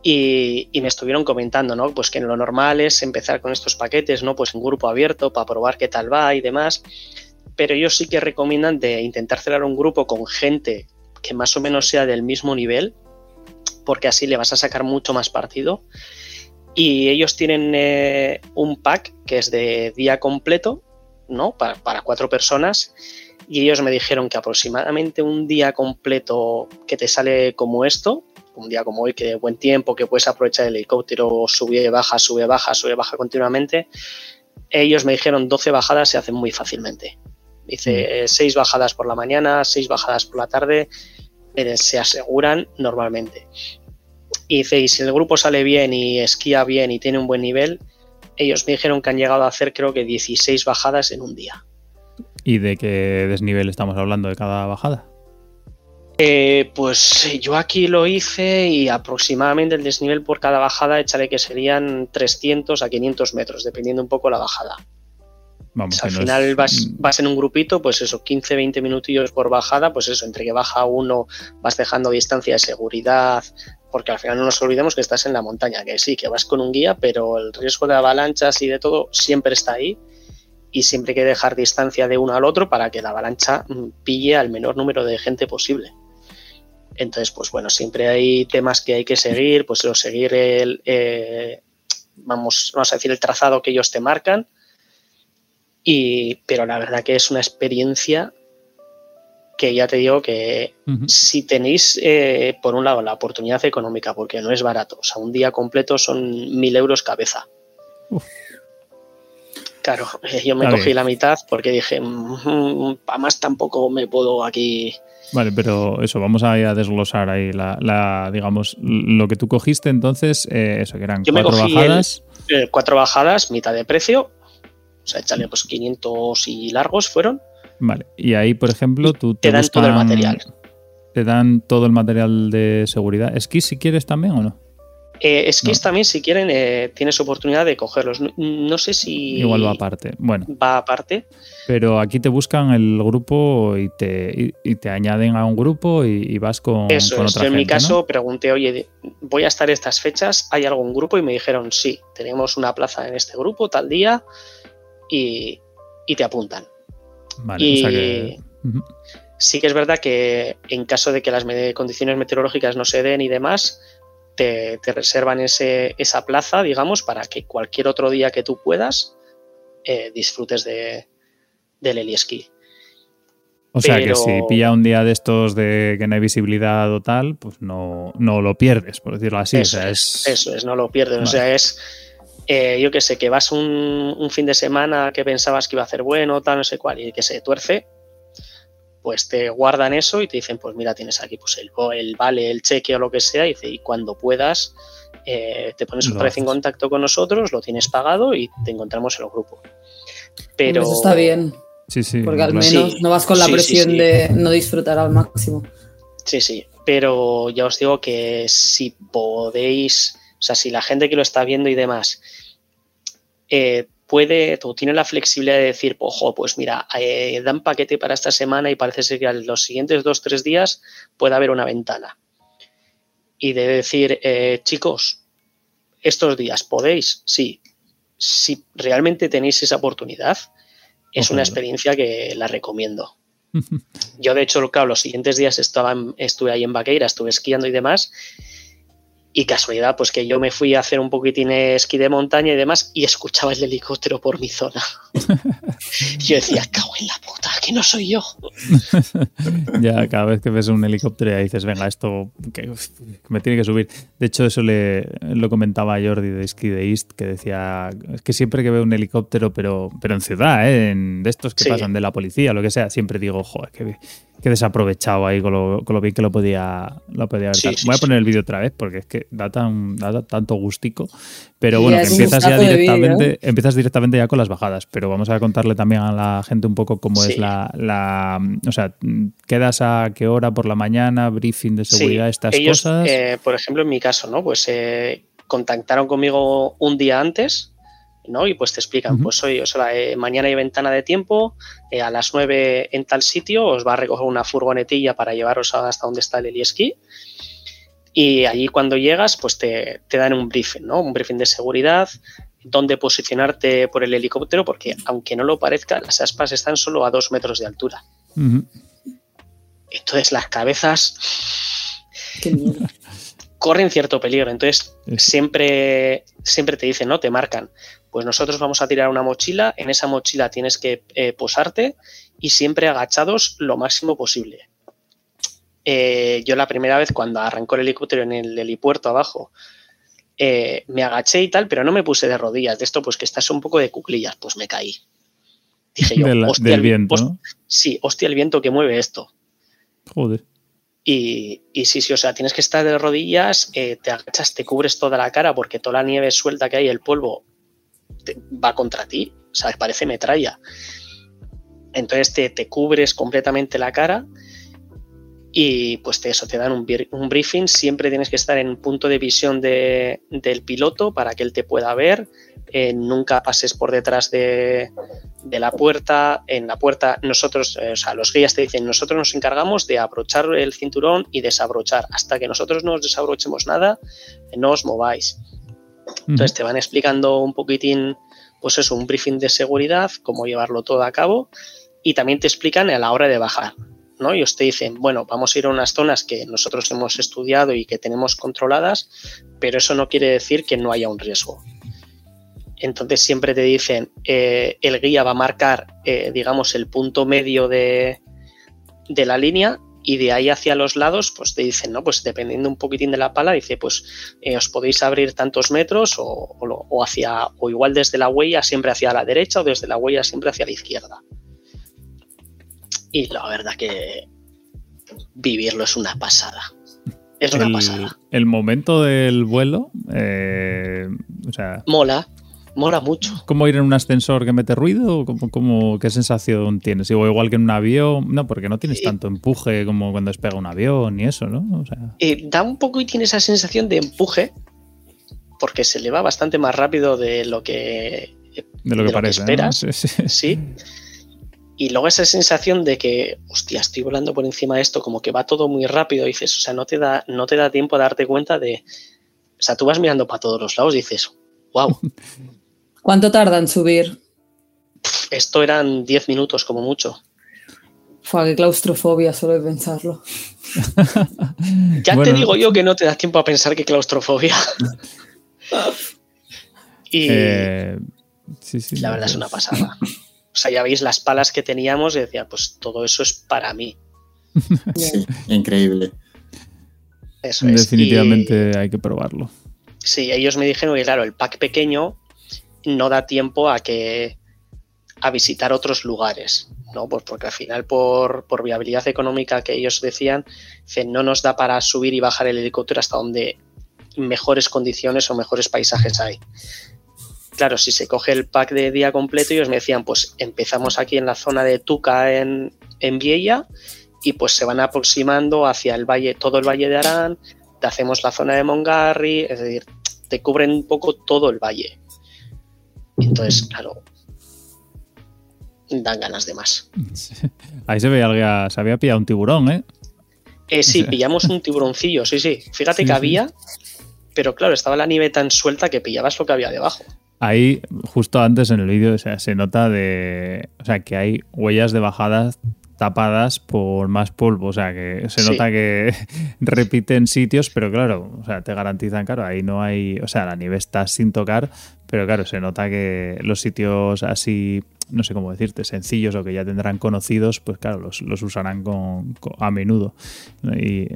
y, me estuvieron comentando, ¿no? Pues que lo normal es empezar con estos paquetes, ¿no? Pues en grupo abierto para probar qué tal va y demás. Pero ellos sí que recomiendan de intentar cerrar un grupo con gente que más o menos sea del mismo nivel, porque así le vas a sacar mucho más partido. Y ellos tienen eh, un pack que es de día completo, ¿no? Para, para cuatro personas. Y ellos me dijeron que aproximadamente un día completo que te sale como esto, un día como hoy, que buen tiempo, que puedes aprovechar el helicóptero, sube, baja, sube, baja, sube, baja continuamente. Ellos me dijeron 12 bajadas se hacen muy fácilmente. Dice, 6 mm. bajadas por la mañana, 6 bajadas por la tarde, eh, se aseguran normalmente. Y dice, y si el grupo sale bien y esquía bien y tiene un buen nivel, ellos me dijeron que han llegado a hacer creo que 16 bajadas en un día. ¿Y de qué desnivel estamos hablando de cada bajada? Eh, pues yo aquí lo hice y aproximadamente el desnivel por cada bajada, échale que serían 300 a 500 metros, dependiendo un poco la bajada. Vamos, al final vas, vas, en un grupito, pues eso, 15, 20 minutillos por bajada, pues eso, entre que baja uno vas dejando distancia de seguridad, porque al final no nos olvidemos que estás en la montaña, que sí, que vas con un guía, pero el riesgo de avalanchas y de todo siempre está ahí y siempre hay que dejar distancia de uno al otro para que la avalancha mm, pille al menor número de gente posible. Entonces, pues bueno, siempre hay temas que hay que seguir, pues seguir el, eh, vamos, vamos a decir, el trazado que ellos te marcan. Y, pero la verdad que es una experiencia que ya te digo que si tenéis, eh, por un lado, la oportunidad económica, porque no es barato, o sea, un día completo son mil euros cabeza. Claro, eh, yo me cogí la mitad porque dije, mm, mm, para más tampoco me puedo aquí Vale, pero eso, vamos a, a desglosar ahí la, digamos, lo que tú cogiste entonces, eh, eso, que eran cuatro bajadas. cuatro bajadas, mitad de precio, o sea, échale pues 500 y largos fueron. Vale, y ahí, por ejemplo, tú te, dan todo el material. Te dan todo el material de seguridad. ¿Esquí si quieres también o no? Eh, skis también, si quieren, eh, tienes oportunidad de cogerlos. No, sé si. Igual va aparte. Bueno. Va aparte. Pero aquí te buscan el grupo y te, te añaden a un grupo y, vas con, Eso con Yo en mi caso pregunté, oye, voy a estar estas fechas, ¿hay algún grupo? Y me dijeron, sí, tenemos una plaza en este grupo, tal día, y, te apuntan. Vale, o sea que. Sí que es verdad que en caso de que las condiciones meteorológicas no se den y demás, te, reservan ese, esa plaza, digamos, para que cualquier otro día que tú puedas eh, disfrutes de, del heliesquí. O sea que si pilla un día de estos de que no hay visibilidad o tal, pues no, no lo pierdes, por decirlo así. Eso, es, eso es, no lo pierdes. O sea, es, eh, yo que sé, que vas un, un, fin de semana que pensabas que iba a hacer bueno, tal, no sé cuál, y que se tuerce, pues te guardan eso y te dicen, pues mira, tienes aquí pues el, el vale, el cheque o lo que sea, y, dice, y cuando puedas eh, te pones otra vez en contacto con nosotros, lo tienes pagado y te encontramos en el grupo. Pero... Eso está bien. Sí, sí. Porque al menos no vas con la presión de no disfrutar al máximo. Sí, sí. Pero ya os digo que si podéis, o sea, si la gente que lo está viendo y demás eh, puede o tiene la flexibilidad de decir, ojo, pues mira, eh, dan paquete para esta semana y parece ser que en los siguientes dos, tres días puede haber una ventana. Y de decir, eh, chicos, estos días podéis, sí, si realmente tenéis esa oportunidad, es una experiencia que la recomiendo. (laughs) Yo, de hecho, claro, los siguientes días estaba, estuve ahí en Vaqueira, estuve esquiando y demás, Y casualidad, pues que yo me fui a hacer un poquitín esquí de montaña y demás y escuchaba el helicóptero por mi zona. (laughs) yo decía, cago en la puta, que no soy yo. (laughs) ya, cada vez que ves un helicóptero y dices, venga, esto que, me tiene que subir. De hecho, eso le, lo comentaba Jordi de Ski de East, que decía, es que siempre que veo un helicóptero, pero, pero en ciudad, ¿eh? en, de estos que pasan de la policía, lo que sea, siempre digo, joder, que que desaprovechado ahí con lo, con lo, bien que lo podía, lo podía ver. Voy a poner el vídeo otra vez porque es que da, tan, da tanto gustico. Pero bueno, que empiezas ya directamente, empiezas directamente ya con las bajadas. Pero vamos a contarle también a la gente un poco cómo es la, la, O sea, ¿quedas a qué hora por la mañana? Briefing de seguridad, estas cosas. Eh, por ejemplo, en mi caso, ¿no? Pues eh, contactaron conmigo un día antes ¿no? Y pues te explican, pues hoy, o sea, eh, mañana hay ventana de tiempo, eh, a las 9 en tal sitio os va a recoger una furgonetilla para llevaros hasta donde está el heliesquí. Y allí cuando llegas, pues te, dan un briefing, ¿no? Un briefing de seguridad, dónde posicionarte por el helicóptero, porque aunque no lo parezca, las aspas están solo a dos metros de altura. Entonces las cabezas corren cierto peligro. Entonces siempre, siempre te dicen, ¿no? Te marcan. Pues nosotros vamos a tirar una mochila, en esa mochila tienes que eh, posarte y siempre agachados lo máximo posible. Eh, yo la primera vez cuando arrancó el helicóptero en el helipuerto abajo, eh, me agaché y tal, pero no me puse de rodillas. De esto, pues que estás un poco de cuclillas, pues me caí. Dije yo, hostia, del viento. Sí, hostia, el viento que mueve esto. Joder. Y, y, sí, sí, o sea, tienes que estar de rodillas, te agachas, te cubres toda la cara porque toda la nieve suelta que hay, el polvo, va contra ti, o sea, parece metralla. Entonces te, cubres completamente la cara y pues te, eso te dan un, briefing. Siempre tienes que estar en punto de visión del piloto para que él te pueda ver. Eh, nunca pases por detrás de, la puerta. En la puerta, nosotros, eh, o sea, los guías te dicen, nosotros nos encargamos de abrochar el cinturón y desabrochar. Hasta que nosotros no os desabrochemos nada, no os mováis. Entonces te van explicando un poquitín, pues eso, un briefing de seguridad, cómo llevarlo todo a cabo y también te explican a la hora de bajar. ¿no? Ellos te dicen, bueno, vamos a ir a unas zonas que nosotros hemos estudiado y que tenemos controladas, pero eso no quiere decir que no haya un riesgo. Entonces siempre te dicen, eh, el guía va a marcar, eh, digamos, el punto medio de, de la línea y de ahí hacia los lados, pues te dicen, ¿no? Pues dependiendo un poquitín de la pala, dice, pues eh, os podéis abrir tantos metros o, hacia, o igual desde la huella siempre hacia la derecha o desde la huella siempre hacia la izquierda. Y la verdad que vivirlo es una pasada. Es una pasada. El momento del vuelo, eh, o sea... Mola mola mucho. ¿Cómo ir en un ascensor que mete ruido? ¿Cómo, qué sensación tienes? O igual que en un avión, no, porque no tienes tanto empuje como cuando despega un avión y eso, ¿no? Eh, da un poco y tiene esa sensación de empuje, porque se le va bastante más rápido de lo que, de lo que parece. esperas. Sí, Y luego esa sensación de que, hostia, estoy volando por encima de esto, como que va todo muy rápido, dices, o sea, no te da, no te da tiempo a darte cuenta de. O sea, tú vas mirando para todos los lados y dices, wow, (laughs) ¿Cuánto tarda en subir? Esto eran 10 minutos como mucho. Fue qué claustrofobia solo de pensarlo. (laughs) ya te digo yo que no te da tiempo a pensar que claustrofobia. (laughs) y eh, la verdad es una pasada. O sea, ya veis las palas que teníamos y decía, pues todo eso es para mí. (laughs) Sí, increíble. Eso Definitivamente hay que probarlo. Sí, ellos me dijeron que, claro, el pack pequeño no da tiempo a que a visitar otros lugares, ¿no? Pues porque al final por, viabilidad económica que ellos decían, no nos da para subir y bajar el helicóptero hasta donde mejores condiciones o mejores paisajes hay. Claro, si se coge el pack de día completo, ellos me decían, pues empezamos aquí en la zona de Tuca en, en Viella y pues se van aproximando hacia el valle, todo el valle de Arán, te hacemos la zona de Mongarri, es decir, te cubren un poco todo el valle. (laughs) Entonces, claro, dan ganas de más. Ahí se veía, se había pillado un tiburón, ¿eh? eh sí, (laughs) pillamos un tiburoncillo, sí, sí. Fíjate que había, pero claro, estaba la nieve tan suelta que pillabas lo que había debajo. Ahí, justo antes en el vídeo, se nota de. O sea, que hay huellas de bajadas tapadas por más polvo. O sea, que se nota que (laughs) repiten sitios, pero claro, o sea, te garantizan, claro, ahí no hay. O sea, la nieve está sin tocar, pero claro, se nota que los sitios así, no sé cómo decirte, sencillos o que ya tendrán conocidos, pues claro, los, los usarán con, a menudo. Y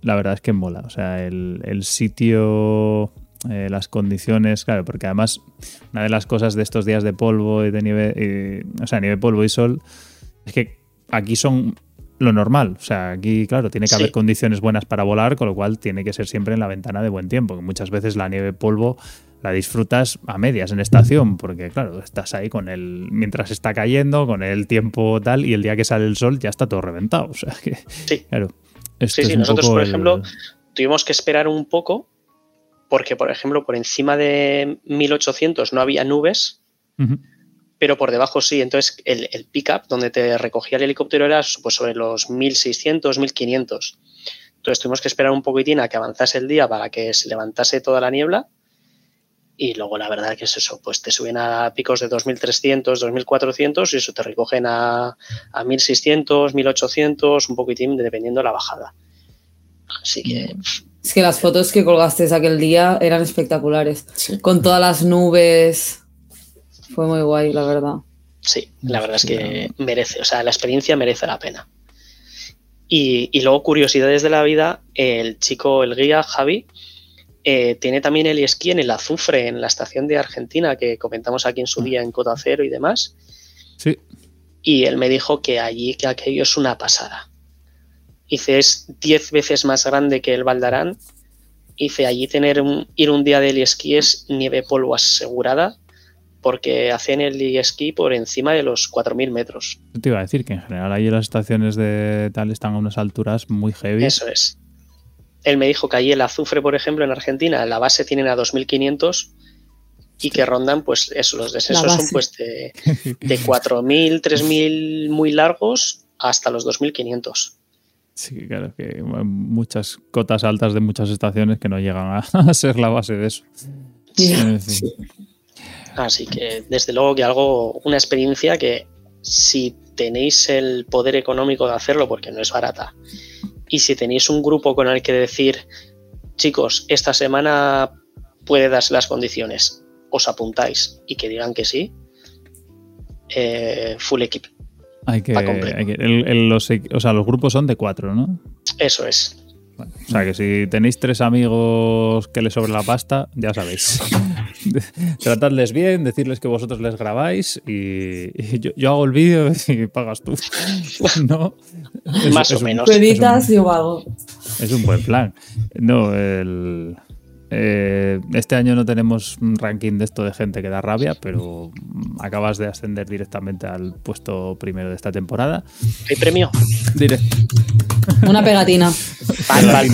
la verdad es que mola. O sea, el, el sitio eh, las condiciones, claro, porque además una de las cosas de estos días de polvo y de nieve, o sea, nieve, polvo y sol, es que aquí son lo normal. O sea, aquí, claro, tiene que haber condiciones buenas para volar, con lo cual tiene que ser siempre en la ventana de buen tiempo. Que muchas veces la nieve polvo la disfrutas a medias en estación, porque claro, estás ahí con el. mientras está cayendo, con el tiempo tal, y el día que sale el sol ya está todo reventado. O sea que. Sí. Claro. sí, sí, nosotros, por ejemplo, tuvimos que esperar un poco porque, por ejemplo, por encima de 1800 no había nubes, pero por debajo sí. Entonces, el, el pick-up donde te recogía el helicóptero era pues, sobre los 1600, 1500. Entonces, tuvimos que esperar un poquitín a que avanzase el día para que se levantase toda la niebla. Y luego, la verdad que es eso, pues te suben a picos de 2300, 2400 y eso te recogen a, a 1600, 1800, un poquitín dependiendo de la bajada. Así que es que las fotos que colgaste aquel día eran espectaculares. Con todas las nubes. Fue muy guay, la verdad. Sí, la verdad es que merece, o sea, la experiencia merece la pena. Y, luego, curiosidades de la vida, el chico, el guía, Javi, eh, tiene también el esquí en el azufre, en la estación de Argentina, que comentamos aquí en su ah. día en Cota Cero y demás. Sí. Y él me dijo que allí, que aquello es una pasada. Dice, es 10 veces más grande que el Valdarán. Dice, allí tener un, ir un día de esquí es nieve polvo asegurada porque hacen el esquí por encima de los 4.000 metros. Te iba a decir que en general allí las estaciones de tal están a unas alturas muy heavy. Eso es. Él me dijo que allí el azufre, por ejemplo, en Argentina, la base tienen a 2.500 y que rondan, pues eso, los descensos son pues de, (laughs) de 4.000, 3.000 muy largos hasta los 2.500. Sí, claro, que muchas cotas altas de muchas estaciones que no llegan a, (laughs) ser la base de eso. Así que, desde luego que algo, una experiencia que si tenéis el poder económico de hacerlo, porque no es barata, y si tenéis un grupo con el que decir, chicos, esta semana puede darse las condiciones, os apuntáis y que digan que sí, eh, full equip. Hay que, los, o sea, los grupos son de cuatro, ¿no? Eso es. o sea que si tenéis tres amigos que les sobre la pasta, ya sabéis. (laughs) (laughs) Tratadles bien, decirles que vosotros les grabáis y, yo, hago el vídeo y pagas tú. (laughs) ¿No? Más o menos. editas, yo hago. Es un buen plan. No, el. Eh, este año no tenemos un ranking de esto de gente que da rabia, pero acabas de ascender directamente al puesto primero de esta temporada. ¿Hay premio? Diré. Una pegatina. Vale,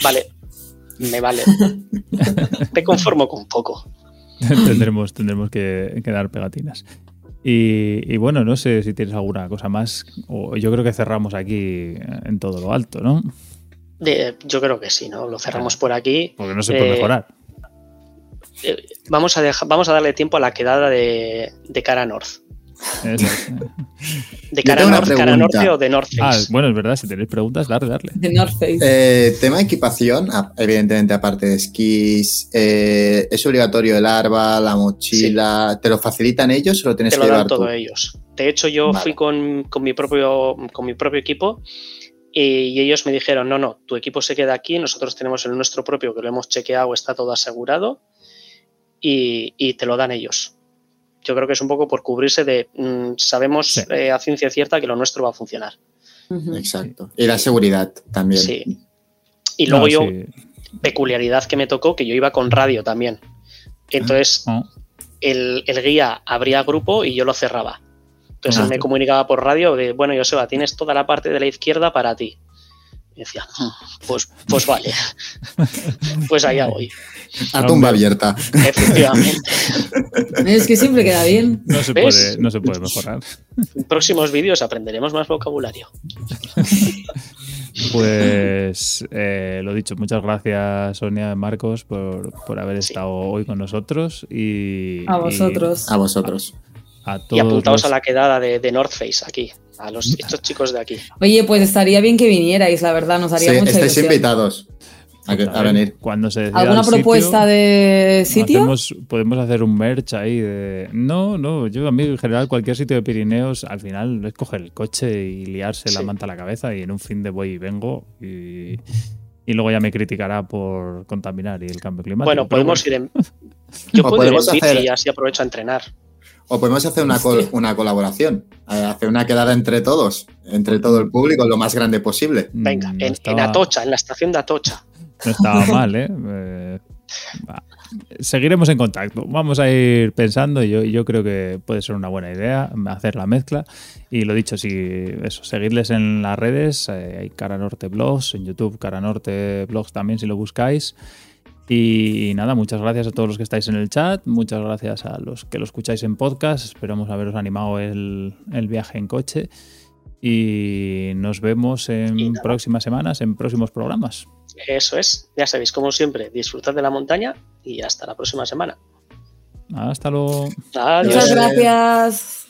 vale, me vale. (laughs) Te conformo con poco. (laughs) (laughs) tendremos, tendremos que, dar pegatinas. Y, bueno, no sé si tienes alguna cosa más. O yo creo que cerramos aquí en todo lo alto, ¿no? yo creo que sí, ¿no? Lo cerramos por aquí. Porque no se puede eh, mejorar. Eh, vamos, a vamos a darle tiempo a la quedada de, de cara north. (laughs) ¿De cara, north, cara norte o de North Ah, bueno, es verdad, si tenéis preguntas, darle, darle. De North Face. Eh, tema de equipación, evidentemente, aparte de esquís, ¿es obligatorio el arba, la mochila? ¿Te lo facilitan ellos o lo tienes Te que lo dan todo ellos. De hecho, yo fui con, con, mi propio, con mi propio equipo y ellos me dijeron, no, no, tu equipo se queda aquí, nosotros tenemos el nuestro propio que lo hemos chequeado, está todo asegurado y, te lo dan ellos. Yo creo que es un poco por cubrirse de, mm, sabemos eh, a ciencia cierta que lo nuestro va a funcionar. Exacto. Y la seguridad también. Sí. Y luego yo, peculiaridad que me tocó, que yo iba con radio también. Entonces, ah. el, el guía abría grupo y yo lo cerraba. Entonces él me comunicaba por radio de, bueno, Joseba, tienes toda la parte de la izquierda para ti. Y decía, mm, pues, pues vale, (laughs) pues allá voy. A tumba abierta. Efectivamente. Es que siempre queda bien. No se, puede, no se puede mejorar. En próximos vídeos aprenderemos más vocabulario. Pues eh, lo dicho, muchas gracias Sonia Marcos por, por haber estado hoy con nosotros y a vosotros. a vosotros y apuntaos a la quedada de, North Face aquí, a los, estos chicos de aquí. Oye, pues estaría bien que vinierais, la verdad, nos haría sí, mucha estáis invitados. A, venir. Cuando se ¿Alguna propuesta de sitio? podemos hacer un merch ahí de. No, no, yo a mí en general cualquier sitio de Pirineos al final es coger el coche y liarse la manta a la cabeza y en un fin de voy y vengo y, y luego ya me criticará por contaminar y el cambio climático. Bueno, podemos ir en. (laughs) Yo puedo ir en bici y así aprovecho a entrenar. O podemos hacer una, una colaboración, eh, hacer una quedada entre todos, entre todo el público, lo más grande posible. Venga, mm, en, Atocha, en la estación de Atocha. No estaba (laughs) mal, ¿eh? eh seguiremos en contacto. Vamos a ir pensando y yo, yo, creo que puede ser una buena idea hacer la mezcla. Y lo dicho, si eso, seguirles en las redes, eh, hay Cara Norte Blogs, en YouTube Cara Norte Blogs también si lo buscáis. Y nada, muchas gracias a todos los que estáis en el chat, muchas gracias a los que lo escucháis en podcast, esperamos haberos animado el, viaje en coche y nos vemos en próximas semanas, en próximos programas. Eso es, ya sabéis, como siempre, disfrutad de la montaña y hasta la próxima semana. Hasta luego. Muchas gracias.